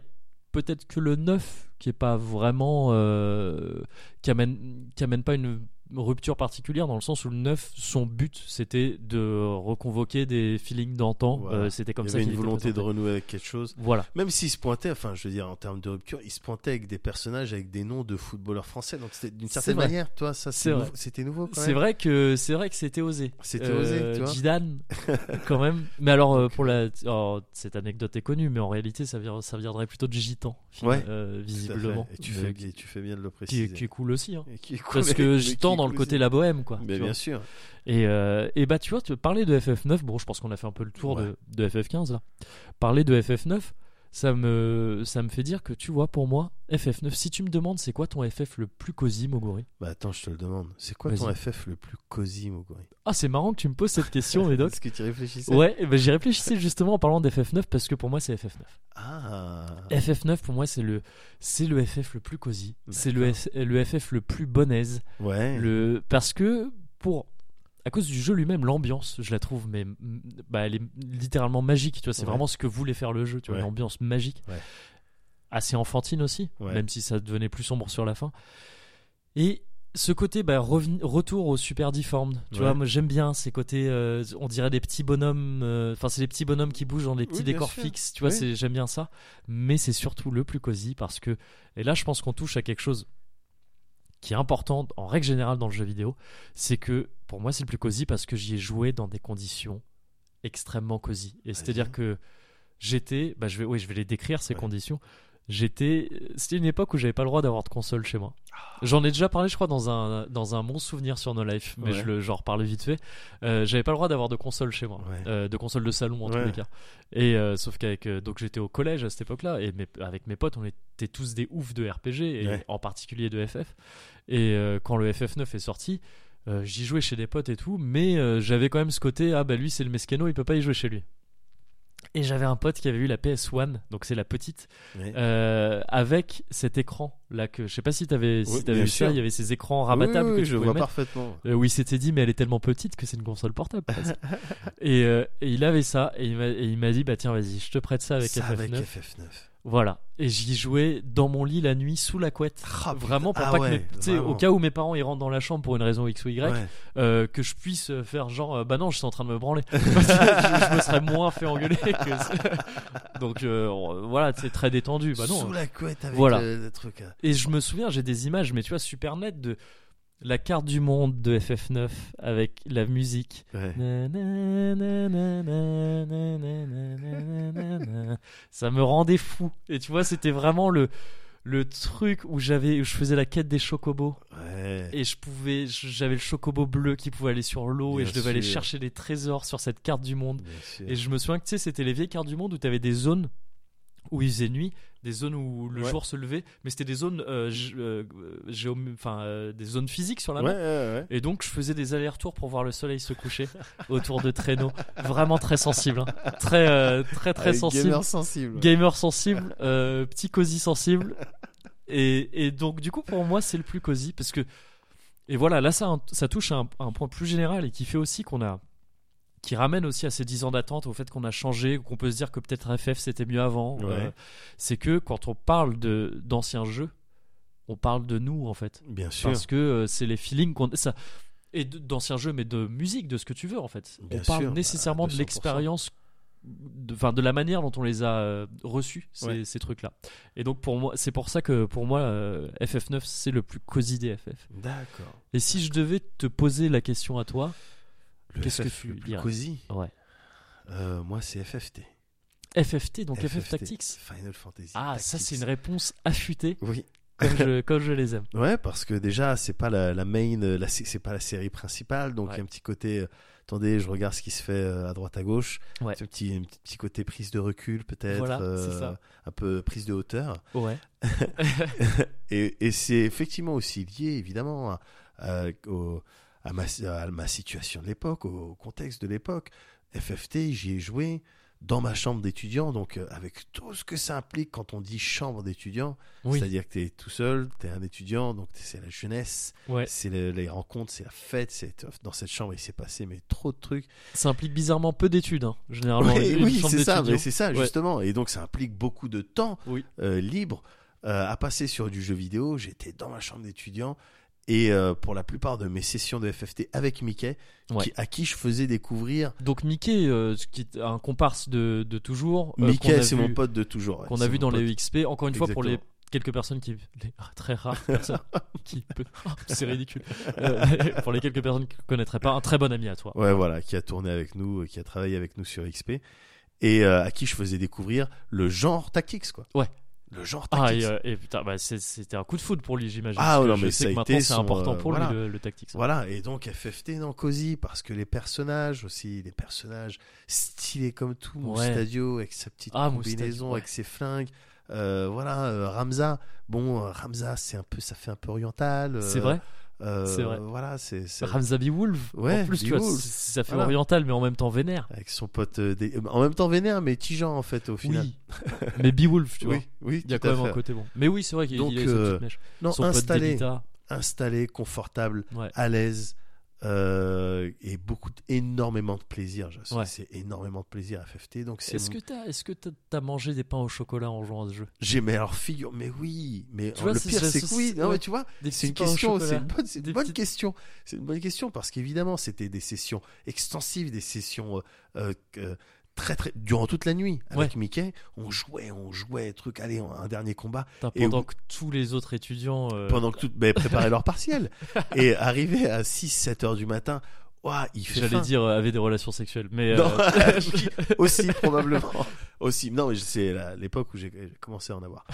peut-être que le 9 qui est pas vraiment. euh, qui, amène, qui amène pas une rupture particulière dans le sens où le 9, son but c'était de reconvoquer des feelings d'antan. Voilà. Euh, c'était comme Il y ça avait une volonté de renouer avec quelque chose. Voilà. Même s'il se pointait, enfin, je veux dire, en termes de rupture, il se pointait avec des personnages avec des noms de footballeurs français. Donc, c'était d'une certaine manière, toi, ça, c'était nouveau C'est vrai que c'est vrai que c'était osé. C'était osé, tu vois. Zidane, quand même. Mais alors euh, pour la, alors, cette anecdote est connue, mais en réalité ça, vient- ça viendrait plutôt de Gitan, Ouais. euh, visiblement. Et tu, fais, qui, et tu fais bien de le qui préciser. est, qui est cool aussi. hein. Et qui est cool, Parce que Gitan qui dans le côté la bohème, quoi. Mais bien vois. sûr. Et, euh, et bah tu vois, tu parler de FF9, bon, je pense qu'on a fait un peu le tour Ouais. de, de FF15 là. Parler de FF9, ça me, ça me fait dire que tu vois, pour moi, FF9, si tu me demandes c'est quoi ton FF le plus cosy, Mogori? Bah attends, je te le demande. C'est quoi ton. FF le plus cosy, Moguri Ah, c'est marrant que tu me poses cette question, Médoc. Est-ce que tu réfléchissais Ouais, ben, j'y réfléchissais justement en parlant d'FF9 parce que pour moi c'est FF9. Ah. FF9 pour moi c'est le c'est le FF le plus cosy, c'est le, le FF le plus bon aise, Ouais. le parce que pour à cause du jeu lui-même, l'ambiance, je la trouve, mais bah, elle est littéralement magique. Tu vois, c'est Ouais. vraiment ce que voulait faire le jeu. Tu vois, Ouais. l'ambiance magique, Ouais. assez enfantine aussi, Ouais. même si ça devenait plus sombre sur la fin. Et ce côté bah, retour au super deformed. Tu Ouais. vois, moi j'aime bien ces côtés, euh, on dirait des petits bonhommes. euh, Enfin, c'est des petits bonhommes qui bougent dans des petits Oui, décors sûr. fixes. Tu vois, Oui. j'aime bien ça. Mais c'est surtout le plus cosy parce que et là, je pense qu'on touche à quelque chose qui est important en règle générale dans le jeu vidéo, c'est que pour moi c'est le plus cosy parce que j'y ai joué dans des conditions extrêmement cosy. Et c'est-à-dire que j'étais, bah je vais, oui, je vais les décrire ces Ouais. conditions. J'étais, c'était une époque où j'avais pas le droit d'avoir de console chez moi. J'en ai déjà parlé, je crois, dans un dans un bon souvenir sur No Life, mais Ouais. je le, j'en reparle vite fait. Euh, j'avais pas le droit d'avoir de console chez moi, Ouais. Euh, de console de salon en tous les cas. Et euh, sauf qu'avec donc j'étais au collège à cette époque-là et mes- avec mes potes, on était tous des oufs de RPG et en particulier de FF. Et quand le FF9 est sorti, j'y jouais chez des potes et tout, mais j'avais quand même ce côté ah bah lui c'est le Mescano, il peut pas y jouer chez lui. Et j'avais un pote qui avait eu la PS1, donc c'est la petite, euh, avec cet écran là que je sais pas si t'avais si Oui, t'avais bien vu sûr. ça, il y avait ces écrans rabattables Oui, oui, que oui, tu je vois mettre. parfaitement. Euh, où il s'était dit mais elle est tellement petite que c'est une console portable et, euh, et il avait ça et il m'a- et il m'a dit bah tiens vas-y je te prête ça avec Ça FF9 avec FF9. Voilà et j'y jouais dans mon lit la nuit sous la couette Ah, vraiment pour pas Ah que mes- ouais, sais, au cas où mes parents ils rentrent dans la chambre pour une raison X ou Y Ouais. euh, que je puisse euh, faire genre euh, bah non je suis en train de me branler que je, je me serais moins fait engueuler que donc euh, on- voilà c'est très détendu bah non Sous la couette avec Voilà. le, le truc. hein. et je me souviens, j'ai des images, mais tu vois, super nettes de la carte du monde de FF9 avec la musique. Ça me rendait fou. Et tu vois, c'était vraiment le le truc où j'avais je faisais la quête des chocobos. Et je pouvais j'avais le chocobo bleu qui pouvait aller sur l'eau et je devais aller chercher des trésors sur cette carte du monde. Et je me souviens que tu sais c'était les vieilles cartes du monde où tu avais des zones où il faisait nuit des zones où le Ouais. jour se levait, mais c'était des zones, euh, euh, enfin, euh, des zones physiques sur la Ouais, main. ouais, ouais. Et donc je faisais des allers-retours pour voir le soleil se coucher autour de traîneaux. Vraiment très sensible, hein. très euh, très très sensible. Gamer sensible. Gamer sensible, euh, petit cosy sensible. Et, et donc du coup pour moi c'est le plus cosy parce que et voilà là ça ça touche à un, à un point plus général et qui fait aussi qu'on a qui ramène aussi à ces 10 ans d'attente au fait qu'on a changé qu'on peut se dire que peut-être FF c'était mieux avant Ouais. Euh, c'est que quand on parle de d'anciens jeux on parle de nous en fait Bien sûr. parce que euh, c'est les feelings qu'on ça et de- d'anciens jeux mais de musique de ce que tu veux en fait Bien on parle sûr, nécessairement à de 200%. l'expérience de, de la manière dont on les a euh, reçus ces, Ouais. ces trucs là et donc pour moi c'est pour ça que pour moi euh, FF9 c'est le plus cosy des FF D'accord. et si je devais te poser la question à toi Qu'est-ce que tu le plus cosy ouais Euh, Moi, c'est FFT. FFT donc FF Tactics Final Fantasy. ah ça c'est une réponse affûtée Oui. comme je, comme je les aime Ouais, parce que déjà, c'est pas la, la main, c'est pas la série principale, donc il Ouais. y a un petit côté. euh, attendez, je regarde ce qui se fait euh, à droite à gauche. Ouais. C'est un petit, un petit côté prise de recul, peut-être. Voilà, euh, c'est ça. Un peu prise de hauteur. ouais Et, et c'est effectivement aussi lié, évidemment, à, à- au- à ma, à ma situation de l'époque, au contexte de l'époque. FFT, j'y ai joué dans ma chambre d'étudiant, donc euh, avec tout ce que ça implique quand on dit chambre d'étudiant, oui c'est-à-dire que tu es tout seul, tu es un étudiant, donc c'est la jeunesse, ouais c'est le- les rencontres, c'est la fête, c'est dans cette chambre il s'est passé mais trop de trucs. ça implique bizarrement peu d'études hein, généralement Ouais, oui, c'est ça, c'est ça Ouais. justement, et donc ça implique beaucoup de temps Oui. euh, libre euh, à passer sur du jeu vidéo. J'étais dans ma chambre d'étudiant et euh, pour la plupart de mes sessions de FFT avec Mickey, Ouais. qui- à qui je faisais découvrir. Donc Mickey, euh, qui est un comparse de, de toujours. euh, Mickey, c'est mon pote de toujours. ouais, Qu'on a vu dans pote. les XP. Encore une fois, pour les quelques personnes qui, les très rares personnes qui, Oh, c'est ridicule. Euh, pour les quelques personnes qui ne connaîtraient pas, un très bon ami à toi. Ouais, voilà, qui a tourné avec nous, qui a travaillé avec nous sur XP, et euh, à qui je faisais découvrir le genre tactics, quoi. Ouais. Le genre Ah tactics. et, euh, et putain, bah, c'était un coup de foot pour lui, j'imagine. Ah, non, je mais sais ça a que maintenant été c'est important euh, pour voilà. lui le, le tactics. Voilà, et donc FFT dans Cozy, parce que les personnages aussi, les personnages stylés comme tout, Ouais. Moustadio avec sa petite Ah, combinaison, Moustadio, ouais. avec ses flingues. Euh, voilà, euh, Ramza. Bon, euh, Ramza, c'est un peu, ça fait un peu oriental. euh, C'est vrai? Euh, c'est vrai. Voilà, c'est Ramza Wolf. Ouais, en plus, tu vois, ça fait Voilà. oriental, mais en même temps vénère. avec son pote, euh, des- en même temps vénère, mais tigeant en fait au final. Oui. mais Beowulf, tu vois. oui, oui, Il y a quand même un côté bon. Mais oui, c'est vrai qu'il a euh, petite mèche. Non, Son installé, installé, confortable, Ouais. à l'aise. Euh, et beaucoup, énormément de plaisir. Ouais. C'est énormément de plaisir FFT. Donc c'est Est-ce mon- que t'as est-ce que t'as mangé des pains au chocolat en jouant à ce jeu? J'ai mais alors figure, mais oui, mais Tu vois, le pire c'est- que oui, non ouais. mais tu vois, c'est une question, c'est une bonne, une bonne petites- question, c'est une bonne question parce qu'évidemment c'était des sessions extensives, des sessions euh, euh, très très durant toute la nuit avec Mickey, on jouait, on jouait, truc, allez, un dernier combat. Et pendant où- que tous les autres étudiants euh, pendant que tout ben, préparaient leur partiel. Et arrivé à 6-7 heures du matin, ouah, il fait j'allais dire euh, avaient des relations sexuelles mais Non, euh, oui, aussi probablement. Aussi. Non mais c'est l'époque où j'ai commencé à en avoir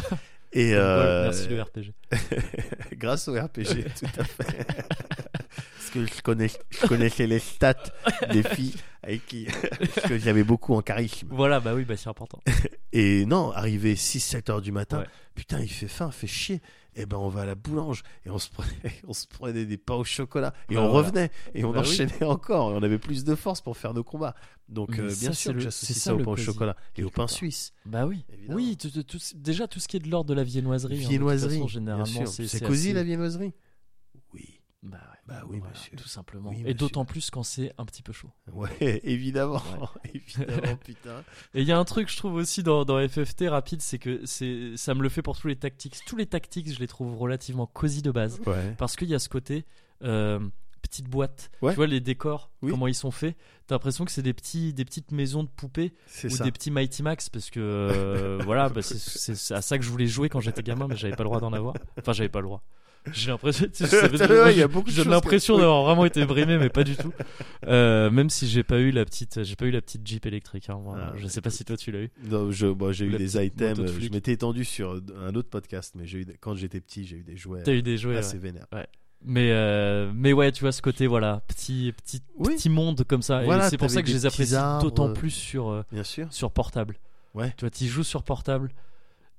et euh, merci le RPG grâce au RPG tout à fait. Parce que je connais je connaissais les stats des filles avec qui parce que j'avais beaucoup en charisme. Voilà bah oui bah c'est important. Et non arrivé 6-7 heures du matin Ouais. putain il fait faim fait chier et ben on va à la boulange. Et on se prenait on se prenait des pains au chocolat. Et Bah on voilà. revenait. Et on Bah oui. enchaînait encore. Et on avait plus de force pour faire nos combats. Donc euh, bien sûr que j'associe c'est ça, au pain au chocolat et au pain suisse. Bah oui. Évidemment. oui tout- déjà tout ce qui est de l'ordre de la viennoiserie hein, de toute viennoiserie façon, généralement c'est cosy assez- la viennoiserie? Oui. Bah, ouais. Bah oui Voilà, monsieur tout simplement Oui, et d'autant plus quand c'est un petit peu chaud ouais évidemment évidemment putain Et il y a un truc, je trouve aussi dans, dans FFT rapide, c'est que c'est, ça me le fait pour tous les tactiques. Tous les tactiques, je les trouve relativement cosy de base. ouais Parce qu'il y a ce côté euh, petite boîte. Ouais. Tu vois les décors, Oui. comment ils sont faits. T'as l'impression que c'est des, petits, des petites maisons de poupées ou ça des petits Mighty Max. Parce que euh, voilà, bah, c'est à ça que je voulais jouer quand j'étais gamin, mais j'avais pas le droit d'en avoir. Enfin, j'avais pas le droit. J'ai l'impression, tu sais, Ouais, moi, j'ai- l'impression d'avoir vraiment été brimé, mais pas du tout. Euh, même si j'ai pas eu la petite, j'ai pas eu la petite Jeep électrique. Hein, moi. Ah, je sais pas si toi tu l'as eu. Non, je, bon, j'ai eu La des items. de Je m'étais étendu sur un autre podcast, mais j'ai eu quand j'étais petit, j'ai eu des jouets T'as eu des jouets. assez ouais. vénères. Mais euh, mais ouais, tu vois ce côté voilà, petit petit Oui. petit monde comme ça. Voilà, et c'est pour ça que je les apprécie d'autant plus sur euh, Bien sûr. sur portable. Ouais. Tu vois, tu joues sur portable.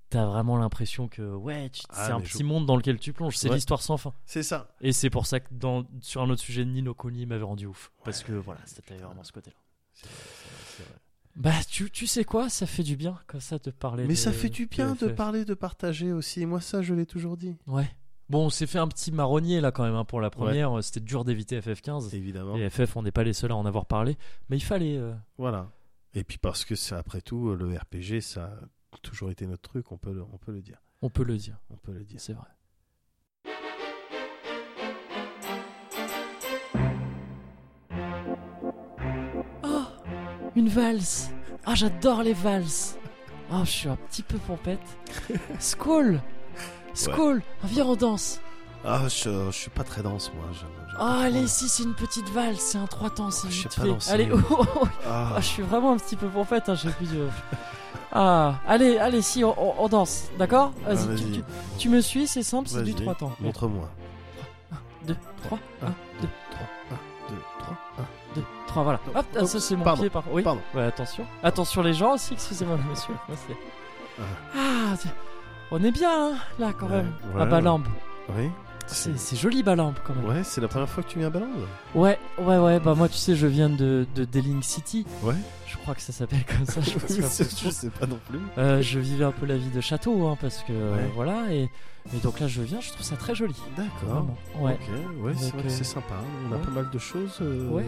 T'as vraiment l'impression que ouais, tu- Ah, c'est un mais petit je- monde dans lequel tu plonges. C'est Ouais. l'histoire sans fin. C'est ça. Et c'est pour ça que dans sur un autre sujet, Nino Kuni m'avait rendu ouf parce que voilà, c'était vraiment ce côté-là. C'est vrai, c'est vrai, c'est vrai. Bah tu, tu sais quoi, ça fait du bien comme ça de parler. Mais de- ça fait du bien de FF. parler, de partager aussi. Moi, ça, je l'ai toujours dit. Ouais. Bon, on s'est fait un petit marronnier là quand même hein, pour la première. C'était dur d'éviter FF15. Évidemment. Et FF, on n'est pas les seuls à en avoir parlé, mais il fallait. euh, Voilà. Et puis parce que c'est après tout le RPG, ça toujours été notre truc. On peut, le, on peut le dire. on peut le dire, On peut le dire. c'est vrai. Oh, une valse. Ah, j'adore les valses. Oh, je suis un petit peu pompette. Skull, Skull, viens on danse. Ah, je, je suis pas très dense, moi. Je- je- Oh, allez, si c'est une petite valse, c'est un trois temps, c'est Ah, je vite sais pas fait. danser. Allez, oh, oh, oh. Ah, Ah, je suis vraiment un petit peu pompette, hein, j'ai plus de... Ah, allez, allez, si, on, on- on danse, d'accord ah, Vas-y, tu, vas-y. tu- tu me suis, c'est simple, c'est du Vas-y, 3 temps. Montre-moi. 2, 3, 1, 2, 3, 1, 2, 3, 1. 2, 3, voilà. Hop, ah, ça c'est mon Pardon, pied par... Oui, pardon. Ouais, attention. Attention les gens aussi, excusez-moi monsieur. Merci. Ah. Ah, on est bien, hein, là, quand Ouais, même. ouais, à Balambe. Oui. C'est c'est joli Balambe, quand même. Ouais, c'est la première fois que tu viens à Balande Ouais, ouais, ouais, bah moi tu sais, je viens de, de Deling City. Ouais. Je crois que ça s'appelle comme ça, je je sais pas non plus. Euh, je vivais un peu la vie de château, hein, parce que euh, Ouais. voilà, et, et donc là je viens, je trouve ça très joli. D'accord. Ouais. Ok, ouais, c'est euh, sympa. On a ouais. pas mal de choses. euh, Ouais.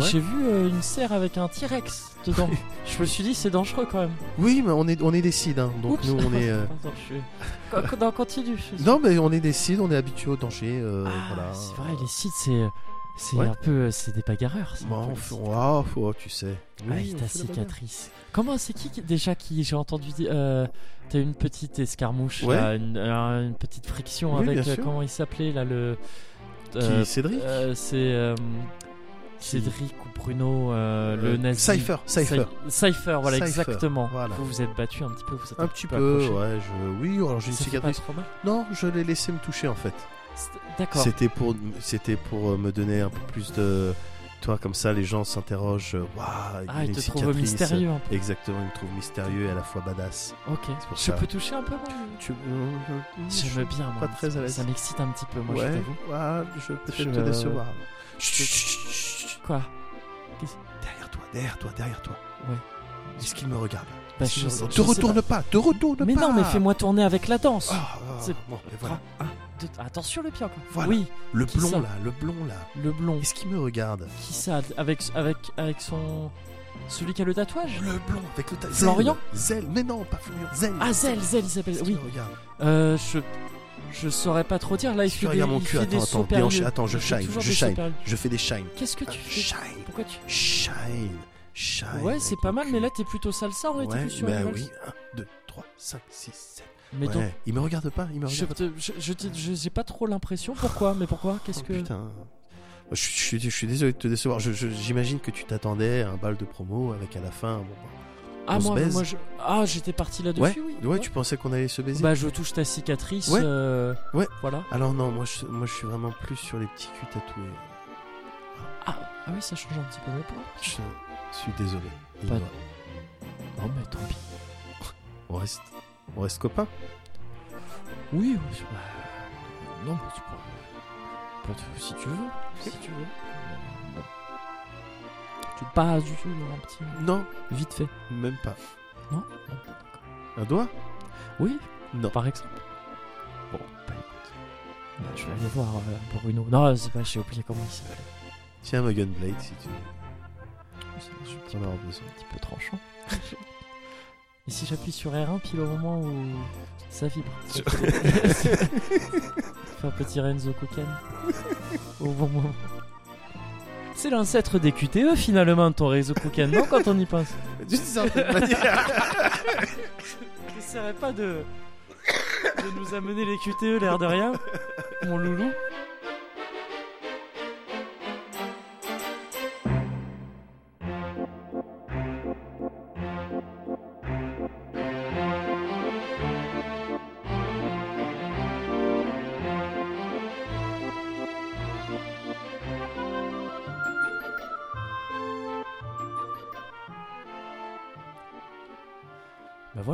J'ai vu une serre avec un T-Rex dedans. je me suis dit, c'est dangereux quand même. Oui, mais on est, on est des cides, hein, donc Oups. nous on est. Attends, je suis. Non, continue. je- Non, mais on est des cides, on est habitués au danger. euh, Ah, voilà. C'est vrai, les sites, c'est. C'est Ouais. un peu. C'est des bagarreurs. un Bon, peu sites. ah, tu sais. Oui, Avec on ta cicatrice. Comment c'est qui déjà qui j'ai entendu dire euh, T'as une petite escarmouche, Ouais. là, une, euh, une petite friction Oui, avec euh, comment il s'appelait là le. Qui, euh, Cédric? euh, C'est euh, Cédric ou Bruno euh, le Euh, nazi. Cypher, Cypher. Cy- Cypher, voilà Cypher, exactement. voilà. Vous vous êtes battu un petit peu, vous êtes Un petit peu, accroché. ouais. Je... Oui, alors j'ai une Ça pas cicatrice. trop mal? Non, je l'ai laissé me toucher en fait. C'était- D'accord. C'était pour, c'était pour euh, me donner un peu plus de. Toi, comme ça, les gens s'interrogent. euh, Waouh, Ah, il une te trouve cicatrice. mystérieux un peu. Exactement, il me trouve mystérieux et à la fois badass. Ok. pour Je ça. peux toucher un peu moi Tu, euh, je- J'aime bien moi. pas très à l'aise. Ça m'excite un petit peu moi, je ouais, ouais, je Je- te décevoir. Quoi? Derrière toi, derrière toi, derrière toi. Ouais. Est-ce qu'il me regarde? Bah, je sais- Te retourne pas. te retourne Mais pas. non, mais fais-moi tourner avec la danse. Ah, ah, bon, et voilà. 1, de- Attention le pied encore. Voilà. Oui, Le blond ça là, le blond là. le blond. Est-ce qu'il me regarde Qui ça Avec, avec, avec son. Celui qui a le tatouage? Le blond avec le ta- Florian? Zell. mais non, pas Florian. Zell. Ah, Zel, Zel, il s'appelle. Oui. regarde Euh, je. Je saurais pas trop dire. Là, il fait des, regarde mon cul? Attends, attends, bien, périlleux. attends, je shine, je shine. Je fais des shines. Qu'est-ce que tu fais? Shine. Pourquoi tu. Shine. Shine. Ouais, c'est pas mal, mais là, t'es plutôt salsa en Ouais, réticule sur bah oui. 1, 2, 3, 5, 6, 7. Mais ouais. donc, Il me regarde pas, il me je, regarde je, je, te- je- j'ai pas trop l'impression. Pourquoi? Mais pourquoi? Qu'est-ce Oh, que. Putain. Je, je suis- je suis désolé de te décevoir. Je- je- J'imagine que tu t'attendais à un bal de promo avec à la fin. Bon, Ah, moi, je... ah, j'étais parti là-dessus, ouais, oui. ouais, tu pensais qu'on allait se baiser? Bah, je touche ta cicatrice. Ouais. euh, Ouais. Voilà. Alors non, moi je, moi je suis vraiment plus sur les petits culs tatoués. Ah, ah oui, ça change un petit peu mes plans. Je suis désolé. Pas-. Non, mais tant pis. On reste, on reste copains. Oui, oui. c'est- bah, non, mais tu te- Si tu veux. Si tu veux. Bon. Tu pas du tout un petit. Non, Vite fait. même pas. Non Un doigt? Oui, Non. par exemple. Bon, bah écoute. Bah, je vais aller voir euh, Bruno. Non, c'est pas, j'ai oublié comment il s'appelle. Tiens ma gunblade si tu veux. Besoin. un petit peu tranchant. Et si j'appuie sur R1 pile au moment où ça vibre Fais un petit Renzo Kuken au bon moment. C'est l'ancêtre des QTE finalement ton Renzo Kuken, non quand on y pense? D'une certaine manière. T'essaierais pas de... de nous amener les QTE l'air de rien Mon loulou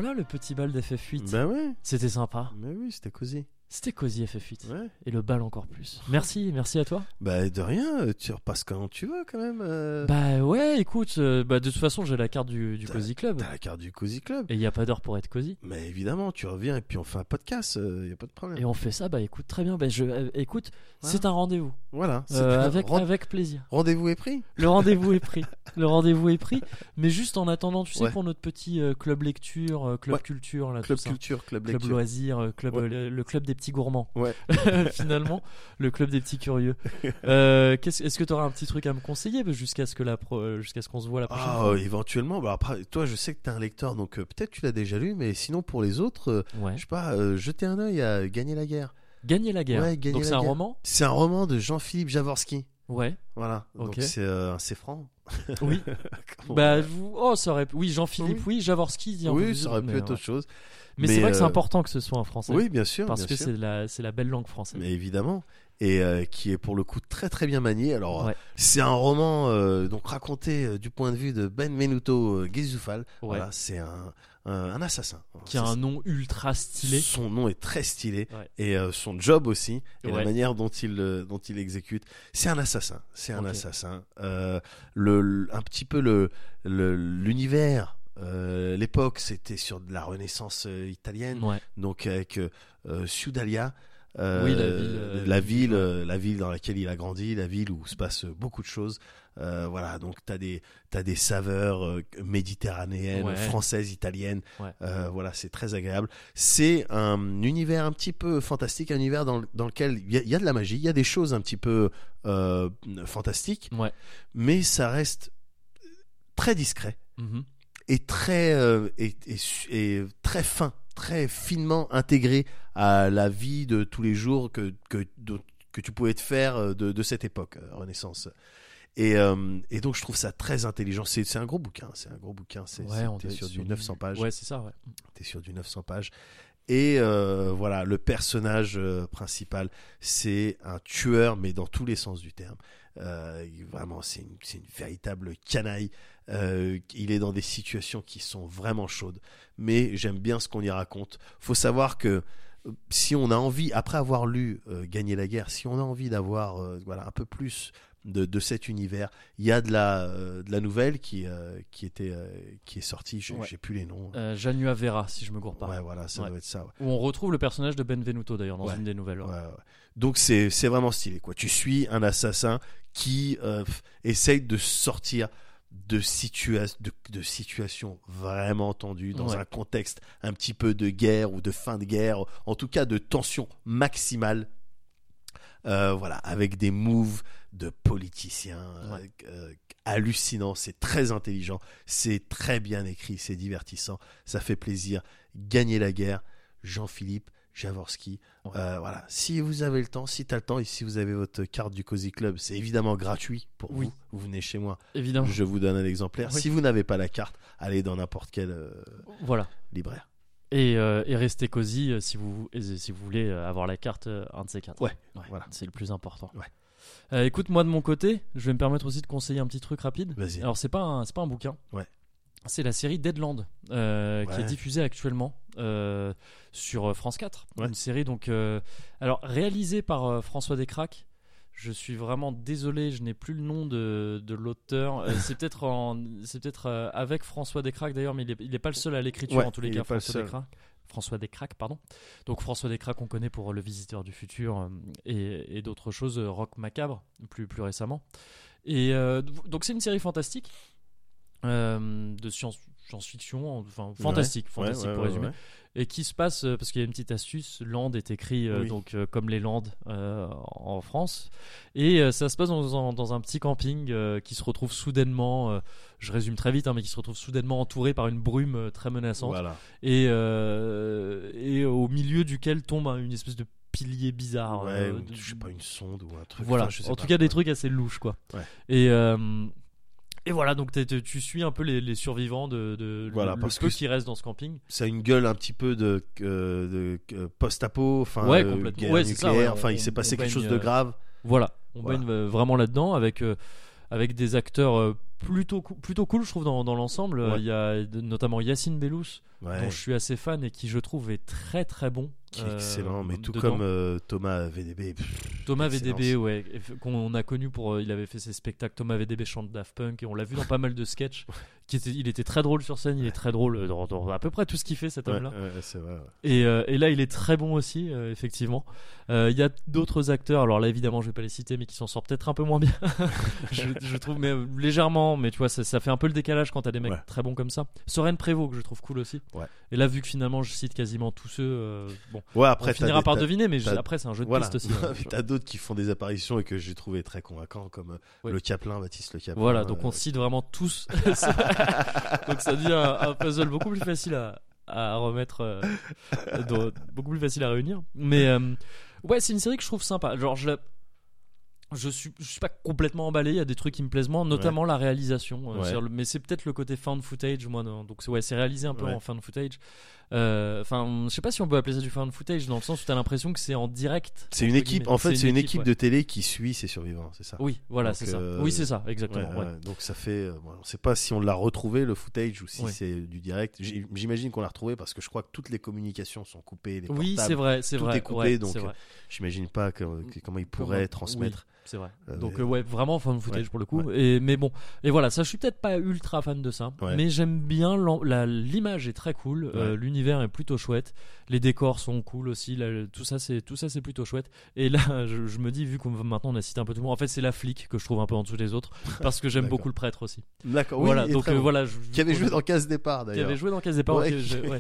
voilà le petit bal d'FF8. bah ouais. C'était sympa. Bah oui, c'était cosy. C'était cosy FF8. Ouais. Et le bal encore plus. Merci, merci à toi. Bah de rien, euh, tu repasses quand tu veux quand même. euh. Bah ouais, écoute, euh, bah de toute façon j'ai la carte du, du Cozy Club. T'as la carte du Cozy Club. Et il n'y a pas d'heure pour être cosy. Mais évidemment, tu reviens et puis on fait un podcast, il y a pas de problème. Et on fait ça, bah écoute, très bien. Bah, je, euh, écoute, c'est un rendez-vous. Voilà. Euh, avec, Ren- avec plaisir. Rendez-vous est pris. Le rendez-vous est pris. Le rendez-vous est pris. Mais juste en attendant, tu sais, Ouais. pour notre petit euh, club lecture, euh, club Ouais. culture, là, Club tout ça. culture, club Club lecture. euh, club, euh, le, le club des petits gourmands. Ouais. Finalement, le club des petits curieux. Euh, qu'est-ce- Est-ce que tu auras un petit truc à me conseiller jusqu'à ce que la pro- euh, jusqu'à ce qu'on se voit la prochaine Ah, fois? éventuellement. Bah après, toi, je sais que t'es un lecteur, donc euh, peut-être tu l'as déjà lu, mais sinon pour les autres, euh, Ouais. je sais pas, jeter un œil à Gagner la guerre. Gagner la guerre. Ouais, Gagner Donc c'est un roman? C'est un roman de Jean-Philippe Javorski. Ouais. Voilà. Ok. Donc c'est euh, c'est franc. Oui. Bah vous- oh ça aurait oui Jean-Philippe oui, Javorski un peu oui, ça aurait pu être ouais. autre chose. Mais, c'est vrai que c'est euh, important que ce soit en français. Oui, bien sûr. parce bien que c'est la c'est la belle langue française. Mais évidemment. Et euh, qui est pour le coup très très bien manié. Alors, Ouais. euh, c'est un roman euh, donc raconté euh, du point de vue de Ben Menuto euh, Gezufal. Ouais. Voilà, c'est un, un, un assassin. Qui a un nom ultra stylé. Son nom est très stylé Ouais. et euh, son job aussi et la manière dont il dont il exécute. C'est un assassin. C'est un Ok. assassin. Euh, le, le- un petit peu le le- l'univers. Euh, L'époque, c'était sur de la Renaissance euh, italienne, Ouais. donc avec Ciudalia. euh, Oui, la ville, euh, la ville, ouais. euh, la ville dans laquelle il a grandi, la ville où se passe beaucoup de choses. Voilà, donc t'as des t'as des saveurs méditerranéennes, Ouais. françaises, italiennes. Ouais. Voilà, c'est très agréable. C'est un univers un petit peu fantastique, un univers dans, dans lequel il y, a- il y a de la magie, il y a des choses un petit peu fantastiques, Ouais. mais ça reste très discret Mhm. Et très euh, et su- et très fin, très finement intégré à la vie de tous les jours que que de- que tu pouvais te faire euh, de, de cette époque euh, Renaissance. Et, euh, et donc je trouve ça très intelligent. C'est c'est un gros bouquin, c'est un gros bouquin. C'est Ouais, on doit sur du 900 pages. Ouais, c'est ça, ouais. T'es sur du 900 pages. Et euh, voilà, le personnage euh, principal, c'est un tueur, mais dans tous les sens du terme. Euh, vraiment, c'est une, c'est une véritable canaille. Euh, il est dans des situations qui sont vraiment chaudes. Mais j'aime bien ce qu'on y raconte. Faut savoir que euh, si on a envie, après avoir lu euh, Gagner la guerre, si on a envie d'avoir euh, voilà un peu plus de, de cet univers. Il y a de la, euh, de la nouvelle qui, qui, était, qui est sortie, j'ai Ouais. plus les noms. Janua Vera, si je me gourre pas. ouais, voilà, ça Ouais. doit être ça. ouais. Où on retrouve le personnage de Benvenuto d'ailleurs dans une des nouvelles. Donc c'est vraiment stylé quoi. Tu suis un assassin qui essaye de sortir de, situa de, de situations vraiment tendues dans Ouais. un contexte un petit peu de guerre ou de fin de guerre, en tout cas de tension maximale. Euh, voilà, avec des moves de politiciens euh, Ouais. euh, hallucinants. C'est très intelligent, c'est très bien écrit, c'est divertissant, ça fait plaisir. Gagner la guerre, Jean-Philippe Javorski. Ouais. Euh, voilà, si vous avez le temps, si tu as le temps et si vous avez votre carte du Cozy Club, c'est évidemment gratuit pour Oui. vous. Vous venez chez moi, Évidemment. je vous donne un exemplaire. Oui. Si vous n'avez pas la carte, allez dans n'importe quel euh, Voilà. libraire. Et, euh, et restez cosy si vous, si vous voulez avoir la carte, un de ces quatre. Ouais, voilà. C'est le plus important. Ouais. Euh, écoute, moi de mon côté, je vais me permettre aussi de conseiller un petit truc rapide. Vas-y. Alors, c'est pas, un- c'est pas un bouquin. Ouais. C'est la série Deadland euh, qui est diffusée actuellement euh, sur euh, France 4. Ouais. Une série donc euh, alors réalisée par euh, François Descraques. Je suis vraiment désolé, je n'ai plus le nom de, de l'auteur. C'est peut-être en, c'est peut-être avec François Descraques d'ailleurs, mais il est, il est pas le seul à l'écriture Ouais, en tous les cas. François. Descraques. François Descraques, pardon. Donc François Descraques, on connaît pour Le Visiteur du Futur et, et d'autres choses, Rock Macabre, plus, plus récemment. Et euh, donc c'est une série fantastique euh, de science, science-fiction, enfin fantastique, Ouais, fantastique ouais, pour résumer, et qui se passe euh, parce qu'il y a une petite astuce. Land est écrit euh, Oui. donc euh, comme les Landes euh, en France, et ça se passe dans, un- dans un petit camping qui se retrouve soudainement. je résume très vite, hein, mais qui se retrouve soudainement entouré par une brume très menaçante Voilà. et, et au milieu duquel tombe un- une espèce de pilier bizarre. Ouais, euh, de- je sais pas, une sonde ou un truc. voilà, enfin, je sais en pas. tout cas des trucs assez louches quoi. Ouais. Et, euh, et voilà, donc tu suis un peu les, les survivants de, de Voilà, le, parce peu que qui reste dans ce camping. Ça a une gueule un petit peu de, euh, de euh, post-apo, enfin, Ouais, euh, complètement. guerre Ouais, nucléaire. ouais, enfin, il s'est passé quelque chose de grave. Voilà, on Voilà. baigne vraiment là-dedans avec avec des acteurs plutôt plutôt cool je trouve dans, dans l'ensemble. Ouais. Il y a notamment Yacine Bellous Ouais. dont je suis assez fan et qui je trouve est très très bon. Qui est euh, excellent, mais tout dedans. comme euh, Thomas VDB. pff, Thomas. VDB, ouais, qu'on a connu pour, euh, il avait fait ses spectacles. Thomas VDB chante Daft Punk et on l'a vu dans pas mal de sketchs. Qui était, il était très drôle sur scène, il est très drôle dans, dans à peu près tout ce qu'il fait cet homme-là. ouais, ouais. Et, et là, il est très bon aussi, effectivement. Il y a d'autres acteurs, alors là, évidemment, je vais pas les citer, mais qui s'en sortent peut-être un peu moins bien. je, je trouve, mais euh, mais tu vois, ça, ça fait un peu le décalage quand t'as des mecs Ouais. très bons comme ça. Soren Prévost, que je trouve cool aussi. Ouais. Et là, vu que finalement, je cite quasiment tous ceux, euh, bon, Ouais, après, on finira des- par deviner, mais après, c'est un jeu de Voilà. piste aussi. hein. T'as d'autres qui font des apparitions et que j'ai trouvé très convaincants, comme euh, le Caplin, Baptiste Le Caplin. Voilà, donc euh, on cite vraiment tous. donc ça devient un, un puzzle beaucoup plus facile à, à remettre, euh, de- beaucoup plus facile à réunir. Mais euh, ouais, c'est une série que je trouve sympa. Genre, je la- Je suis, je suis pas complètement emballé. Il y a des trucs qui me plaisent moins, notamment la réalisation. Euh, Ouais. c'est-à-dire le- mais c'est peut-être le côté found footage, moi. non. Donc c'est ouais, c'est réalisé un peu Ouais. en found footage. Euh, Enfin, je sais pas si on peut appeler ça du found footage dans le sens où t'as l'impression que c'est en direct. C'est une équipe, guillemets. en fait, c'est une équipe ouais. de télé qui suit ses survivants, c'est ça Oui, voilà, c'est ça. euh, Oui, c'est ça, exactement. ouais. ouais, donc ça fait. euh, bon, on sait pas si on l'a retrouvé le footage ou si c'est du direct. J'imagine qu'on l'a retrouvé parce que je crois que toutes les communications sont coupées. Les Oui, c'est vrai, c'est tout vrai. est coupé, donc. J'imagine pas que- que- comment ils Comment- pourraient transmettre. C'est vrai. Donc euh, ouais, vraiment fan footage pour le coup. Et mais bon, et voilà, ça je suis peut-être pas ultra fan de ça, mais j'aime bien l'image est très cool, Ouais. L'univers est plutôt chouette, les décors sont cool aussi, là, tout ça c'est tout ça c'est plutôt chouette. Et là, je, je me dis vu qu'on maintenant on a cité un peu tout le monde, en fait c'est la flic que je trouve un peu en dessous des autres parce que j'aime beaucoup le prêtre aussi. D'accord, oui, voilà, donc euh, voilà, je- Qui avait joué dans Case Départ qui d'ailleurs. avait joué dans Case Départ. Ouais,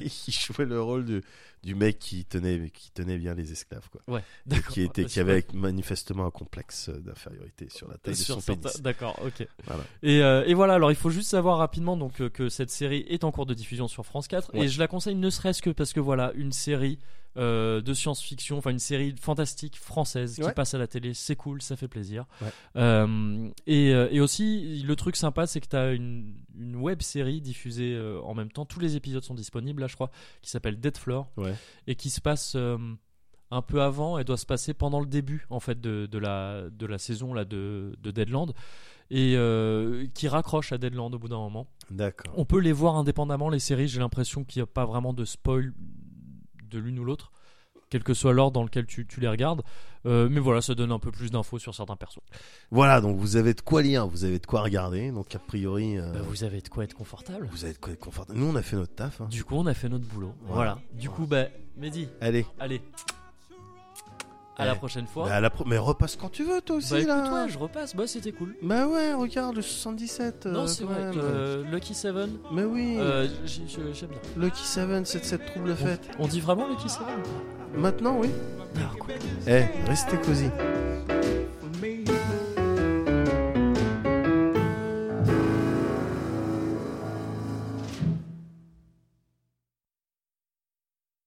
qui jouait le rôle du, du mec qui tenait, qui tenait bien les esclaves, quoi. ouais, d'accord. qui, était, qui avait manifestement un complexe d'infériorité sur la taille de son pénis. D'accord, ok. Voilà. Et, euh, et voilà, alors il faut juste savoir rapidement donc euh, que cette série est en cours de diffusion sur France 4 Ouais. et je la conseille ne serait-ce que parce que voilà, une série euh, de science-fiction, enfin une série fantastique française qui Ouais. passe à la télé, c'est cool, ça fait plaisir. Ouais. Euh, et, euh, et aussi, le truc sympa, c'est que tu as une, une web série diffusée euh, en même temps, tous les épisodes sont disponibles là, je crois, qui s'appelle Dead Floor Ouais. et qui se passe un peu avant et doit se passer pendant le début en fait de, de la, de la saison là, de, de Deadland et euh, qui raccroche à Deadland au bout d'un moment. D'accord. On peut les voir indépendamment les séries, j'ai l'impression qu'il n'y a pas vraiment de spoil de l'une ou l'autre. quel que soit l'ordre dans lequel tu, tu les regardes. Euh, mais voilà, ça donne un peu plus d'infos sur certains persos. Voilà, donc vous avez de quoi lire, vous avez de quoi regarder. Donc a priori, euh, Bah, vous avez de quoi être confortable. vous avez de quoi être confortable. Nous, on a fait notre taf. hein. Du coup, on a fait notre boulot. Voilà. Du coup, bah, Mehdi, Allez, allez. À la prochaine fois. bah, à la pro- mais repasse quand tu veux, toi aussi Bah, écoute, là. ouais, je repasse. Bah, c'était cool. Bah ouais, regarde le 77. euh, non, c'est vrai. euh, Lucky Seven, Mais oui, euh, j'ai- j'ai- j'aime bien. Lucky 7, 77 trouble fête. On dit vraiment Lucky Seven? Maintenant, oui. Ah, cool. Eh, restez cosy.